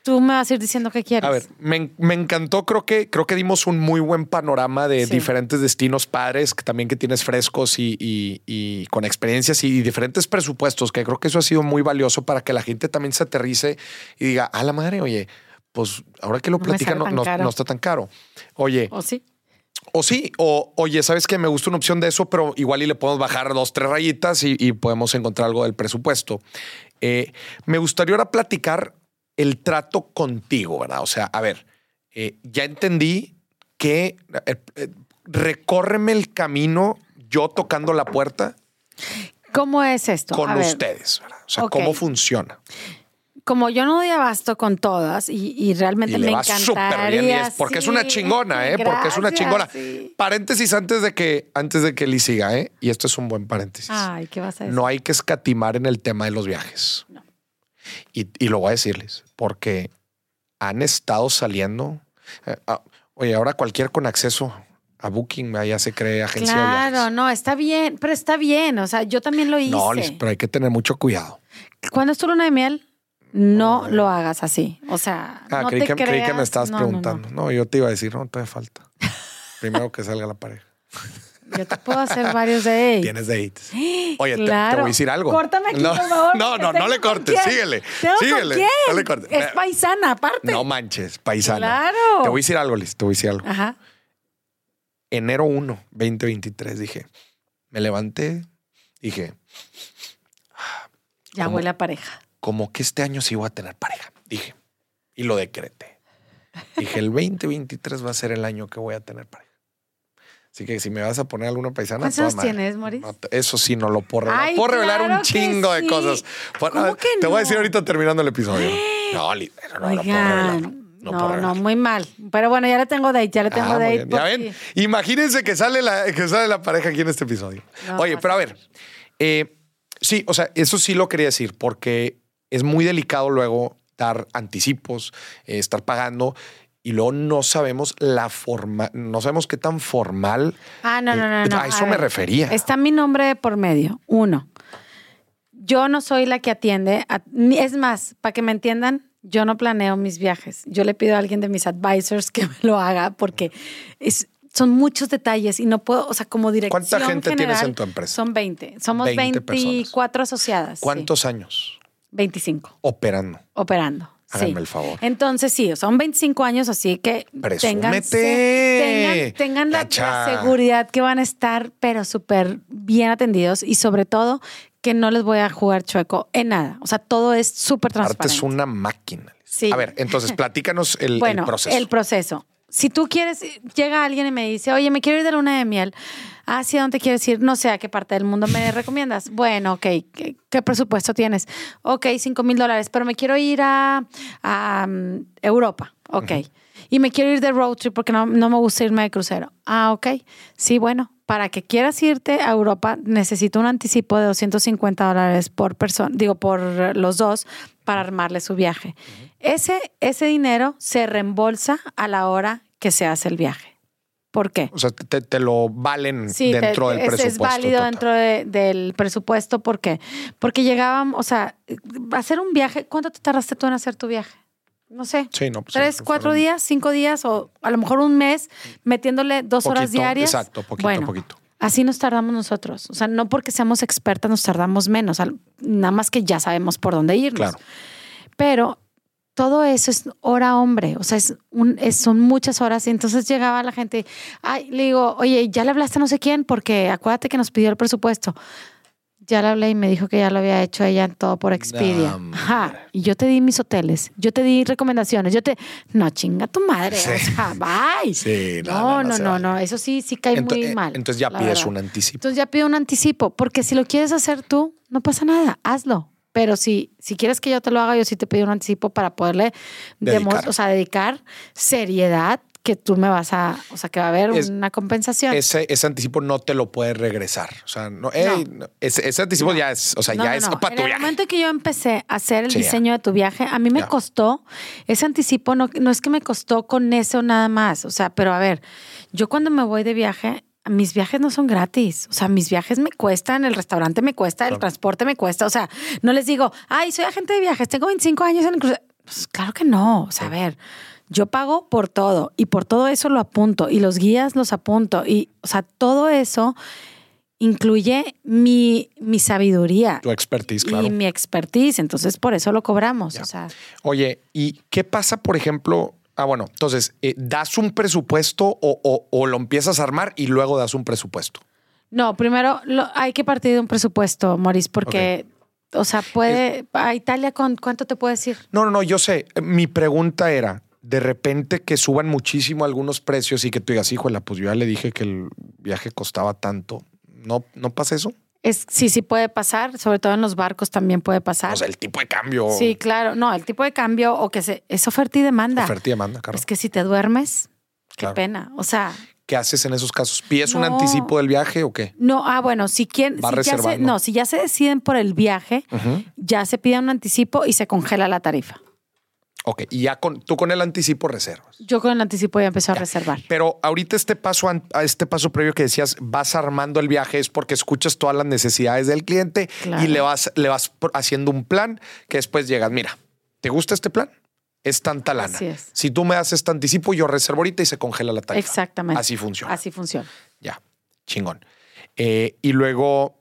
Speaker 2: Tú me vas a ir diciendo qué quieres.
Speaker 1: A ver, me, me encantó, creo que, creo que dimos un muy buen panorama de
Speaker 2: Sí.
Speaker 1: diferentes destinos padres, que también que tienes frescos y, y- y con experiencias y diferentes presupuestos, que creo que eso ha sido muy valioso para que la gente también se aterrice y diga, a la madre, oye, pues ahora que lo
Speaker 2: No
Speaker 1: platican no, no- no está tan caro. Oye,
Speaker 2: ¿O sí?
Speaker 1: O sí, o oye, sabes que me gusta una opción de eso, pero igual y le podemos bajar dos, tres rayitas y, y podemos encontrar algo del presupuesto. Eh, me gustaría ahora platicar el trato contigo, ¿verdad? O sea, a ver, eh, ya entendí que eh, recórreme el camino yo tocando la puerta
Speaker 2: ¿Cómo es esto?
Speaker 1: con
Speaker 2: A
Speaker 1: ustedes, ¿verdad? O sea, cómo funciona.
Speaker 2: Como yo no doy abasto con todas y, y realmente
Speaker 1: Y le
Speaker 2: me
Speaker 1: va bien es porque es una chingona, ¿eh? Porque es una chingona.
Speaker 2: sí.
Speaker 1: Paréntesis antes de que antes de que Liz siga, ¿eh? Y esto es un buen paréntesis.
Speaker 2: Ay, ¿qué vas a decir?
Speaker 1: no hay que escatimar en el tema de los viajes.
Speaker 2: No.
Speaker 1: Y, y lo voy a decirles, porque han estado saliendo. eh, ah, oye, ahora cualquier con acceso a Booking ya se cree agencia de
Speaker 2: Claro,
Speaker 1: viajes.
Speaker 2: no, está bien, pero está bien. O sea, yo también lo hice.
Speaker 1: No, pero hay que tener mucho cuidado.
Speaker 2: Cuando es tu luna de miel, no lo hagas así. O sea,
Speaker 1: Ah,
Speaker 2: no
Speaker 1: creí,
Speaker 2: te
Speaker 1: que, creí que
Speaker 2: creas-
Speaker 1: me estabas
Speaker 2: no, no, no.
Speaker 1: preguntando. No, yo te iba a decir, no, todavía falta. Primero que salga la pareja.
Speaker 2: Yo te puedo hacer varios de ellos.
Speaker 1: Tienes dates. Oye, te- voy a decir algo.
Speaker 2: Córtame aquí,
Speaker 1: no,
Speaker 2: por favor.
Speaker 1: No, no, no le cortes.
Speaker 2: quién.
Speaker 1: Síguele.
Speaker 2: ¿Tengo con
Speaker 1: síguele.
Speaker 2: quién?
Speaker 1: No le cortes.
Speaker 2: Es paisana, aparte.
Speaker 1: No manches, paisana.
Speaker 2: Claro.
Speaker 1: Te voy a decir algo, Liz. Te voy a decir algo.
Speaker 2: Ajá.
Speaker 1: enero 1, 2023, dije, me levanté, dije,
Speaker 2: Ya
Speaker 1: ¿Cómo?
Speaker 2: huele a pareja.
Speaker 1: Como que este año sí voy a tener pareja, dije, y lo decreté. Dije, el 2023 va a ser el año que voy a tener pareja. Así que si me vas a poner alguna paisana,
Speaker 2: ¿Cuántos tienes, Moris?
Speaker 1: No eso sí, no lo puedo revelar.
Speaker 2: Ay,
Speaker 1: puedo revelar
Speaker 2: claro
Speaker 1: un chingo de cosas. Bueno,
Speaker 2: ¿Cómo que
Speaker 1: te voy a decir ahorita terminando el episodio. No, no, no, lo puedo revelar. No,
Speaker 2: No, muy mal. Pero bueno, ya le tengo date, ya le tengo
Speaker 1: Ah,
Speaker 2: date.
Speaker 1: Ya ven, imagínense que sale la, que sale la pareja aquí en este episodio.
Speaker 2: No,
Speaker 1: Oye, pero a ver, eh, sí, o sea, eso sí lo quería decir porque es muy delicado luego dar anticipos, eh, estar pagando y luego no sabemos la forma, no sabemos qué tan formal.
Speaker 2: Ah, no, no, no, no.
Speaker 1: a eso me refería.
Speaker 2: Está mi nombre por medio. Uno, yo no soy la que atiende. a- es más, para que me entiendan, yo no planeo mis viajes. Yo le pido a alguien de mis advisors que me lo haga porque es, son muchos detalles y no puedo, o sea, como dirección
Speaker 1: ¿Cuánta gente tienes en tu empresa?
Speaker 2: Son 20. Somos
Speaker 1: 20
Speaker 2: 24 asociadas. sí.
Speaker 1: ¿Cuántos años
Speaker 2: 25
Speaker 1: operando?
Speaker 2: operando.
Speaker 1: Háganme
Speaker 2: sí.
Speaker 1: el favor.
Speaker 2: Entonces, sí, son 25 años, así que tengan, tengan, tengan la, seguridad que van a estar, pero súper bien atendidos y sobre todo que no les voy a jugar chueco en nada. O sea, todo es súper transparente.
Speaker 1: es una máquina.
Speaker 2: Sí.
Speaker 1: A ver, entonces platícanos el, el
Speaker 2: bueno,
Speaker 1: proceso.
Speaker 2: el proceso. si tú quieres, llega alguien y me dice, oye, me quiero ir de luna de miel. Ah, sí, ¿a dónde quieres ir? No sé, ¿a qué parte del mundo me recomiendas? Bueno, ok, ¿qué, qué presupuesto tienes? Ok, cinco mil dólares, pero me quiero ir a, a, um, Europa. Ok. Y me quiero ir de road trip porque no, no me gusta irme de crucero. Ah, ok. Sí, bueno, para que quieras irte a Europa, necesito un anticipo de 250 dólares por persona, digo, por los dos, para armarle su viaje. ese, ese dinero se reembolsa a la hora que se hace el viaje. ¿Por qué?
Speaker 1: O sea, te, te lo valen
Speaker 2: Sí, te-
Speaker 1: dentro del
Speaker 2: es,
Speaker 1: presupuesto.
Speaker 2: es válido
Speaker 1: total.
Speaker 2: dentro de- del presupuesto. ¿Por qué? Porque llegábamos, o sea, hacer un viaje, ¿cuánto te tardaste tú en hacer tu viaje? No sé.
Speaker 1: Sí, no, pues,
Speaker 2: ¿Tres,
Speaker 1: sí,
Speaker 2: cuatro
Speaker 1: fueron
Speaker 2: días, cinco días o a lo mejor un mes metiéndole dos horas diarias?
Speaker 1: Exacto, poquito
Speaker 2: bueno,
Speaker 1: a poquito.
Speaker 2: Así nos tardamos nosotros. O sea, no porque seamos expertas nos tardamos menos, nada más que ya sabemos por dónde irnos.
Speaker 1: Claro.
Speaker 2: Pero todo eso es hora hombre, o sea, es un, es- son muchas horas. Y entonces llegaba la gente, ay, le digo, oye, ya le hablaste a no sé quién, porque acuérdate que nos pidió el presupuesto. Ya le hablé y me dijo que ya lo había hecho ella todo por Expedia.
Speaker 1: No,
Speaker 2: Ajá. Y yo te di mis hoteles, yo te di recomendaciones, yo te. No, chinga tu madre.
Speaker 1: Sí.
Speaker 2: O sea, bye.
Speaker 1: Sí, no,
Speaker 2: no,
Speaker 1: no, no
Speaker 2: Eso sí, sí cae
Speaker 1: Ento-
Speaker 2: muy
Speaker 1: eh,
Speaker 2: mal.
Speaker 1: Entonces ya pides
Speaker 2: verdad.
Speaker 1: un anticipo.
Speaker 2: Entonces ya pido un anticipo, porque si lo quieres hacer tú, no pasa nada, hazlo. Pero si, si quieres que yo te lo haga, yo sí te pido un anticipo para poderle
Speaker 1: Dedicar.
Speaker 2: o sea, dedicar seriedad que tú me vas a, o sea, que va a haber
Speaker 1: Es-
Speaker 2: una compensación.
Speaker 1: Ese, ese anticipo no te lo puedes regresar. O sea, no, ese, ese anticipo ya es, o sea,
Speaker 2: No,
Speaker 1: ya
Speaker 2: no,
Speaker 1: es
Speaker 2: no.
Speaker 1: para
Speaker 2: En
Speaker 1: tu
Speaker 2: el
Speaker 1: viaje.
Speaker 2: momento que yo empecé a hacer el
Speaker 1: Sí, ya.
Speaker 2: diseño de tu viaje, a mí me
Speaker 1: Ya.
Speaker 2: costó ese anticipo, no, no es que me costó con eso nada más, o sea, pero a ver, yo cuando me voy de viaje, mis viajes no son gratis, o sea, mis viajes me cuestan, el restaurante me cuesta, el
Speaker 1: Claro.
Speaker 2: transporte me cuesta, o sea, no les digo, ay, soy agente de viajes, tengo 25 años en el crucero. Pues claro que no, o sea, a ver, yo pago por todo y por todo eso lo apunto y los guías los apunto y, o sea, todo eso incluye mi, mi sabiduría
Speaker 1: Tu expertise, claro.
Speaker 2: y mi expertise, entonces por eso lo cobramos.
Speaker 1: Ya.
Speaker 2: O sea,
Speaker 1: Oye, ¿y qué pasa, por ejemplo? Ah, bueno, entonces, eh, ¿das un presupuesto o, o- o lo empiezas a armar y luego das un presupuesto?
Speaker 2: no, primero lo- hay que partir de un presupuesto, Maurice, porque, o sea, puede, a Italia, ¿con cuánto te puedes ir?
Speaker 1: No, no, no, yo sé. Mi pregunta era, de repente que suban muchísimo algunos precios y que tú digas, híjole, pues yo ya le dije que el viaje costaba tanto. ¿No, no pasa eso?
Speaker 2: Es, sí, sí puede pasar, sobre todo en los barcos también puede pasar.
Speaker 1: O sea, el tipo de cambio,
Speaker 2: sí, claro, no, el tipo de cambio o que se, es oferta y demanda.
Speaker 1: oferta y demanda, claro.
Speaker 2: Es que si te duermes, qué
Speaker 1: Claro.
Speaker 2: pena. O sea,
Speaker 1: ¿Qué haces en esos casos? ¿Pides un anticipo del viaje o qué?
Speaker 2: no, ah, bueno, si quieren,
Speaker 1: Va
Speaker 2: si ya se, no, si ya se deciden por el viaje, ya se pide un anticipo y se congela la tarifa.
Speaker 1: Ok, y ya con, tú con el anticipo reservas.
Speaker 2: Yo con el anticipo ya empecé a reservar.
Speaker 1: Pero ahorita este paso, a este paso previo que decías, vas armando el viaje es porque escuchas todas las necesidades del cliente
Speaker 2: Claro.
Speaker 1: y le vas, le vas haciendo un plan que después llegas, mira, ¿te gusta este plan? Es tanta lana.
Speaker 2: Así es.
Speaker 1: Si tú me das este anticipo, yo reservo ahorita y se congela la tarifa.
Speaker 2: Exactamente.
Speaker 1: Así funciona.
Speaker 2: Así funciona.
Speaker 1: Ya, chingón. Eh, y luego,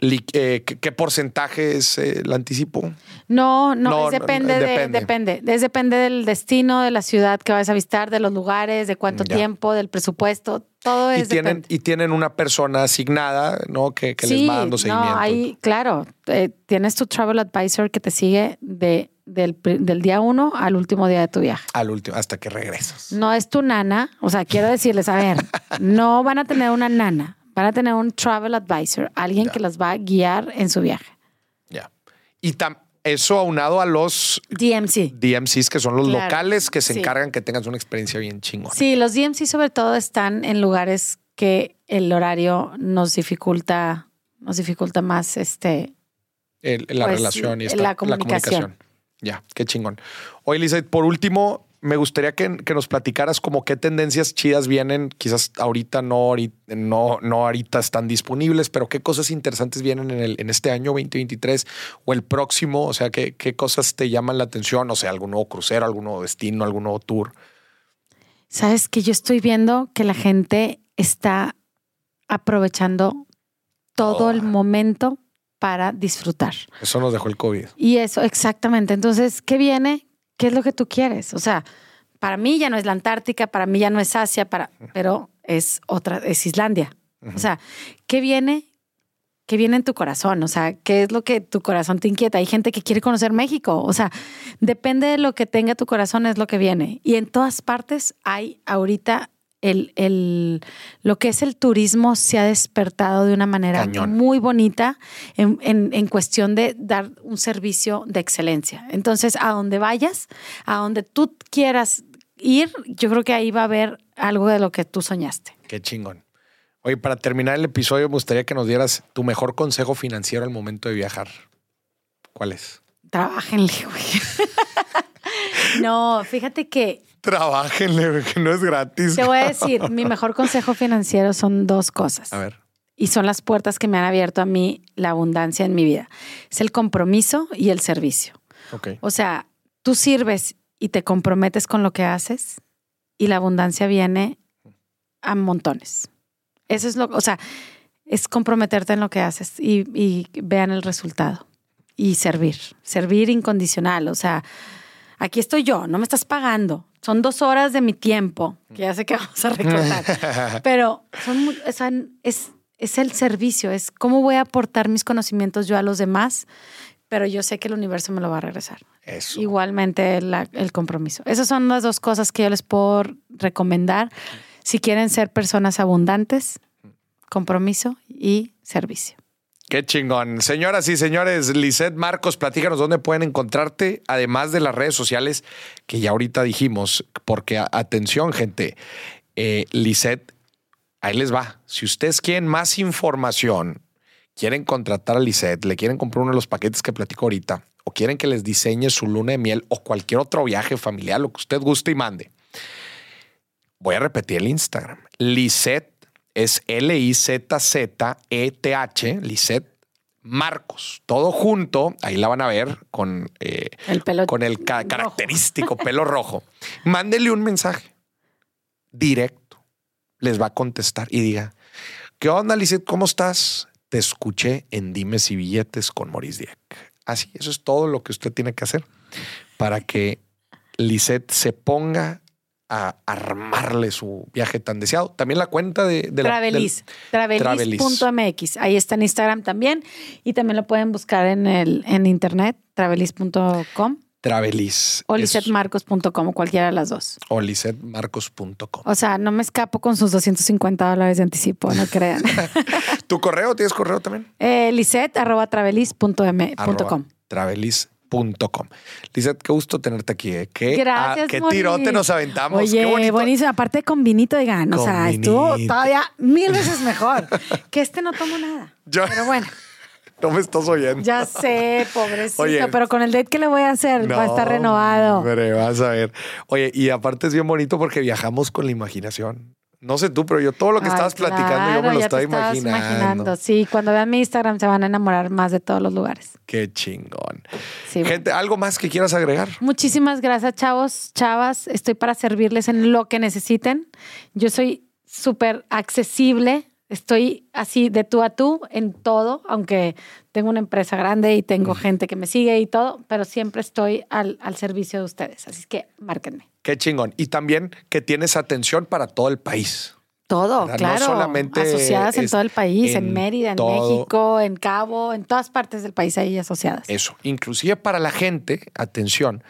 Speaker 1: eh, ¿qué, qué porcentaje es eh, el anticipo?
Speaker 2: No, no,
Speaker 1: No,
Speaker 2: es
Speaker 1: no,
Speaker 2: depende, de,
Speaker 1: depende.
Speaker 2: Es depende del destino, de la ciudad que vas a visitar, de los lugares, de cuánto
Speaker 1: Ya.
Speaker 2: tiempo, del presupuesto. Todo
Speaker 1: Y
Speaker 2: es
Speaker 1: tienen,
Speaker 2: depende.
Speaker 1: y tienen una persona asignada, ¿no? Que, que les va dando seguimiento.
Speaker 2: No, ahí, claro, eh, tienes tu travel advisor que te sigue de, del, del día uno al último día de tu viaje.
Speaker 1: Al último, hasta que regresas.
Speaker 2: No es tu nana, o sea, quiero decirles, a ver, no van a tener una nana, van a tener un travel advisor, alguien que las va a guiar en su viaje.
Speaker 1: Ya. Y tam- eso aunado a los
Speaker 2: DMC.
Speaker 1: DMCs, que son los
Speaker 2: Claro.
Speaker 1: locales que se
Speaker 2: Sí.
Speaker 1: encargan que tengas una experiencia bien chingona.
Speaker 2: Sí, los DMC sobre todo están en lugares que el horario nos dificulta, nos dificulta más este.
Speaker 1: El- la
Speaker 2: Pues,
Speaker 1: relación y
Speaker 2: la
Speaker 1: esta-
Speaker 2: comunicación.
Speaker 1: Ya, qué chingón. Oye, Lisa, por último, me gustaría que, que nos platicaras como qué tendencias chidas vienen, quizás ahorita no, ahorita, no, no ahorita están disponibles, pero qué cosas interesantes vienen en, el, en este año 2023 o el próximo, o sea, qué, qué cosas te llaman la atención, o sea, algún nuevo crucero, algún nuevo destino, algún nuevo tour.
Speaker 2: Sabes que yo estoy viendo que la gente está aprovechando todo
Speaker 1: Oh.
Speaker 2: el momento para disfrutar.
Speaker 1: Eso nos dejó el COVID.
Speaker 2: Y eso, exactamente. Entonces, ¿qué viene? ¿Qué es lo que tú quieres? O sea, para mí ya no es la Antártica, para mí ya no es Asia, para, pero es otra, es Islandia. O sea, ¿qué viene? ¿qué viene en tu corazón? O sea, ¿qué es lo que tu corazón te inquieta? Hay gente que quiere conocer México. O sea, depende de lo que tenga tu corazón, es lo que viene. Y en todas partes hay ahorita el, el, lo que es el turismo se ha despertado de una manera
Speaker 1: Cañón.
Speaker 2: muy bonita en, en- en cuestión de dar un servicio de excelencia. Entonces, a donde vayas, a donde tú quieras ir, yo creo que ahí va a haber algo de lo que tú soñaste.
Speaker 1: Qué chingón. Oye, para terminar el episodio, me gustaría que nos dieras tu mejor consejo financiero al momento de viajar. ¿Cuál es?
Speaker 2: Trabájenle, güey. no, fíjate que
Speaker 1: Trabájenle, güey, que no es gratis.
Speaker 2: te voy a decir, mi mejor consejo financiero son dos cosas.
Speaker 1: A ver.
Speaker 2: Y son las puertas que me han abierto a mí la abundancia en mi vida. Es el compromiso y el servicio.
Speaker 1: Ok.
Speaker 2: O sea, tú sirves y te comprometes con lo que haces y la abundancia viene a montones. Eso es lo, o sea, es comprometerte en lo que haces y, y vean el resultado y servir, servir incondicional. O sea, aquí estoy yo, no me estás pagando. Son dos horas de mi tiempo, que ya sé que vamos a recortar, pero son, es, es el servicio, es cómo voy a aportar mis conocimientos yo a los demás, pero yo sé que el universo me lo va a regresar.
Speaker 1: Eso.
Speaker 2: Igualmente la- el compromiso. Esas son las dos cosas que yo les puedo recomendar si quieren ser personas abundantes, compromiso y servicio.
Speaker 1: Qué chingón. Señoras y señores, Lisette Marcos, platícanos dónde pueden encontrarte, además de las redes sociales que ya ahorita dijimos, porque atención, gente, eh, ahí les va. Si ustedes quieren más información, quieren contratar a Lisette, le quieren comprar uno de los paquetes que platico ahorita, o quieren que les diseñe su luna de miel o cualquier otro viaje familiar, lo que usted guste y mande. Voy a repetir el Instagram. Lisette es L-I-Z-Z-E-T-H, Lisette Marcos. Todo junto, ahí la van a ver con, eh,
Speaker 2: El pelo
Speaker 1: con el ca-
Speaker 2: rojo.
Speaker 1: característico pelo rojo. Mándele un mensaje directo. Les va a contestar y diga, ¿qué onda, Lisette? ¿Cómo estás? Te escuché en Dimes y Billetes con Maurice Dieck. Así, eso es todo lo que usted tiene que hacer para que Lisette se ponga a armarle su viaje tan deseado. También la cuenta de, de la-
Speaker 2: Travelis, travelis.mx. Ahí está en Instagram también. Y también lo pueden buscar en el en internet, travelis.com
Speaker 1: Travelis.
Speaker 2: o lisetmarcos.com, cualquiera de las dos.
Speaker 1: o lisetmarcos.com.
Speaker 2: O sea, no me escapo con sus 250 dólares de anticipo, no crean.
Speaker 1: ¿Tu correo? ¿Tienes correo también?
Speaker 2: eh, liset arroba travelis.m.com.
Speaker 1: Arroba travelis.com. Lizeth, qué gusto tenerte aquí. ¿eh? Qué,
Speaker 2: Gracias,
Speaker 1: qué
Speaker 2: Moni.
Speaker 1: tirote nos aventamos.
Speaker 2: Oye,
Speaker 1: qué bonito.
Speaker 2: buenísimo. Aparte con vinito, digan, o sea, estuvo todavía mil veces mejor. que este no tomo nada.
Speaker 1: Yo-
Speaker 2: Pero bueno,
Speaker 1: No me estás oyendo.
Speaker 2: ya sé, pobrecito.
Speaker 1: Oye.
Speaker 2: pero con el date que le voy a hacer, va a estar renovado.
Speaker 1: Hombre, vas a ver. Oye, y aparte es bien bonito porque viajamos con la imaginación. No sé tú, pero yo todo lo que
Speaker 2: Ay,
Speaker 1: estabas platicando, yo me lo estaba
Speaker 2: estabas
Speaker 1: imaginando.
Speaker 2: Sí, cuando vean mi Instagram se van a enamorar más de todos los lugares.
Speaker 1: Qué chingón.
Speaker 2: Sí.
Speaker 1: Gente, ¿algo más que quieras agregar?
Speaker 2: Muchísimas gracias, chavos, chavas. Estoy para servirles en lo que necesiten. Yo soy súper accesible. Estoy así de tú a tú en todo, aunque tengo una empresa grande y tengo gente que me sigue y todo, pero siempre estoy al, al servicio de ustedes. Así que márquenme.
Speaker 1: Qué chingón. Y también que tienes atención para todo el país.
Speaker 2: Todo,
Speaker 1: ¿Verdad? No
Speaker 2: claro.
Speaker 1: solamente
Speaker 2: asociadas en todo el país, en,
Speaker 1: en
Speaker 2: Mérida, en
Speaker 1: todo.
Speaker 2: México, en Cabo, en todas partes del país ahí asociadas.
Speaker 1: Eso, inclusive para la gente, atención,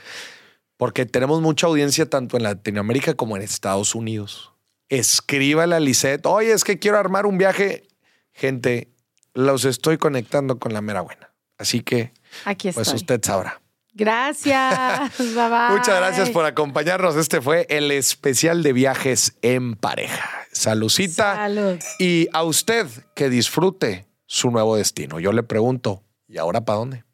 Speaker 1: porque tenemos mucha audiencia tanto en Latinoamérica como en Estados Unidos. Escríbale a Lisette, oye, es que quiero armar un viaje. Gente, los estoy conectando con la mera buena. Así que,
Speaker 2: Aquí estoy.
Speaker 1: pues usted sabrá.
Speaker 2: Gracias. bye bye.
Speaker 1: Muchas gracias por acompañarnos. Este fue el especial de viajes en pareja. Salucita.
Speaker 2: Salud.
Speaker 1: Y a usted que disfrute su nuevo destino. Yo le pregunto, ¿y ahora para dónde?